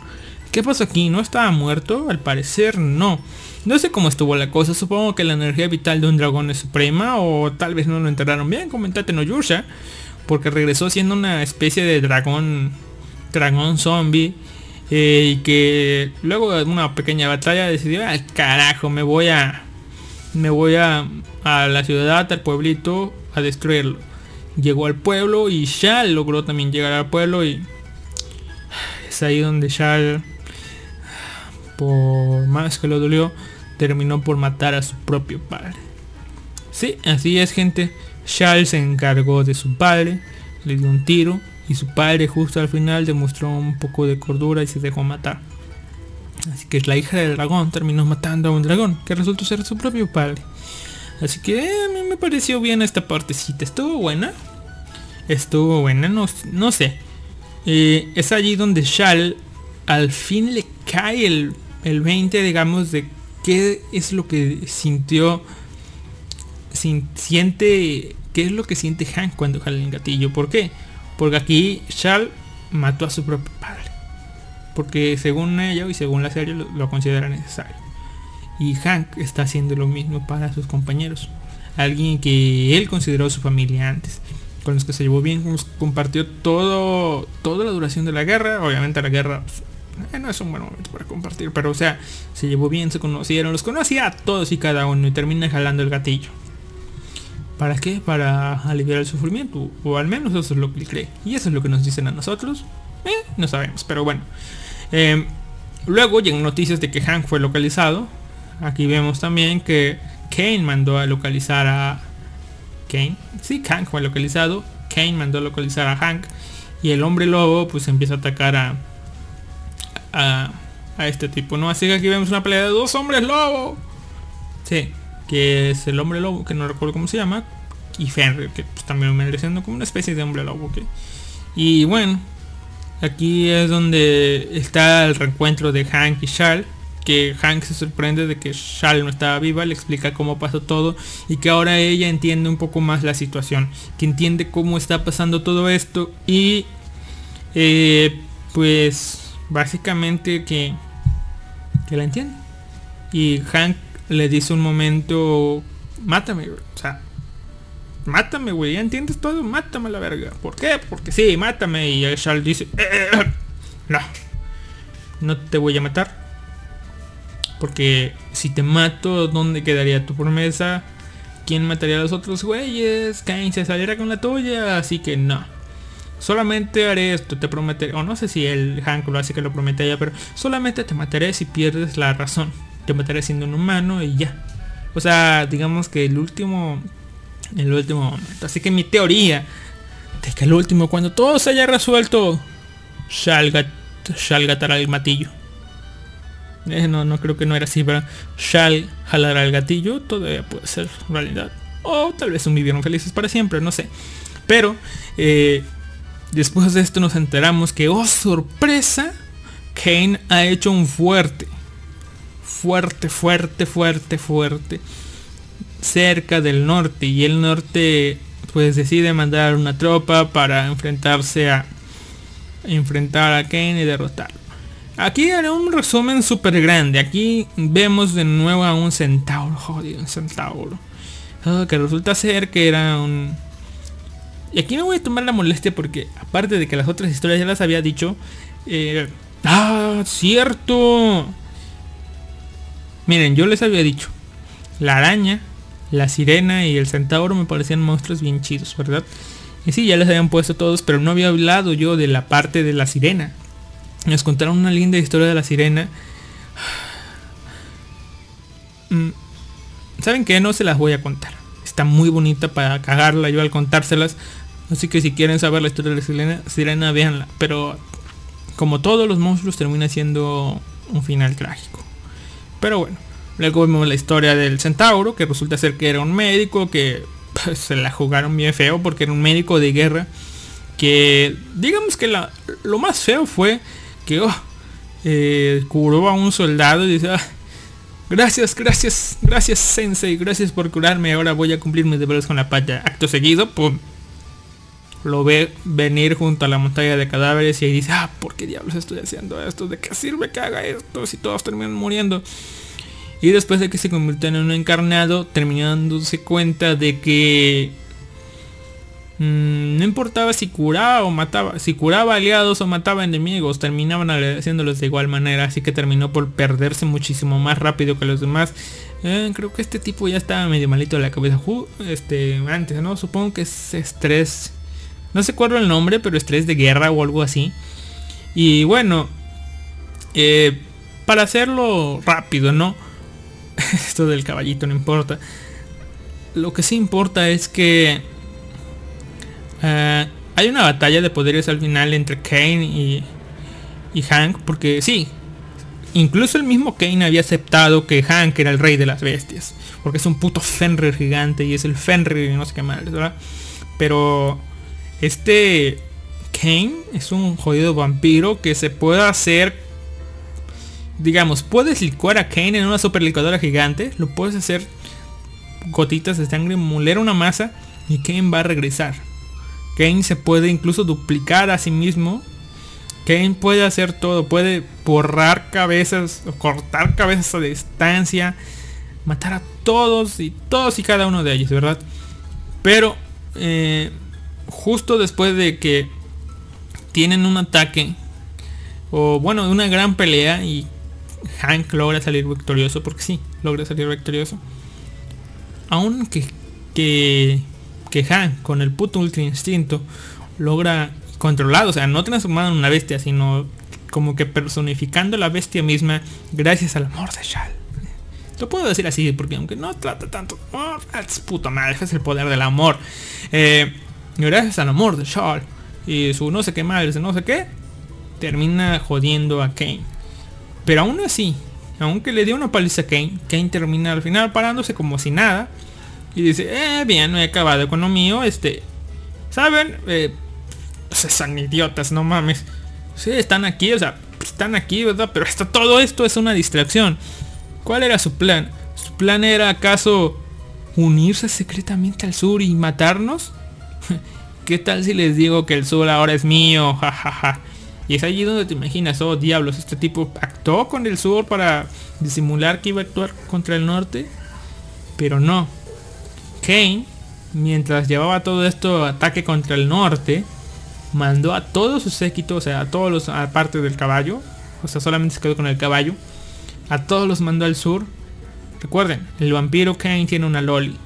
Speaker 1: ¿Qué pasó aquí? ¿No estaba muerto? Al parecer no. No sé cómo estuvo la cosa, supongo que la energía vital de un dragón es suprema o tal vez no lo enterraron bien, comentate no Yusha, porque regresó siendo una especie de dragón, dragón zombie eh, y que luego de una pequeña batalla decidió, al carajo, me voy a, me voy a, a la ciudad, al pueblito, a destruirlo. Llegó al pueblo y Shal logró también llegar al pueblo y es ahí donde Shal por más que lo dolió, terminó por matar a su propio padre. Sí, así es gente. Charles se encargó de su padre, le dio un tiro y su padre justo al final demostró un poco de cordura y se dejó matar. Así que la hija del dragón terminó matando a un dragón que resultó ser su propio padre. Así que eh, a mí me pareció bien esta partecita. Estuvo buena. Estuvo buena, no, no sé. Eh, es allí donde Shal al fin le cae el, el 20, digamos, de qué es lo que sintió, sin- siente, qué es lo que siente Hank cuando jala el gatillo. ¿Por qué? Porque aquí Shal mató a su propio padre. porque según ella y según la serie lo, considera necesario. Y Hank está haciendo lo mismo para sus compañeros. Alguien que él consideró su familia antes. Con los que se llevó bien, compartió todo, toda la duración de la guerra. Obviamente la guerra eh, no es un buen momento para compartir, pero o sea, se llevó bien, se conocieron, los conocía a todos y cada uno y termina jalando el gatillo. ¿Para qué? Para aliviar el sufrimiento, o al menos eso es lo que él cree. Y eso es lo que nos dicen a nosotros. Eh, no sabemos, pero bueno. Eh, luego llegan noticias de que Hank fue localizado. Aquí vemos también que Kane mandó a localizar a... Kane. Sí, Hank fue localizado. Kane mandó a localizar a Hank. Y el hombre lobo pues empieza a atacar a... A, a este tipo, ¿no? Así que aquí vemos una pelea de dos hombres lobo. Sí, que es el hombre lobo, que no recuerdo cómo se llama. Y Fenrir, que pues, también me siendo como una especie de hombre lobo. ¿ok? Y bueno, aquí es donde está el reencuentro de Hank y Shal. Que Hank se sorprende de que Shal no estaba viva, le explica cómo pasó todo y que ahora ella entiende un poco más la situación, que entiende cómo está pasando todo esto y eh, pues básicamente que, que la entiende. Y Hank le dice un momento, mátame, güey. O sea, mátame, güey. ¿Ya entiendes todo? Mátame la verga. ¿Por qué? Porque sí, mátame. Y Charles dice, "Eh, eh, eh, no, no te voy a matar. Porque si te mato, ¿dónde quedaría tu promesa? ¿Quién mataría a los otros güeyes? Kane se saliera con la tuya. Así que no. Solamente haré esto, te prometeré. O no sé si el Hank lo hace que lo promete ella, pero solamente te mataré si pierdes la razón. Te mataré siendo un humano y ya. O sea, digamos que el último. El último momento. Así que mi teoría de que el último, cuando todo se haya resuelto, Shal gatará el matillo. Eh, no, no creo que no era así, pero Shal jalará el gatillo, todavía puede ser realidad. O tal vez un vivieron felices para siempre, no sé. Pero eh, después de esto nos enteramos que, oh sorpresa, Kane ha hecho un fuerte. Fuerte, fuerte, fuerte, fuerte. Cerca del norte. Y el norte pues decide mandar una tropa para enfrentarse a enfrentar a Kane y derrotarlo. Aquí haré un resumen súper grande. Aquí vemos de nuevo a un centauro. Jodido, un centauro. Ah, que resulta ser que era un... Y aquí me voy a tomar la molestia porque aparte de que las otras historias ya las había dicho. eh, Ah, cierto. Miren, yo les había dicho. La araña, la sirena y el centauro me parecían monstruos bien chidos, ¿verdad? Y sí, ya les habían puesto todos, pero no había hablado yo de la parte de la sirena. Nos contaron una linda historia de la sirena. Mm, ¿Saben qué? No se las voy a contar. Está muy bonita para cagarla yo al contárselas. Así que si quieren saber la historia de la sirena, sirena véanla. Pero como todos los monstruos termina siendo un final trágico. Pero bueno, luego vemos la historia del centauro, que resulta ser que era un médico que pues, se la jugaron bien feo porque era un médico de guerra. Que digamos que lo más feo fue que oh, eh, curó a un soldado y dice, "Ah, gracias, gracias, gracias Sensei, gracias por curarme, ahora voy a cumplir mis deberes con la paya. Acto seguido, pum, lo ve venir junto a la montaña de cadáveres y ahí dice, ah, ¿por qué diablos estoy haciendo esto? ¿De qué sirve que haga esto si todos terminan muriendo? Y después de que se convirtió en un encarnado, terminó dándose cuenta de que mm, no importaba si curaba o mataba, si curaba aliados o mataba enemigos, terminaban haciéndolos de igual manera, así que terminó por perderse muchísimo más rápido que los demás. Eh, creo que este tipo ya estaba medio malito de la cabeza. Este, antes, ¿no? Supongo que es estrés. No sé cuál el nombre, pero estrés de guerra o algo así. Y bueno, eh, para hacerlo rápido, ¿no? Esto del caballito no importa. Lo que sí importa es que eh, hay una batalla de poderes al final entre Kane y, y Hank. Porque sí, incluso el mismo Kane había aceptado que Hank era el rey de las bestias. Porque es un puto Fenrir gigante y es el Fenrir y no sé qué más, ¿verdad? Pero este Kane es un jodido vampiro que se puede hacer digamos, puedes licuar a Kane en una super licuadora gigante, lo puedes hacer gotitas de sangre, moler una masa y Kane va a regresar. Kane se puede incluso duplicar a sí mismo Kane puede hacer todo, puede borrar cabezas o cortar cabezas a distancia, matar a todos y todos y cada uno de ellos, ¿verdad? Pero eh, justo después de que tienen un ataque o bueno, una gran pelea y Hank logra salir victorioso, porque sí, logra salir victorioso. Aún que, que, que Hank con el puto ultra instinto logra controlado, o sea, no transformado en una bestia, sino como que personificando la bestia misma gracias al amor de Shal. Lo puedo decir así, porque aunque no trata tanto amor, es puta madre, es el poder del amor. Eh, gracias al amor de Shal y su no sé qué madre, no sé qué, termina jodiendo a Kane. Pero aún así, aunque le dio una paliza a Kane, Kane termina al final parándose como si nada. Y dice, eh, bien, no he acabado con lo mío. Este, ¿saben? Eh, son idiotas, no mames. Sí, están aquí, o sea, están aquí, ¿verdad? Pero esto, todo esto es una distracción. ¿Cuál era su plan? ¿Su plan era acaso unirse secretamente al sur y matarnos? ¿Qué tal si les digo que el sur ahora es mío? Ja, ja, ja. Y es allí donde te imaginas, oh diablos, este tipo actuó con el sur para disimular que iba a actuar contra el norte. Pero no. Kane, mientras llevaba todo esto ataque contra el norte, mandó a todos sus séquito, o sea, a todos los, aparte del caballo, o sea, solamente se quedó con el caballo, a todos los mandó al sur. Recuerden, el vampiro Kane tiene una loli,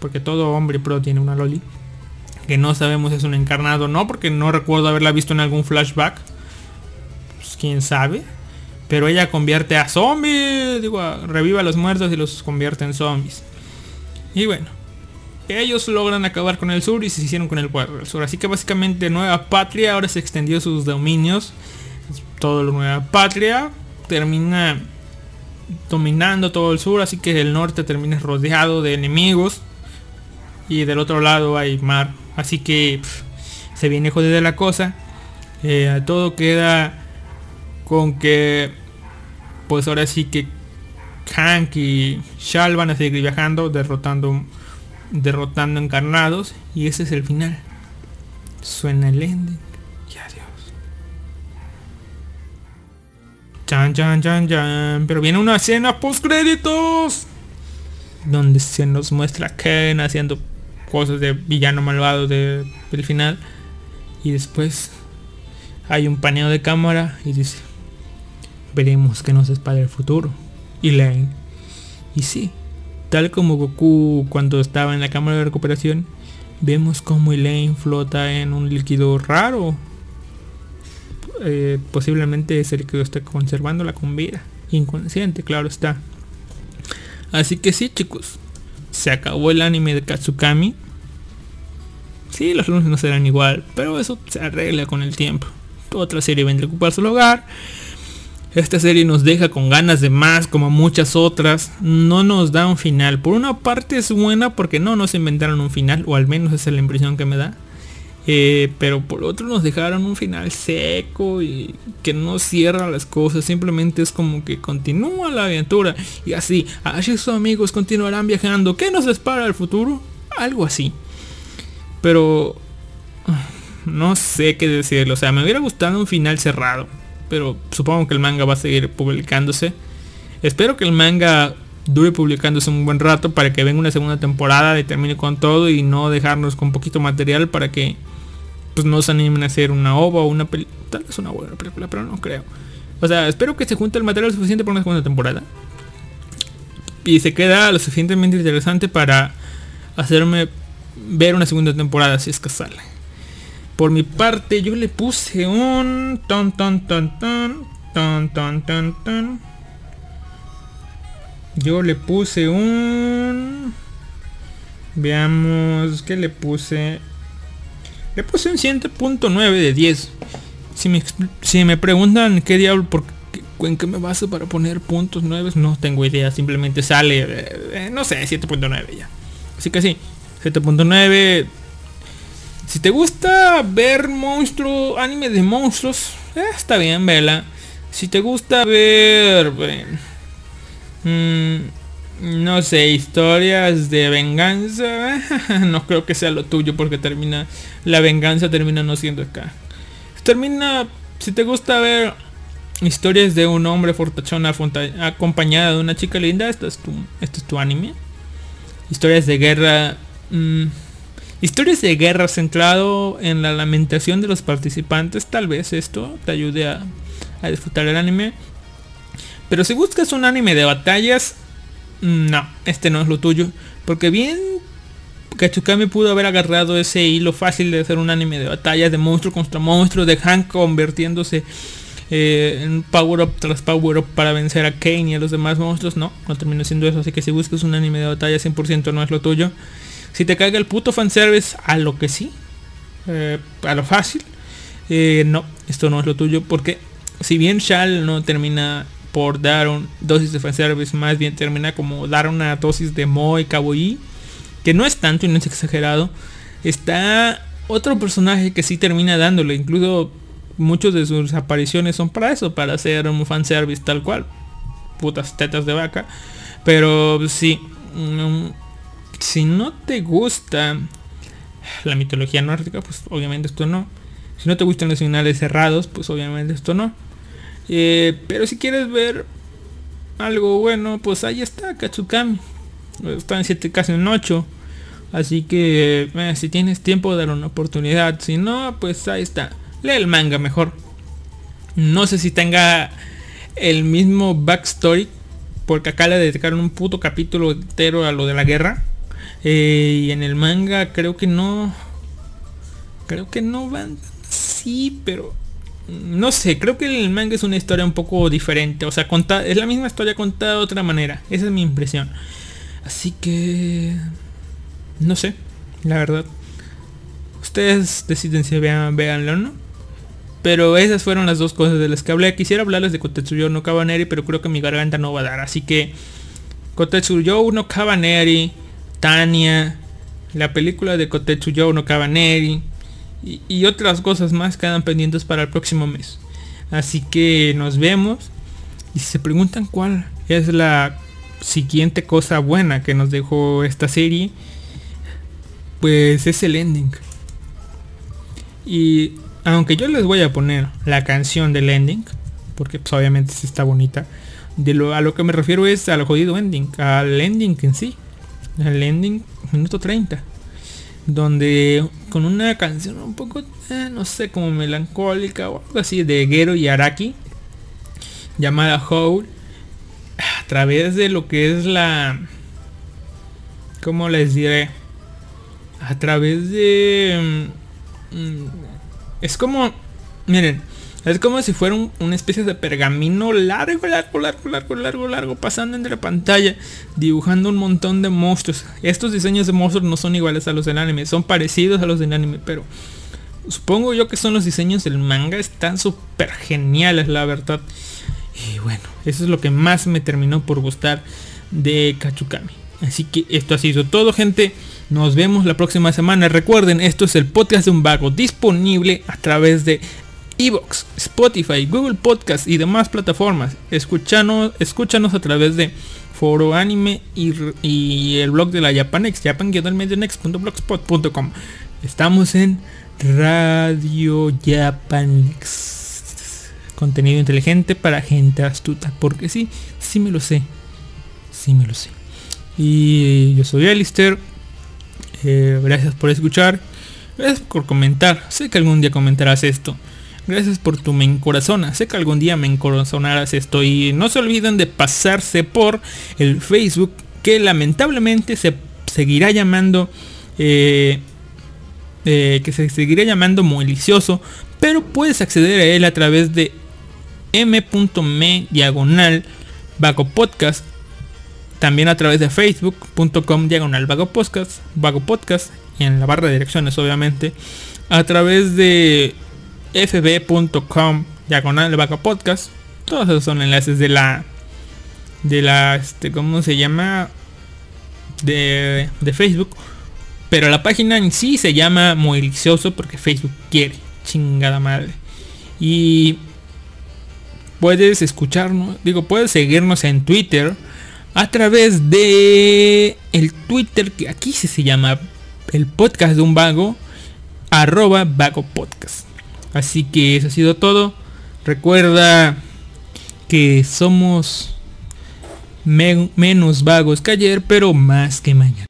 Speaker 1: porque todo hombre pro tiene una loli, que no sabemos si es un encarnado o no, porque no recuerdo haberla visto en algún flashback. Pues quién sabe. Pero ella convierte a zombies, digo, reviva a los muertos y los convierte en zombies. Y bueno, ellos logran acabar con el sur y se hicieron con el pueblo del sur. Así que básicamente Nueva Patria ahora se extendió sus dominios. Todo lo Nueva Patria termina dominando todo el sur. Así que el norte termina rodeado de enemigos. Y del otro lado hay mar. Así que se viene jodida la cosa. Eh, todo queda con que pues ahora sí que Hank y Shal van a seguir viajando derrotando derrotando encarnados y ese es el final. Suena el ending y adiós. Chan chan chan chan. Pero viene una escena post créditos donde se nos muestra a Ken haciendo cosas de villano malvado de, del final y después hay un paneo de cámara y dice veremos que nos espera el futuro y Lane y sí Tal como Goku cuando estaba en la cámara de recuperación, vemos como Elaine flota en un líquido raro. Eh, posiblemente ese líquido está conservándola con vida. Inconsciente, claro está. Así que sí, chicos. Se acabó el anime de Katsukami. Sí, los lunes no serán igual, pero eso se arregla con el tiempo. Otra serie vendrá a ocupar su lugar. Esta serie nos deja con ganas de más, como muchas otras. No nos da un final. Por una parte es buena porque no nos inventaron un final, o al menos esa es la impresión que me da. Eh, pero por otro nos dejaron un final seco y que no cierra las cosas. Simplemente es como que continúa la aventura. Y así, Ash y sus amigos continuarán viajando. ¿Qué nos espera el futuro? Algo así. Pero... No sé qué decirlo. O sea, me hubiera gustado un final cerrado pero supongo que el manga va a seguir publicándose. Espero que el manga dure publicándose un buen rato para que venga una segunda temporada y termine con todo y no dejarnos con poquito material para que pues no se animen a hacer una ova o una película. Tal vez una buena película, pero no creo. O sea, espero que se junte el material suficiente para una segunda temporada. Y se queda lo suficientemente interesante para hacerme ver una segunda temporada si es que sale. Por mi parte yo le puse un ton ton ton ton ton ton ton ton. Yo le puse un Veamos qué le puse. Le puse un 100.9 de 10. Si me, si me preguntan qué diablo por qué, en qué me baso para poner puntos 9, no tengo idea, simplemente sale eh, eh, no sé, 7.9 ya. Así que sí, 7.9 si te gusta ver monstruos, anime de monstruos, eh, está bien, vela. Si te gusta ver, mm, no sé, historias de venganza, no creo que sea lo tuyo porque termina, la venganza termina no siendo acá. Termina si te gusta ver historias de un hombre fortachón acompañado de una chica linda, esto es tu, esto es tu anime. Historias de guerra. mm, historias de guerra centrado en la lamentación de los participantes. Tal vez esto te ayude a, a disfrutar el anime. Pero si buscas un anime de batallas, no, este no es lo tuyo. Porque bien Kachukami pudo haber agarrado ese hilo fácil de hacer un anime de batallas de monstruo contra monstruo, de Hank convirtiéndose eh, en power up tras power up para vencer a Kane y a los demás monstruos. No, no terminó siendo eso. Así que si buscas un anime de batalla 100% no es lo tuyo. Si te caiga el puto fanservice a lo que sí, eh, a lo fácil, eh, no, esto no es lo tuyo. Porque si bien Shal no termina por dar un dosis de fanservice, más bien termina como dar una dosis de Moe Kawaii, que no es tanto y no es exagerado. Está otro personaje que sí termina dándole, incluso muchos de sus apariciones son para eso, para hacer un fanservice tal cual. Putas tetas de vaca. Pero sí, mm, si no te gusta la mitología nórdica, pues obviamente esto no. Si no te gustan los finales cerrados, pues obviamente esto no. Eh, pero si quieres ver algo bueno, pues ahí está Katsukami. Está en 7, casi en 8. Así que eh, si tienes tiempo, dar una oportunidad. Si no, pues ahí está. Lee el manga mejor. No sé si tenga el mismo backstory. Porque acá le dedicaron un puto capítulo entero a lo de la guerra. Eh, y en el manga creo que no. Creo que no van. Sí, pero. No sé, creo que el manga es una historia un poco diferente. O sea, conta, es la misma historia contada de otra manera. Esa es mi impresión. Así que... No sé, la verdad. Ustedes deciden si vean, véanlo o no. Pero esas fueron las dos cosas de las que hablé. Quisiera hablarles de Kotetsuyo no Kabaneri, pero creo que mi garganta no va a dar. Así que Kotetsuyo no Kabaneri, Tania, la película de Kotetsuyo no Kabaneri y, otras cosas más quedan pendientes para el próximo mes. Así que nos vemos. Y si se preguntan cuál es la siguiente cosa buena que nos dejó esta serie, pues es el ending. Y aunque yo les voy a poner la canción del ending, porque pues, obviamente sí está bonita, de lo, a lo que me refiero es al jodido ending, al ending en sí, al ending minuto 30, donde con una canción un poco, eh, no sé, como melancólica o algo así de Gero y Araki, llamada Howl, a través de lo que es la, ¿cómo les diré? A través de... mm, es como, miren, es como si fuera un- una especie de pergamino largo, largo, largo, largo, largo, largo, pasando entre pantalla, dibujando un montón de monstruos. Estos diseños de monstruos no son iguales a los del anime, son parecidos a los del anime, pero supongo yo que son los diseños del manga, están súper geniales, la verdad. Y bueno, eso es lo que más me terminó por gustar de Kachukami. Así que esto ha sido todo, gente. Nos vemos la próxima semana. Recuerden, esto es el podcast de un vago disponible a través de Evox, Spotify, Google Podcast y demás plataformas. Escúchanos, escúchanos a través de Foro Anime y, el blog de la Japanex, japan-medionex.blogspot.com. Estamos en Radio Japanex. Contenido inteligente para gente astuta. Porque sí, sí me lo sé. Sí me lo sé. Y yo soy Alistair. Eh, gracias por escuchar. Gracias por comentar. Sé que algún día comentarás esto. Gracias por tu me encorazona. Sé que algún día me encorazonarás esto. Y no se olviden de pasarse por el Facebook. Que lamentablemente se seguirá llamando. eh, eh, que se seguirá llamando Molicioso. Pero puedes acceder a él a través de m.me diagonal vago podcast también a través de facebook.com diagonal vago podcast vago podcast en la barra de direcciones obviamente a través de fb.com diagonal vago podcast. Todos esos son enlaces de la de la este cómo se llama de, de facebook. Pero la página en sí se llama muy delicioso porque facebook quiere chingada madre. Y puedes escucharnos, digo, puedes seguirnos en Twitter a través de el Twitter que aquí se llama el podcast de un vago, arroba vago podcast. Así que eso ha sido todo.
Speaker 2: Recuerda que somos menos vagos que ayer, pero más que mañana.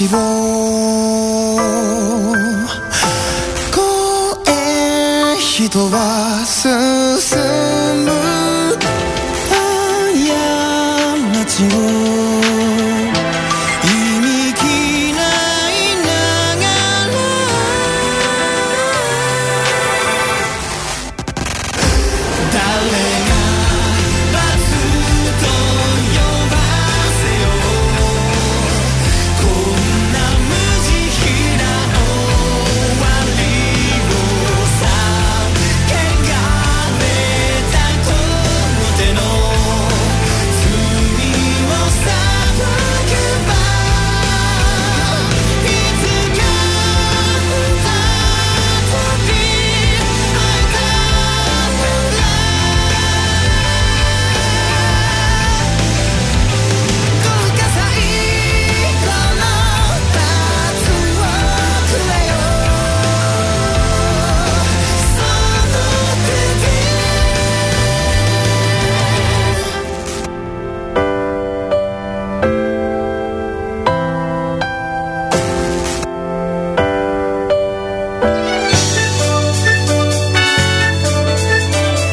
Speaker 5: 집어